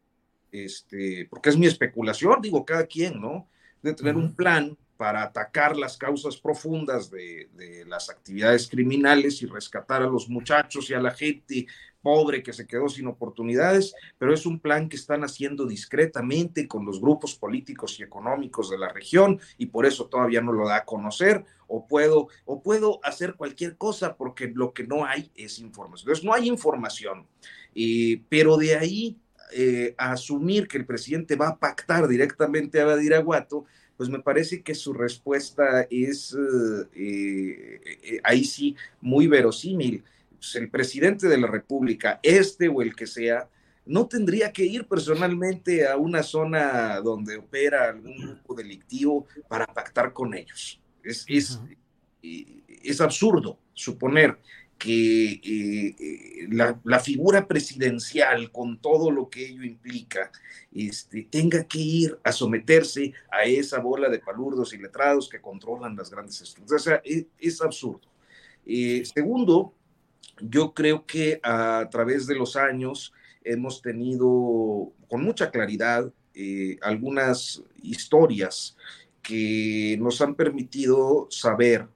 este, porque es mi especulación, digo, cada quien, ¿no? Debe tener un plan para atacar las causas profundas de, las actividades criminales y rescatar a los muchachos y a la gente pobre que se quedó sin oportunidades, pero es un plan que están haciendo discretamente con los grupos políticos y económicos de la región y por eso todavía no lo da a conocer o puedo o puedo hacer cualquier cosa porque lo que no hay es información. Entonces no hay información, eh, pero de ahí eh, a asumir que el presidente va a pactar directamente a Badiraguato, pues me parece que su respuesta es eh, eh, ahí sí muy verosímil. Pues, el presidente de la República, este o el que sea, no tendría que ir personalmente a una zona donde opera algún grupo delictivo para pactar con ellos. Es, es, es absurdo suponer que eh, eh, la, figura presidencial, con todo lo que ello implica, este, tenga que ir a someterse a esa bola de palurdos y letrados que controlan las grandes estructuras. O sea, es, absurdo. segundo, yo creo que a través de los años hemos tenido con mucha claridad algunas historias que nos han permitido saber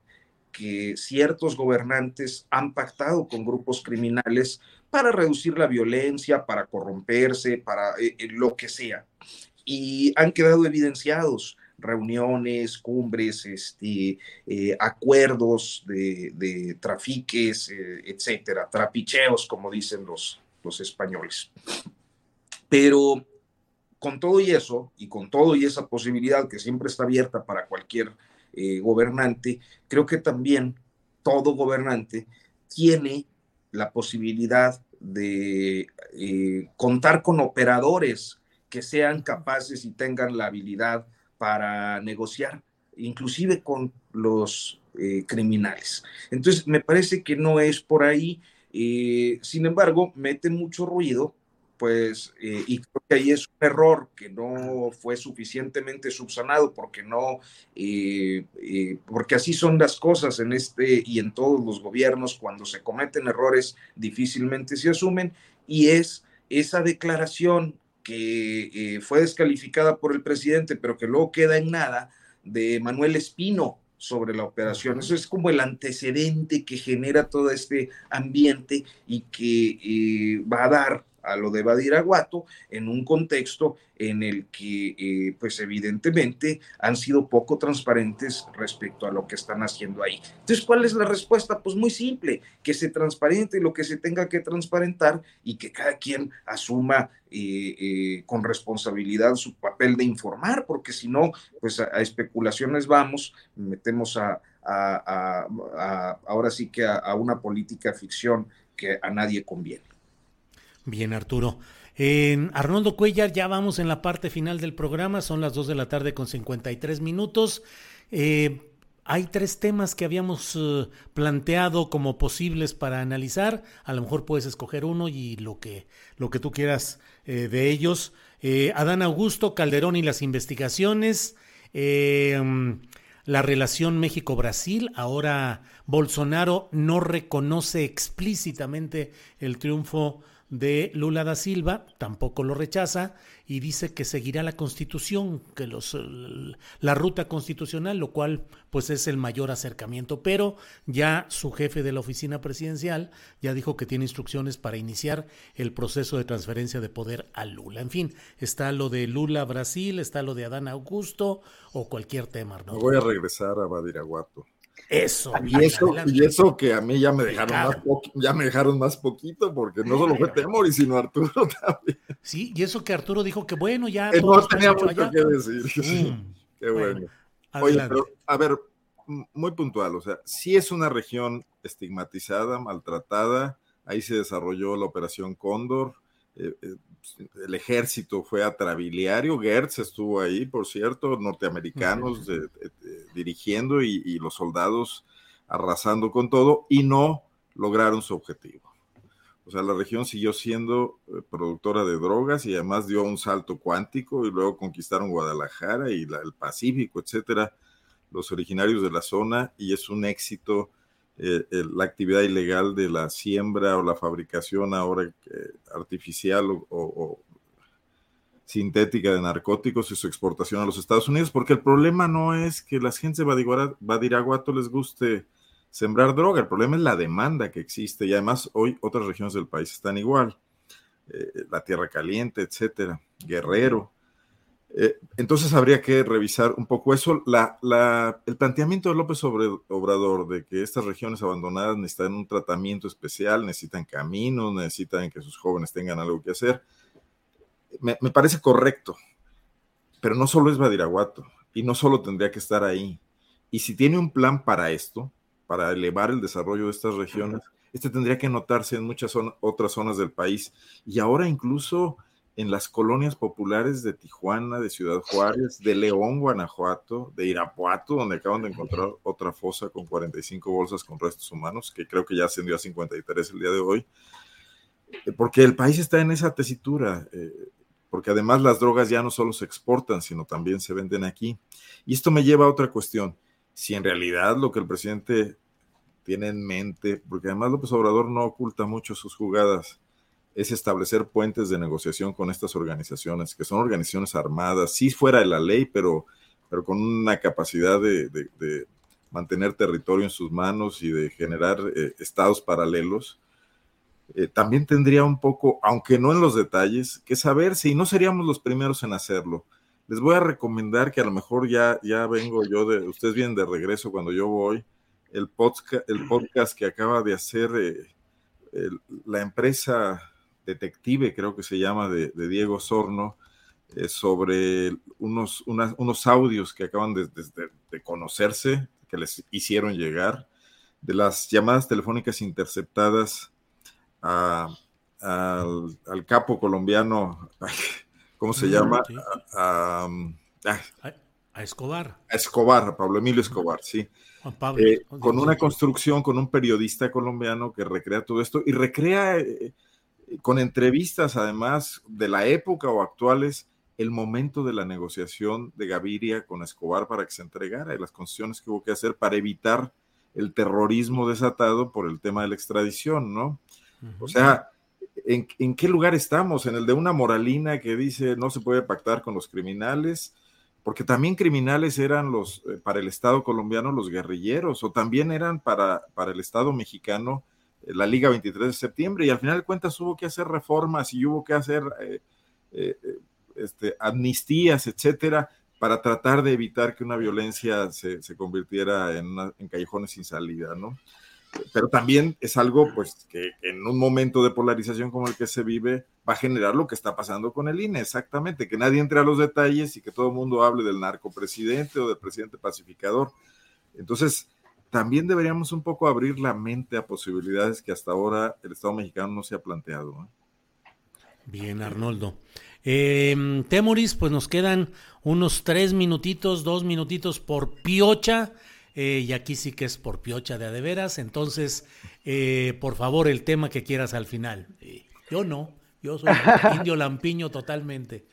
que ciertos gobernantes han pactado con grupos criminales para reducir la violencia, para corromperse, para eh, eh, lo que sea. Y han quedado evidenciados reuniones, cumbres, este, eh, acuerdos de, de trafiques, etcétera, trapicheos, como dicen los, los españoles. Pero con todo y eso, y con todo y esa posibilidad que siempre está abierta para cualquier eh, gobernante, creo que también todo gobernante tiene la posibilidad de eh, contar con operadores que sean capaces y tengan la habilidad para negociar, inclusive con los eh, criminales. Entonces, me parece que no es por ahí. sin embargo, mete mucho ruido pues, eh, y creo que ahí es un error que no fue suficientemente subsanado porque no, eh, eh, porque así son las cosas en este y en todos los gobiernos, cuando se cometen errores difícilmente se asumen, y es esa declaración que fue descalificada por el presidente, pero que luego queda en nada, de Manuel Espino, sobre la operación. Eso es como el antecedente que genera todo este ambiente y que va a dar a lo de Badiraguato en un contexto en el que, eh, pues evidentemente, han sido poco transparentes respecto a lo que están haciendo ahí. Entonces, ¿cuál es la respuesta? Pues muy simple, que se transparente lo que se tenga que transparentar y que cada quien asuma eh, eh, con responsabilidad su papel de informar, porque si no, pues a, especulaciones vamos, metemos a, ahora sí que a una política ficción que a nadie conviene. Bien, Arturo. En Arnoldo Cuellar, ya vamos en la parte final del programa, son las 2 de la tarde con 53 minutos. Eh, hay tres temas que habíamos eh, planteado como posibles para analizar. A lo mejor puedes escoger uno y lo que, lo que tú quieras eh, de ellos. Adán Augusto, Calderón y las investigaciones. la relación México-Brasil. Ahora Bolsonaro no reconoce explícitamente el triunfo de Lula da Silva, tampoco lo rechaza y dice que seguirá la constitución, que los, la ruta constitucional, lo cual pues es el mayor acercamiento. Pero ya su jefe de la oficina presidencial ya dijo que tiene instrucciones para iniciar el proceso de transferencia de poder a Lula. En fin, está lo de Lula Brasil, está lo de Adán Augusto o cualquier tema. ¿no? Voy a regresar a Badiraguato. Eso. Y eso, y eso que a mí ya me dejaron más ya me dejaron más poquito, porque no solo fue Temori, sino Arturo también. Sí, y eso que Arturo dijo que bueno, ya. no tenía mucho que decir. Mm. Qué bueno. Oye, pero, a ver, muy puntual, o sea, sí es una región estigmatizada, maltratada, ahí se desarrolló la operación Cóndor, eh, eh, el ejército fue atrabiliario, Gertz estuvo ahí, por cierto, norteamericanos dirigiendo y, los soldados arrasando con todo y no lograron su objetivo. O sea, la región siguió siendo eh, productora de drogas y además dio un salto cuántico y luego conquistaron Guadalajara y el Pacífico, etcétera, los originarios de la zona y es un éxito eh, la actividad ilegal de la siembra o la fabricación ahora artificial o, sintética de narcóticos y su exportación a los Estados Unidos, porque el problema no es que la gente de Badiraguato les guste sembrar droga, el problema es la demanda que existe y además hoy otras regiones del país están igual, eh, la Tierra Caliente, etcétera, Guerrero. Eh, entonces habría que revisar un poco eso. el planteamiento de López Obrador de que estas regiones abandonadas necesitan un tratamiento especial, necesitan caminos, necesitan que sus jóvenes tengan algo que hacer, me, parece correcto, pero no solo es Badiraguato y no solo tendría que estar ahí. Y si tiene un plan para esto, para elevar el desarrollo de estas regiones, este tendría que notarse en muchas otras zonas del país. Y ahora incluso en las colonias populares de Tijuana, de Ciudad Juárez, de León, Guanajuato, de Irapuato, donde acaban de encontrar otra fosa con 45 bolsas con restos humanos, que creo que ya ascendió a 53 el día de hoy, eh, porque el país está en esa tesitura, eh, porque además las drogas ya no solo se exportan, sino también se venden aquí. Y esto me lleva a otra cuestión. Si en realidad lo que el presidente tiene en mente, porque además López Obrador no oculta mucho sus jugadas, es establecer puentes de negociación con estas organizaciones, que son organizaciones armadas, sí fuera de la ley, pero, pero con una capacidad de, mantener territorio en sus manos y de generar eh, estados paralelos. Eh, también tendría un poco, aunque no en los detalles, que saber si no seríamos los primeros en hacerlo. Les voy a recomendar que a lo mejor ya, ya vengo yo de, ustedes vienen de regreso cuando yo voy, el podcast, el podcast que acaba de hacer eh, la empresa detective, creo que se llama, de, Diego Sorno, eh, sobre unos, unos audios que acaban de, conocerse, que les hicieron llegar, de las llamadas telefónicas interceptadas al, capo colombiano, ¿cómo se mm, llama? A, Escobar. A Escobar, a Pablo Emilio Escobar, sí. Eh, con una construcción, con un periodista colombiano que recrea todo esto y recrea eh, con entrevistas además de la época o actuales el momento de la negociación de Gaviria con Escobar para que se entregara y las concesiones que hubo que hacer para evitar el terrorismo desatado por el tema de la extradición, ¿no? O sea, ¿en, ¿en, qué lugar estamos? ¿En el de una moralina que dice no se puede pactar con los criminales? porque también criminales eran los, eh, para el Estado colombiano, los guerrilleros, o también eran para, para el Estado mexicano la Liga 23 de septiembre, y al final de cuentas hubo que hacer reformas y hubo que hacer eh, este, amnistías, etcétera, para tratar de evitar que una violencia se, se convirtiera en, en callejones sin salida, ¿no? pero también es algo pues que en un momento de polarización como el que se vive va a generar lo que está pasando con el INE, exactamente, que nadie entre a los detalles y que todo el mundo hable del narcopresidente o del presidente pacificador. Entonces, también deberíamos un poco abrir la mente a posibilidades que hasta ahora el Estado mexicano no se ha planteado. Bien, Arnoldo. Eh, Temoris, pues nos quedan unos tres minutitos, dos minutitos por piocha eh, y aquí sí que es por piocha de adeveras. Entonces, eh, por favor, el tema que quieras al final. Eh, yo no, yo soy indio lampiño totalmente.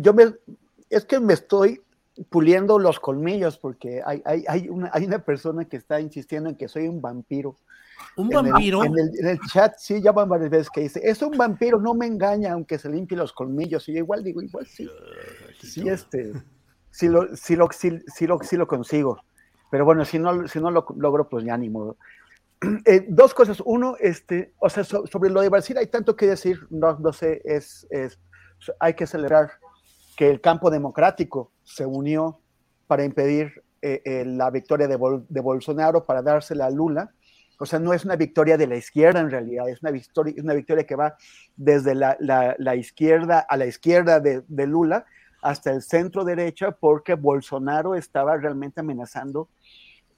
yo me, es que me estoy puliendo los colmillos porque hay, hay, hay, una, hay una persona que está insistiendo en que soy un vampiro. ¿Un vampiro? en, el, chat sí, ya van varias veces que dice, es un vampiro, no me engaña, aunque se limpie los colmillos. Y yo igual digo, igual sí. Sí, este, sí lo, sí lo, sí, lo, sí lo consigo. Pero bueno, si no, si no lo logro, pues ya ni modo. Eh, dos cosas. Uno, este, o sea, sobre lo de Brasil hay tanto que decir, no, no sé, es, es, hay que celebrar que el campo democrático se unió para impedir eh, eh, la victoria de, de, Bolsonaro, para dársela a Lula. O sea, no es una victoria de la izquierda en realidad, es una victoria, una victoria que va desde la, izquierda a la izquierda de, de Lula hasta el centro derecha porque Bolsonaro estaba realmente amenazando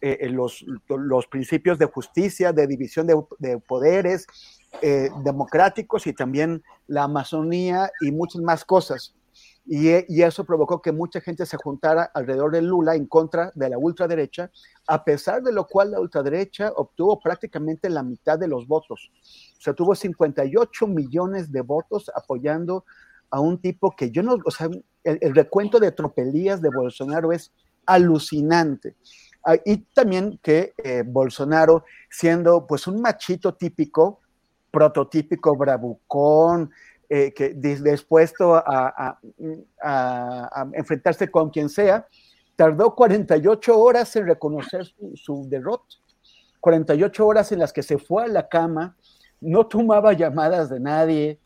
eh, eh, los, los, principios de justicia, de división de, poderes eh, democráticos y también la Amazonía y muchas más cosas. Y, y, eso provocó que mucha gente se juntara alrededor de Lula en contra de la ultraderecha, a pesar de lo cual la ultraderecha obtuvo prácticamente la mitad de los votos. O sea, tuvo 58 millones de votos apoyando a un tipo que yo no, o sea, el, recuento de tropelías de Bolsonaro es alucinante. Ah, y también que eh, Bolsonaro, siendo pues un machito típico, prototípico bravucón, eh, que dispuesto a, enfrentarse con quien sea, tardó 48 horas en reconocer su, su, derrota. 48 horas en las que se fue a la cama, no tomaba llamadas de nadie,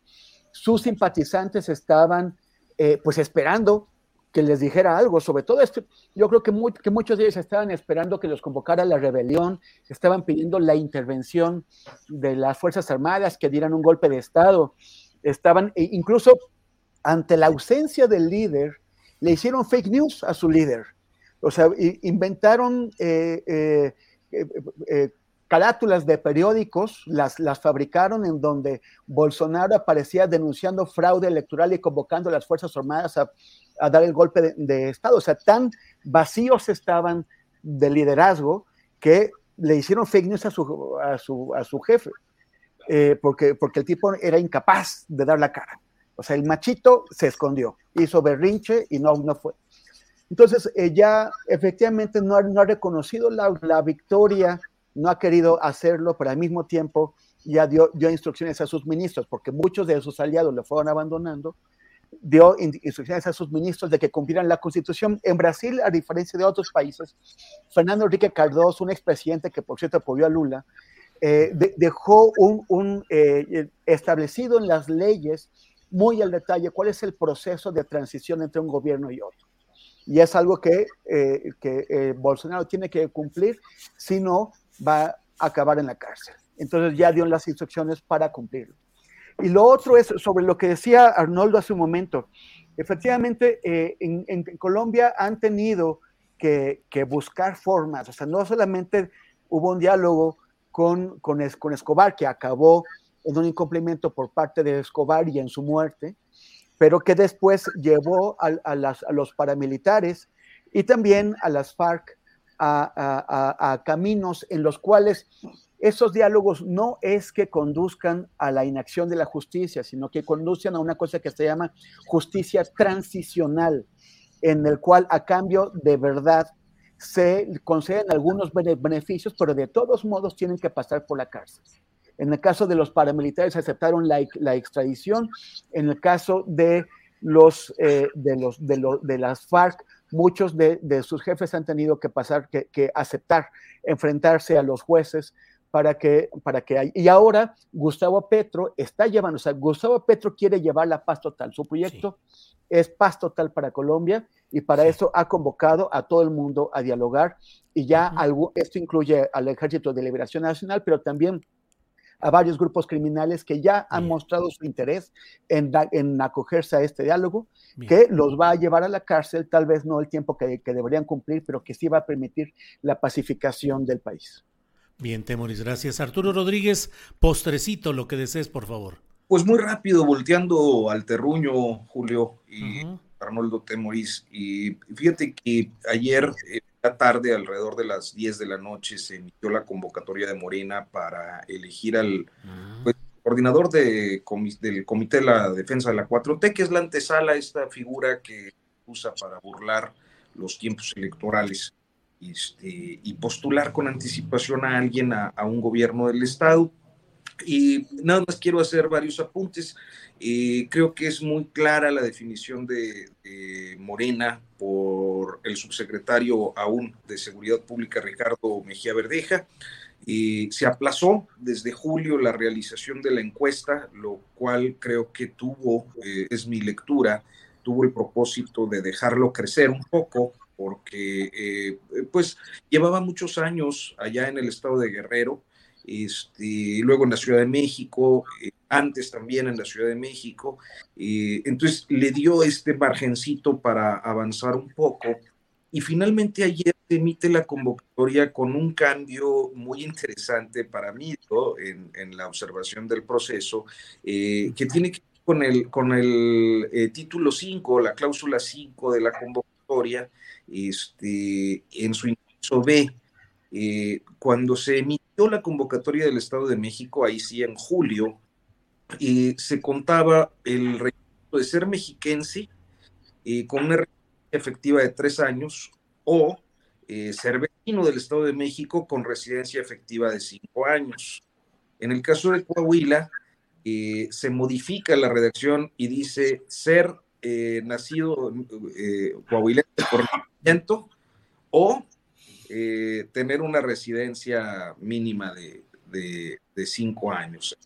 sus simpatizantes estaban eh, pues esperando que les dijera algo, sobre todo esto, yo creo que, que, muchos de ellos estaban esperando que los convocara la rebelión, estaban pidiendo la intervención de las Fuerzas Armadas, que dieran un golpe de Estado, estaban e incluso ante la ausencia del líder, le hicieron fake news a su líder, o sea, inventaron eh, eh, carátulas de periódicos, las, las fabricaron en donde Bolsonaro aparecía denunciando fraude electoral y convocando a las Fuerzas Armadas a, dar el golpe de, Estado. O sea, tan vacíos estaban de liderazgo que le hicieron fake news a su, a su, a su jefe, eh, porque, porque el tipo era incapaz de dar la cara. O sea, el machito se escondió, hizo berrinche y no, no fue. Entonces, ella efectivamente no ha, no ha reconocido la, la victoria no ha querido hacerlo, pero al mismo tiempo ya dio, dio instrucciones a sus ministros, porque muchos de sus aliados le fueron abandonando, dio instrucciones a sus ministros de que cumplieran la constitución. En Brasil, a diferencia de otros países, Fernando Enrique Cardoso, un expresidente que por cierto apoyó a Lula, eh, dejó un, eh, establecido en las leyes muy al detalle cuál es el proceso de transición entre un gobierno y otro. Y es algo que, eh, que Bolsonaro tiene que cumplir, si no va a acabar en la cárcel. Entonces ya dio las instrucciones para cumplirlo. Y lo otro es sobre lo que decía Arnoldo hace un momento. Efectivamente, en, Colombia han tenido que, buscar formas, o sea, no solamente hubo un diálogo con, con, con Escobar, que acabó en un incumplimiento por parte de Escobar y en su muerte, pero que después llevó a, los paramilitares y también a las FARC a, caminos en los cuales esos diálogos no es que conduzcan a la inacción de la justicia, sino que conducen a una cosa que se llama justicia transicional, en el cual a cambio de verdad se conceden algunos beneficios, pero de todos modos tienen que pasar por la cárcel. En el caso de los paramilitares aceptaron la, extradición, en el caso de los, eh, de, los, de, de las FARC muchos de, sus jefes han tenido que pasar, que, que, aceptar, enfrentarse a los jueces para que, para que y ahora Gustavo Petro está llevando, o sea, Gustavo Petro quiere llevar la paz total, su proyecto es paz total para Colombia y para eso ha convocado a todo el mundo a dialogar y ya algo, esto incluye al Ejército de Liberación Nacional, pero también a varios grupos criminales que ya han mostrado su interés en, en, acogerse a este diálogo, que los va a llevar a la cárcel, tal vez no el tiempo que, que deberían cumplir, pero que sí va a permitir la pacificación del país. Bien, Temoris, gracias. Arturo Rodríguez, postrecito, lo que desees, por favor. Pues muy rápido, volteando al terruño, Julio y Arnoldo Temoris. Y fíjate que ayer, eh, la tarde, alrededor de las 10 de la noche, se emitió la convocatoria de Morena para elegir al ah. pues, coordinador de, del Comité de la Defensa de la 4T, que es la antesala, esta figura que usa para burlar los tiempos electorales este, y postular con anticipación a alguien a, un gobierno del Estado. Y nada más quiero hacer varios apuntes. Eh, creo que es muy clara la definición de, Morena por el subsecretario aún de Seguridad Pública, Ricardo Mejía Verdeja. y se aplazó desde julio la realización de la encuesta, lo cual creo que tuvo, eh, es mi lectura, tuvo el propósito de dejarlo crecer un poco porque eh, pues llevaba muchos años allá en el estado de Guerrero, este, luego en la Ciudad de México, eh, antes también en la Ciudad de México, eh, entonces le dio este margencito para avanzar un poco. Y finalmente ayer emite la convocatoria con un cambio muy interesante para mí en, en, la observación del proceso, que tiene que ver con el, con el título 5, la cláusula 5 de la convocatoria, este, en su inciso B, eh, cuando se emitió la convocatoria del Estado de México, ahí sí en julio, eh, se contaba el requisito de ser mexiquense eh, con una residencia efectiva de tres años o ser vecino del Estado de México con residencia efectiva de cinco años. En el caso de Coahuila, se modifica la redacción y dice ser nacido coahuilense por o eh, tener una residencia mínima de, cinco años.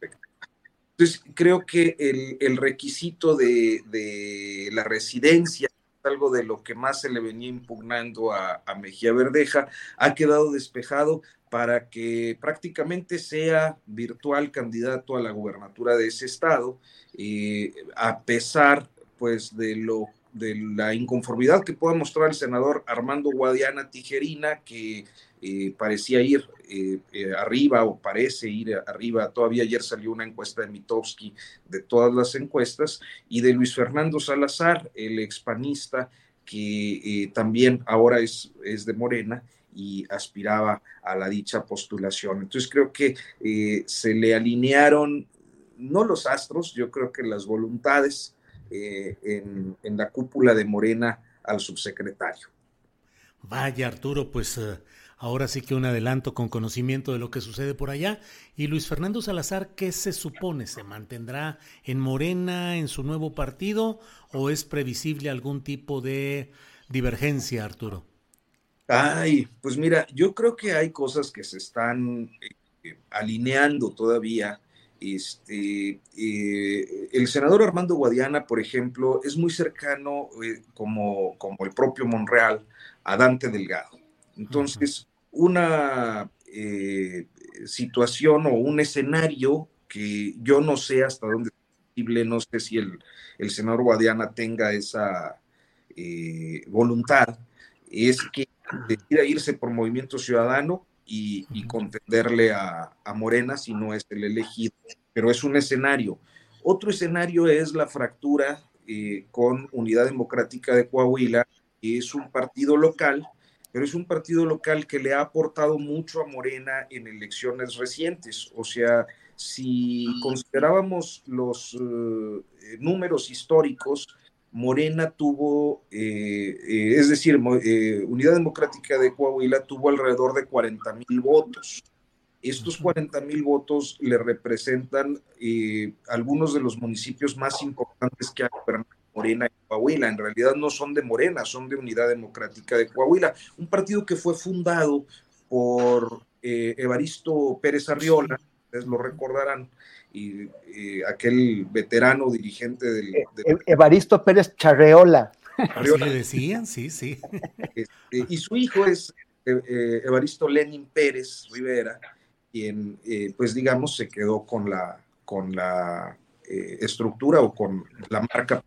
Entonces, creo que el, requisito de, la residencia, algo de lo que más se le venía impugnando a, Mejía Verdeja, ha quedado despejado para que prácticamente sea virtual candidato a la gubernatura de ese estado, eh, a pesar pues de lo de la inconformidad que pueda mostrar el senador Armando Guadiana Tijerina, que eh, parecía ir eh, eh, arriba o parece ir arriba. Todavía ayer salió una encuesta de Mitowski de todas las encuestas y de Luis Fernando Salazar, el expanista que también ahora es, es de Morena y aspiraba a la dicha postulación. Entonces creo que se le alinearon no los astros, yo creo que las voluntades eh, en, la cúpula de Morena al subsecretario. Vaya, Arturo, pues eh, ahora sí que un adelanto con conocimiento de lo que sucede por allá. Y Luis Fernando Salazar, ¿qué se supone? ¿Se mantendrá en Morena, en su nuevo partido, o es previsible algún tipo de divergencia, Arturo? Ay, pues mira, yo creo que hay cosas que se están eh, alineando todavía. Este, eh, el senador Armando Guadiana, por ejemplo, es muy cercano, eh, como, como el propio Monreal, a Dante Delgado. Entonces, una eh, situación o un escenario que yo no sé hasta dónde es posible, no sé si el, senador Guadiana tenga esa voluntad, es que decida irse por Movimiento Ciudadano y, contenderle a, Morena si no es el elegido, pero es un escenario. Otro escenario es la fractura eh, con Unidad Democrática de Coahuila, que es un partido local pero es un partido local que le ha aportado mucho a Morena en elecciones recientes. O sea, si considerábamos los eh, números históricos, Morena tuvo, eh, eh, es decir, Unidad Democrática de Coahuila tuvo alrededor de 40 mil votos. Estos 40 mil votos le representan algunos de los municipios más importantes que ha gobernado Morena y Coahuila. En realidad no son de Morena, son de Unidad Democrática de Coahuila. Un partido que fue fundado por eh, Evaristo Pérez Arriola, ustedes lo recordarán, y aquel veterano dirigente del... E, e, Evaristo Pérez Charreola. Así le decían, sí, sí. Este, y su hijo es eh, eh, Evaristo Lenin Pérez Rivera, quien, pues digamos, se quedó con la, con la estructura o con la marca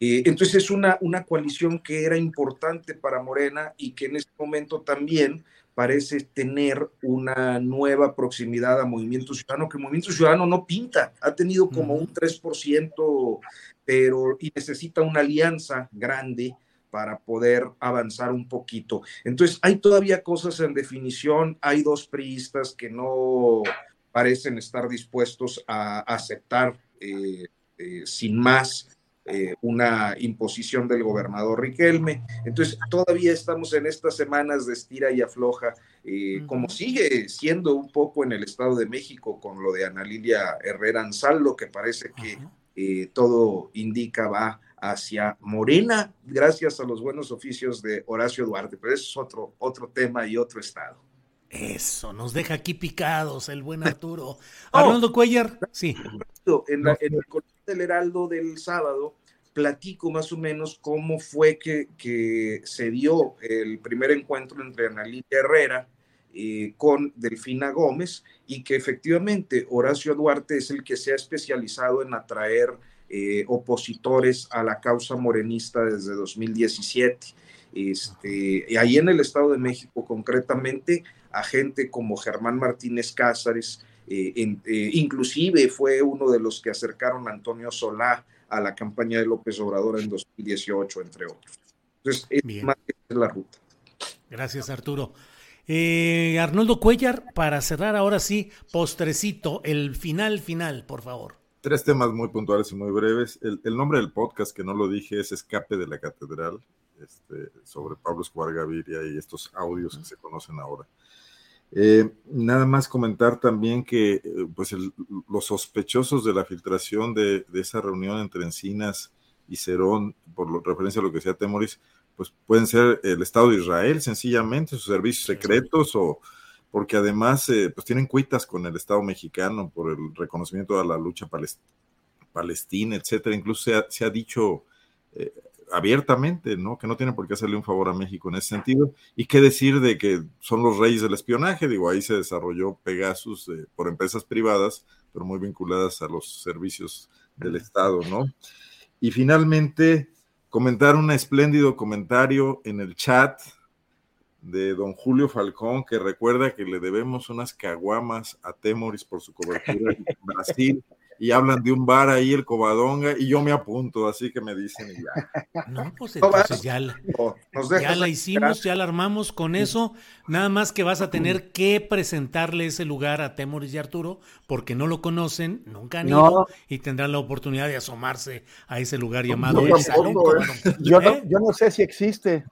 eh, entonces es una, una coalición que era importante para Morena y que en este momento también parece tener una nueva proximidad a Movimiento Ciudadano, que Movimiento Ciudadano no pinta, ha tenido como un 3%, pero y necesita una alianza grande para poder avanzar un poquito. Entonces, hay todavía cosas en definición, hay dos priistas que no parecen estar dispuestos a aceptar eh, eh, sin más eh, una imposición del gobernador Riquelme. Entonces, todavía estamos en estas semanas de estira y afloja, eh, como sigue siendo un poco en el Estado de México con lo de Ana Lilia Herrera Ansaldo, que parece que eh, todo indica va hacia Morena, gracias a los buenos oficios de Horacio Duarte, pero eso es otro, otro tema y otro estado. Eso, nos deja aquí picados el buen Arturo. Arnoldo Cuellar, sí. En, la, en el del Heraldo del sábado, platico más o menos cómo fue que, que se dio el primer encuentro entre Analia Herrera eh, con Delfina Gómez y que efectivamente Horacio Duarte es el que se ha especializado en atraer eh, opositores a la causa morenista desde 2017. Este, y ahí en el Estado de México concretamente a gente como Germán Martínez Cázares, eh, eh, inclusive fue uno de los que acercaron a Antonio Solá a la campaña de López Obrador en 2018, entre otros. Entonces, es más la ruta. Gracias, Arturo. Eh, Arnoldo Cuellar, para cerrar ahora sí, postrecito, el final final, por favor. Tres temas muy puntuales y muy breves. El, nombre del podcast, que no lo dije, es Escape de la Catedral, este, sobre Pablo Escobar Gaviria y estos audios que se conocen ahora. Eh, nada más comentar también que eh, pues los sospechosos de la filtración de, esa reunión entre Encinas y Cerón, por lo, referencia a lo que decía Temoris, pues pueden ser el Estado de Israel, sencillamente, sus servicios secretos, o porque además eh, pues tienen cuitas con el Estado mexicano por el reconocimiento a la lucha palestina, etcétera. Incluso se ha, se ha dicho abiertamente, ¿no? Que no tiene por qué hacerle un favor a México en ese sentido. Y qué decir de que son los reyes del espionaje, digo, ahí se desarrolló Pegasus eh, por empresas privadas, pero muy vinculadas a los servicios del Estado, ¿no? Y finalmente, comentar un espléndido comentario en el chat de don Julio Falcón, que recuerda que le debemos unas caguamas a Temoris por su cobertura en Brasil y hablan de un bar ahí, el Covadonga, y yo me apunto, así que me dicen ya. No, pues entonces ya, la, ya la hicimos, ya la armamos con eso, nada más que vas a tener que presentarle ese lugar a Temoris y Arturo, porque no lo conocen, nunca han ido, y tendrán la oportunidad de asomarse a ese lugar llamado yo, el Salón ¿eh? yo, no, ¿Eh? yo no sé si existe.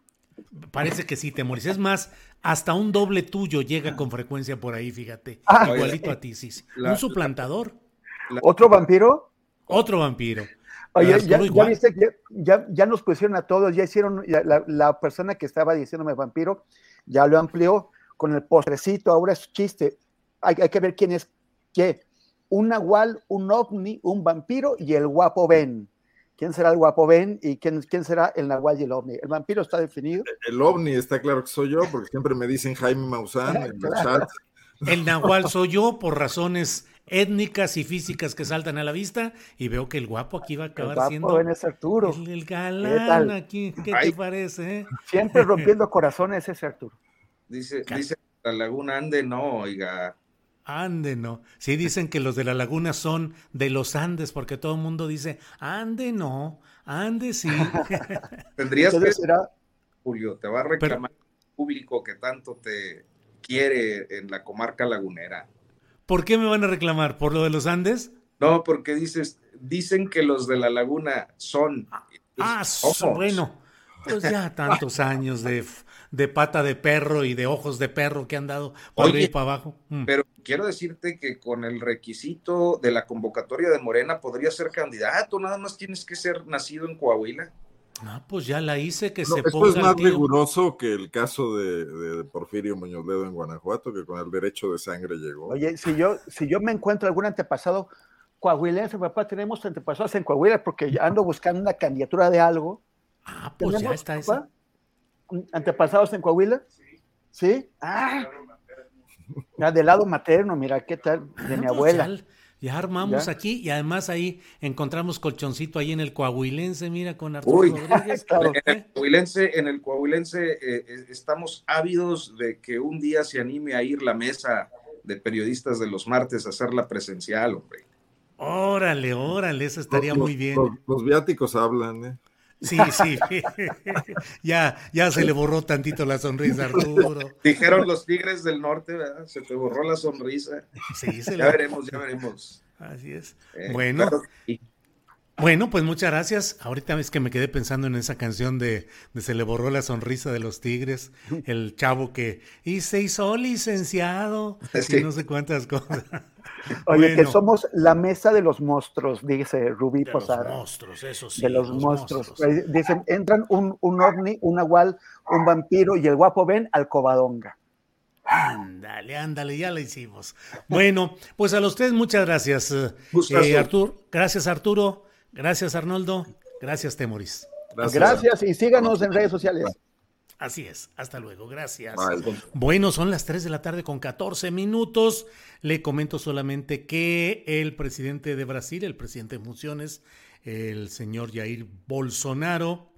Parece que sí, Temoris. Es más, hasta un doble tuyo llega con frecuencia por ahí, fíjate. Ah. Igualito a ti, sí. un suplantador. ¿Otro vampiro? Otro vampiro. Oye, ya, ya, nos pusieron a todos, ya hicieron, la, persona que estaba diciéndome vampiro, ya lo amplió con el postrecito, ahora es chiste. Hay, hay que ver quién es qué. Un nahual, un ovni, un vampiro y el guapo Ben. ¿Quién será el guapo Ben y quién, quién será el Nahual y el ovni? ¿El vampiro está definido? El ovni está claro que soy yo, porque siempre me dicen Jaime Maussan en el chat. El Nahual soy yo por razones étnicas y físicas que saltan a la vista y veo que el guapo aquí va a acabar el guapo siendo es Arturo. El, galán aquí, ¿qué te parece? Siempre rompiendo corazones ese Arturo. Dice, dice la laguna Ande, no, oiga, Ande, no. Sí dicen que los de la laguna son de los Andes, porque todo el mundo dice, ande no, ande sí. Tendrías que... Será? Julio, te va a reclamar el público que tanto te quiere en la comarca lagunera. ¿Por qué me van a reclamar? ¿Por lo de los Andes? No, porque dices, dicen que los de la laguna son. Ah, bueno, pues ya tantos años de de pata de perro y de ojos de perro que han dado por ahí para abajo. Mm. Pero quiero decirte que con el requisito de la convocatoria de Morena podría ser candidato, nada más tienes que ser nacido en Coahuila. Ah, pues ya la hice que se ponga. Esto es más riguroso que el caso de, Porfirio Muñoz Ledo en Guanajuato, que con el derecho de sangre llegó. Oye, si yo, si yo me encuentro algún antepasado coahuilense, papá, tenemos antepasados en Coahuila porque ando buscando una candidatura de algo. Ah, pues ya está esa antepasados en Coahuila? Sí. Ah, del lado materno, mira, ¿qué tal? De mi ah, pues abuela. Ya, armamos aquí y además ahí encontramos colchoncito ahí en el Coahuilense, mira, con Arturo Rodríguez. En el Coahuilense, en el Coahuilense eh, eh, estamos ávidos de que un día se anime a ir la mesa de periodistas de los martes a hacerla presencial, hombre. Órale, órale, eso estaría muy bien. los viáticos hablan, ¿eh? Sí, sí. ya, ya se le borró tantito la sonrisa, Arturo. Dijeron los Tigres del Norte, ¿verdad? Se te borró la sonrisa. Sí, se ya veremos, ya veremos. Así es. Eh, bueno. Bueno, pues muchas gracias. Ahorita es que me quedé pensando en esa canción de, Se le borró la sonrisa de los tigres, el chavo que y se hizo licenciado y no sé cuántas cosas. Oye, que somos la mesa de los monstruos, dice Rubí de Posada. De los monstruos, eso sí. De los, monstruos. Dicen, entran un, un ovni, un nahual, un vampiro y el guapo ven al cobadonga. Ándale, ándale, ya lo hicimos. Bueno, pues a los tres muchas gracias. Eh, Arturo, gracias Arturo. Gracias, Arnoldo. Gracias, Temoris. Gracias. y síganos en redes sociales. Así es, hasta luego, gracias. Bueno, son las 3 de la tarde con 14 minutos. Le comento solamente que el presidente de Brasil, el presidente de funciones, el señor Jair Bolsonaro,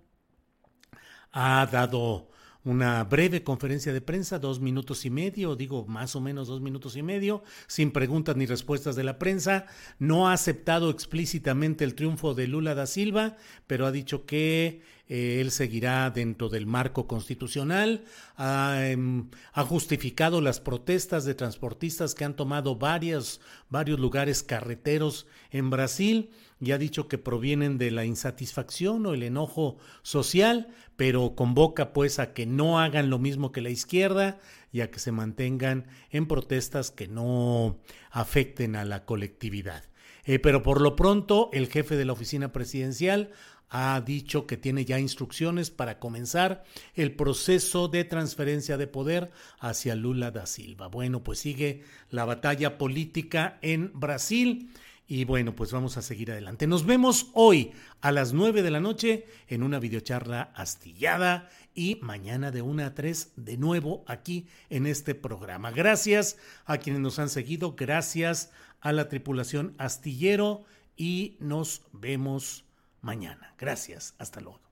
ha dado una breve conferencia de prensa, dos minutos y medio, digo más o menos dos minutos y medio, sin preguntas ni respuestas de la prensa. No ha aceptado explícitamente el triunfo de Lula da Silva, pero ha dicho que eh, él seguirá dentro del marco constitucional. Ha, em, ha, justificado las protestas de transportistas que han tomado varios, varios lugares carreteros en Brasil y ha dicho que provienen de la insatisfacción o el enojo social, pero convoca pues a que no hagan lo mismo que la izquierda y a que se mantengan en protestas que no afecten a la colectividad. Eh, pero por lo pronto el jefe de la oficina presidencial ha dicho que tiene ya instrucciones para comenzar el proceso de transferencia de poder hacia Lula da Silva. Bueno, pues sigue la batalla política en Brasil y bueno, pues vamos a seguir adelante. Nos vemos hoy a las 9 de la noche en una videocharla astillada y mañana de 1 a 3 de nuevo aquí en este programa. Gracias a quienes nos han seguido, gracias a la tripulación astillero y nos vemos mañana. Gracias, hasta luego.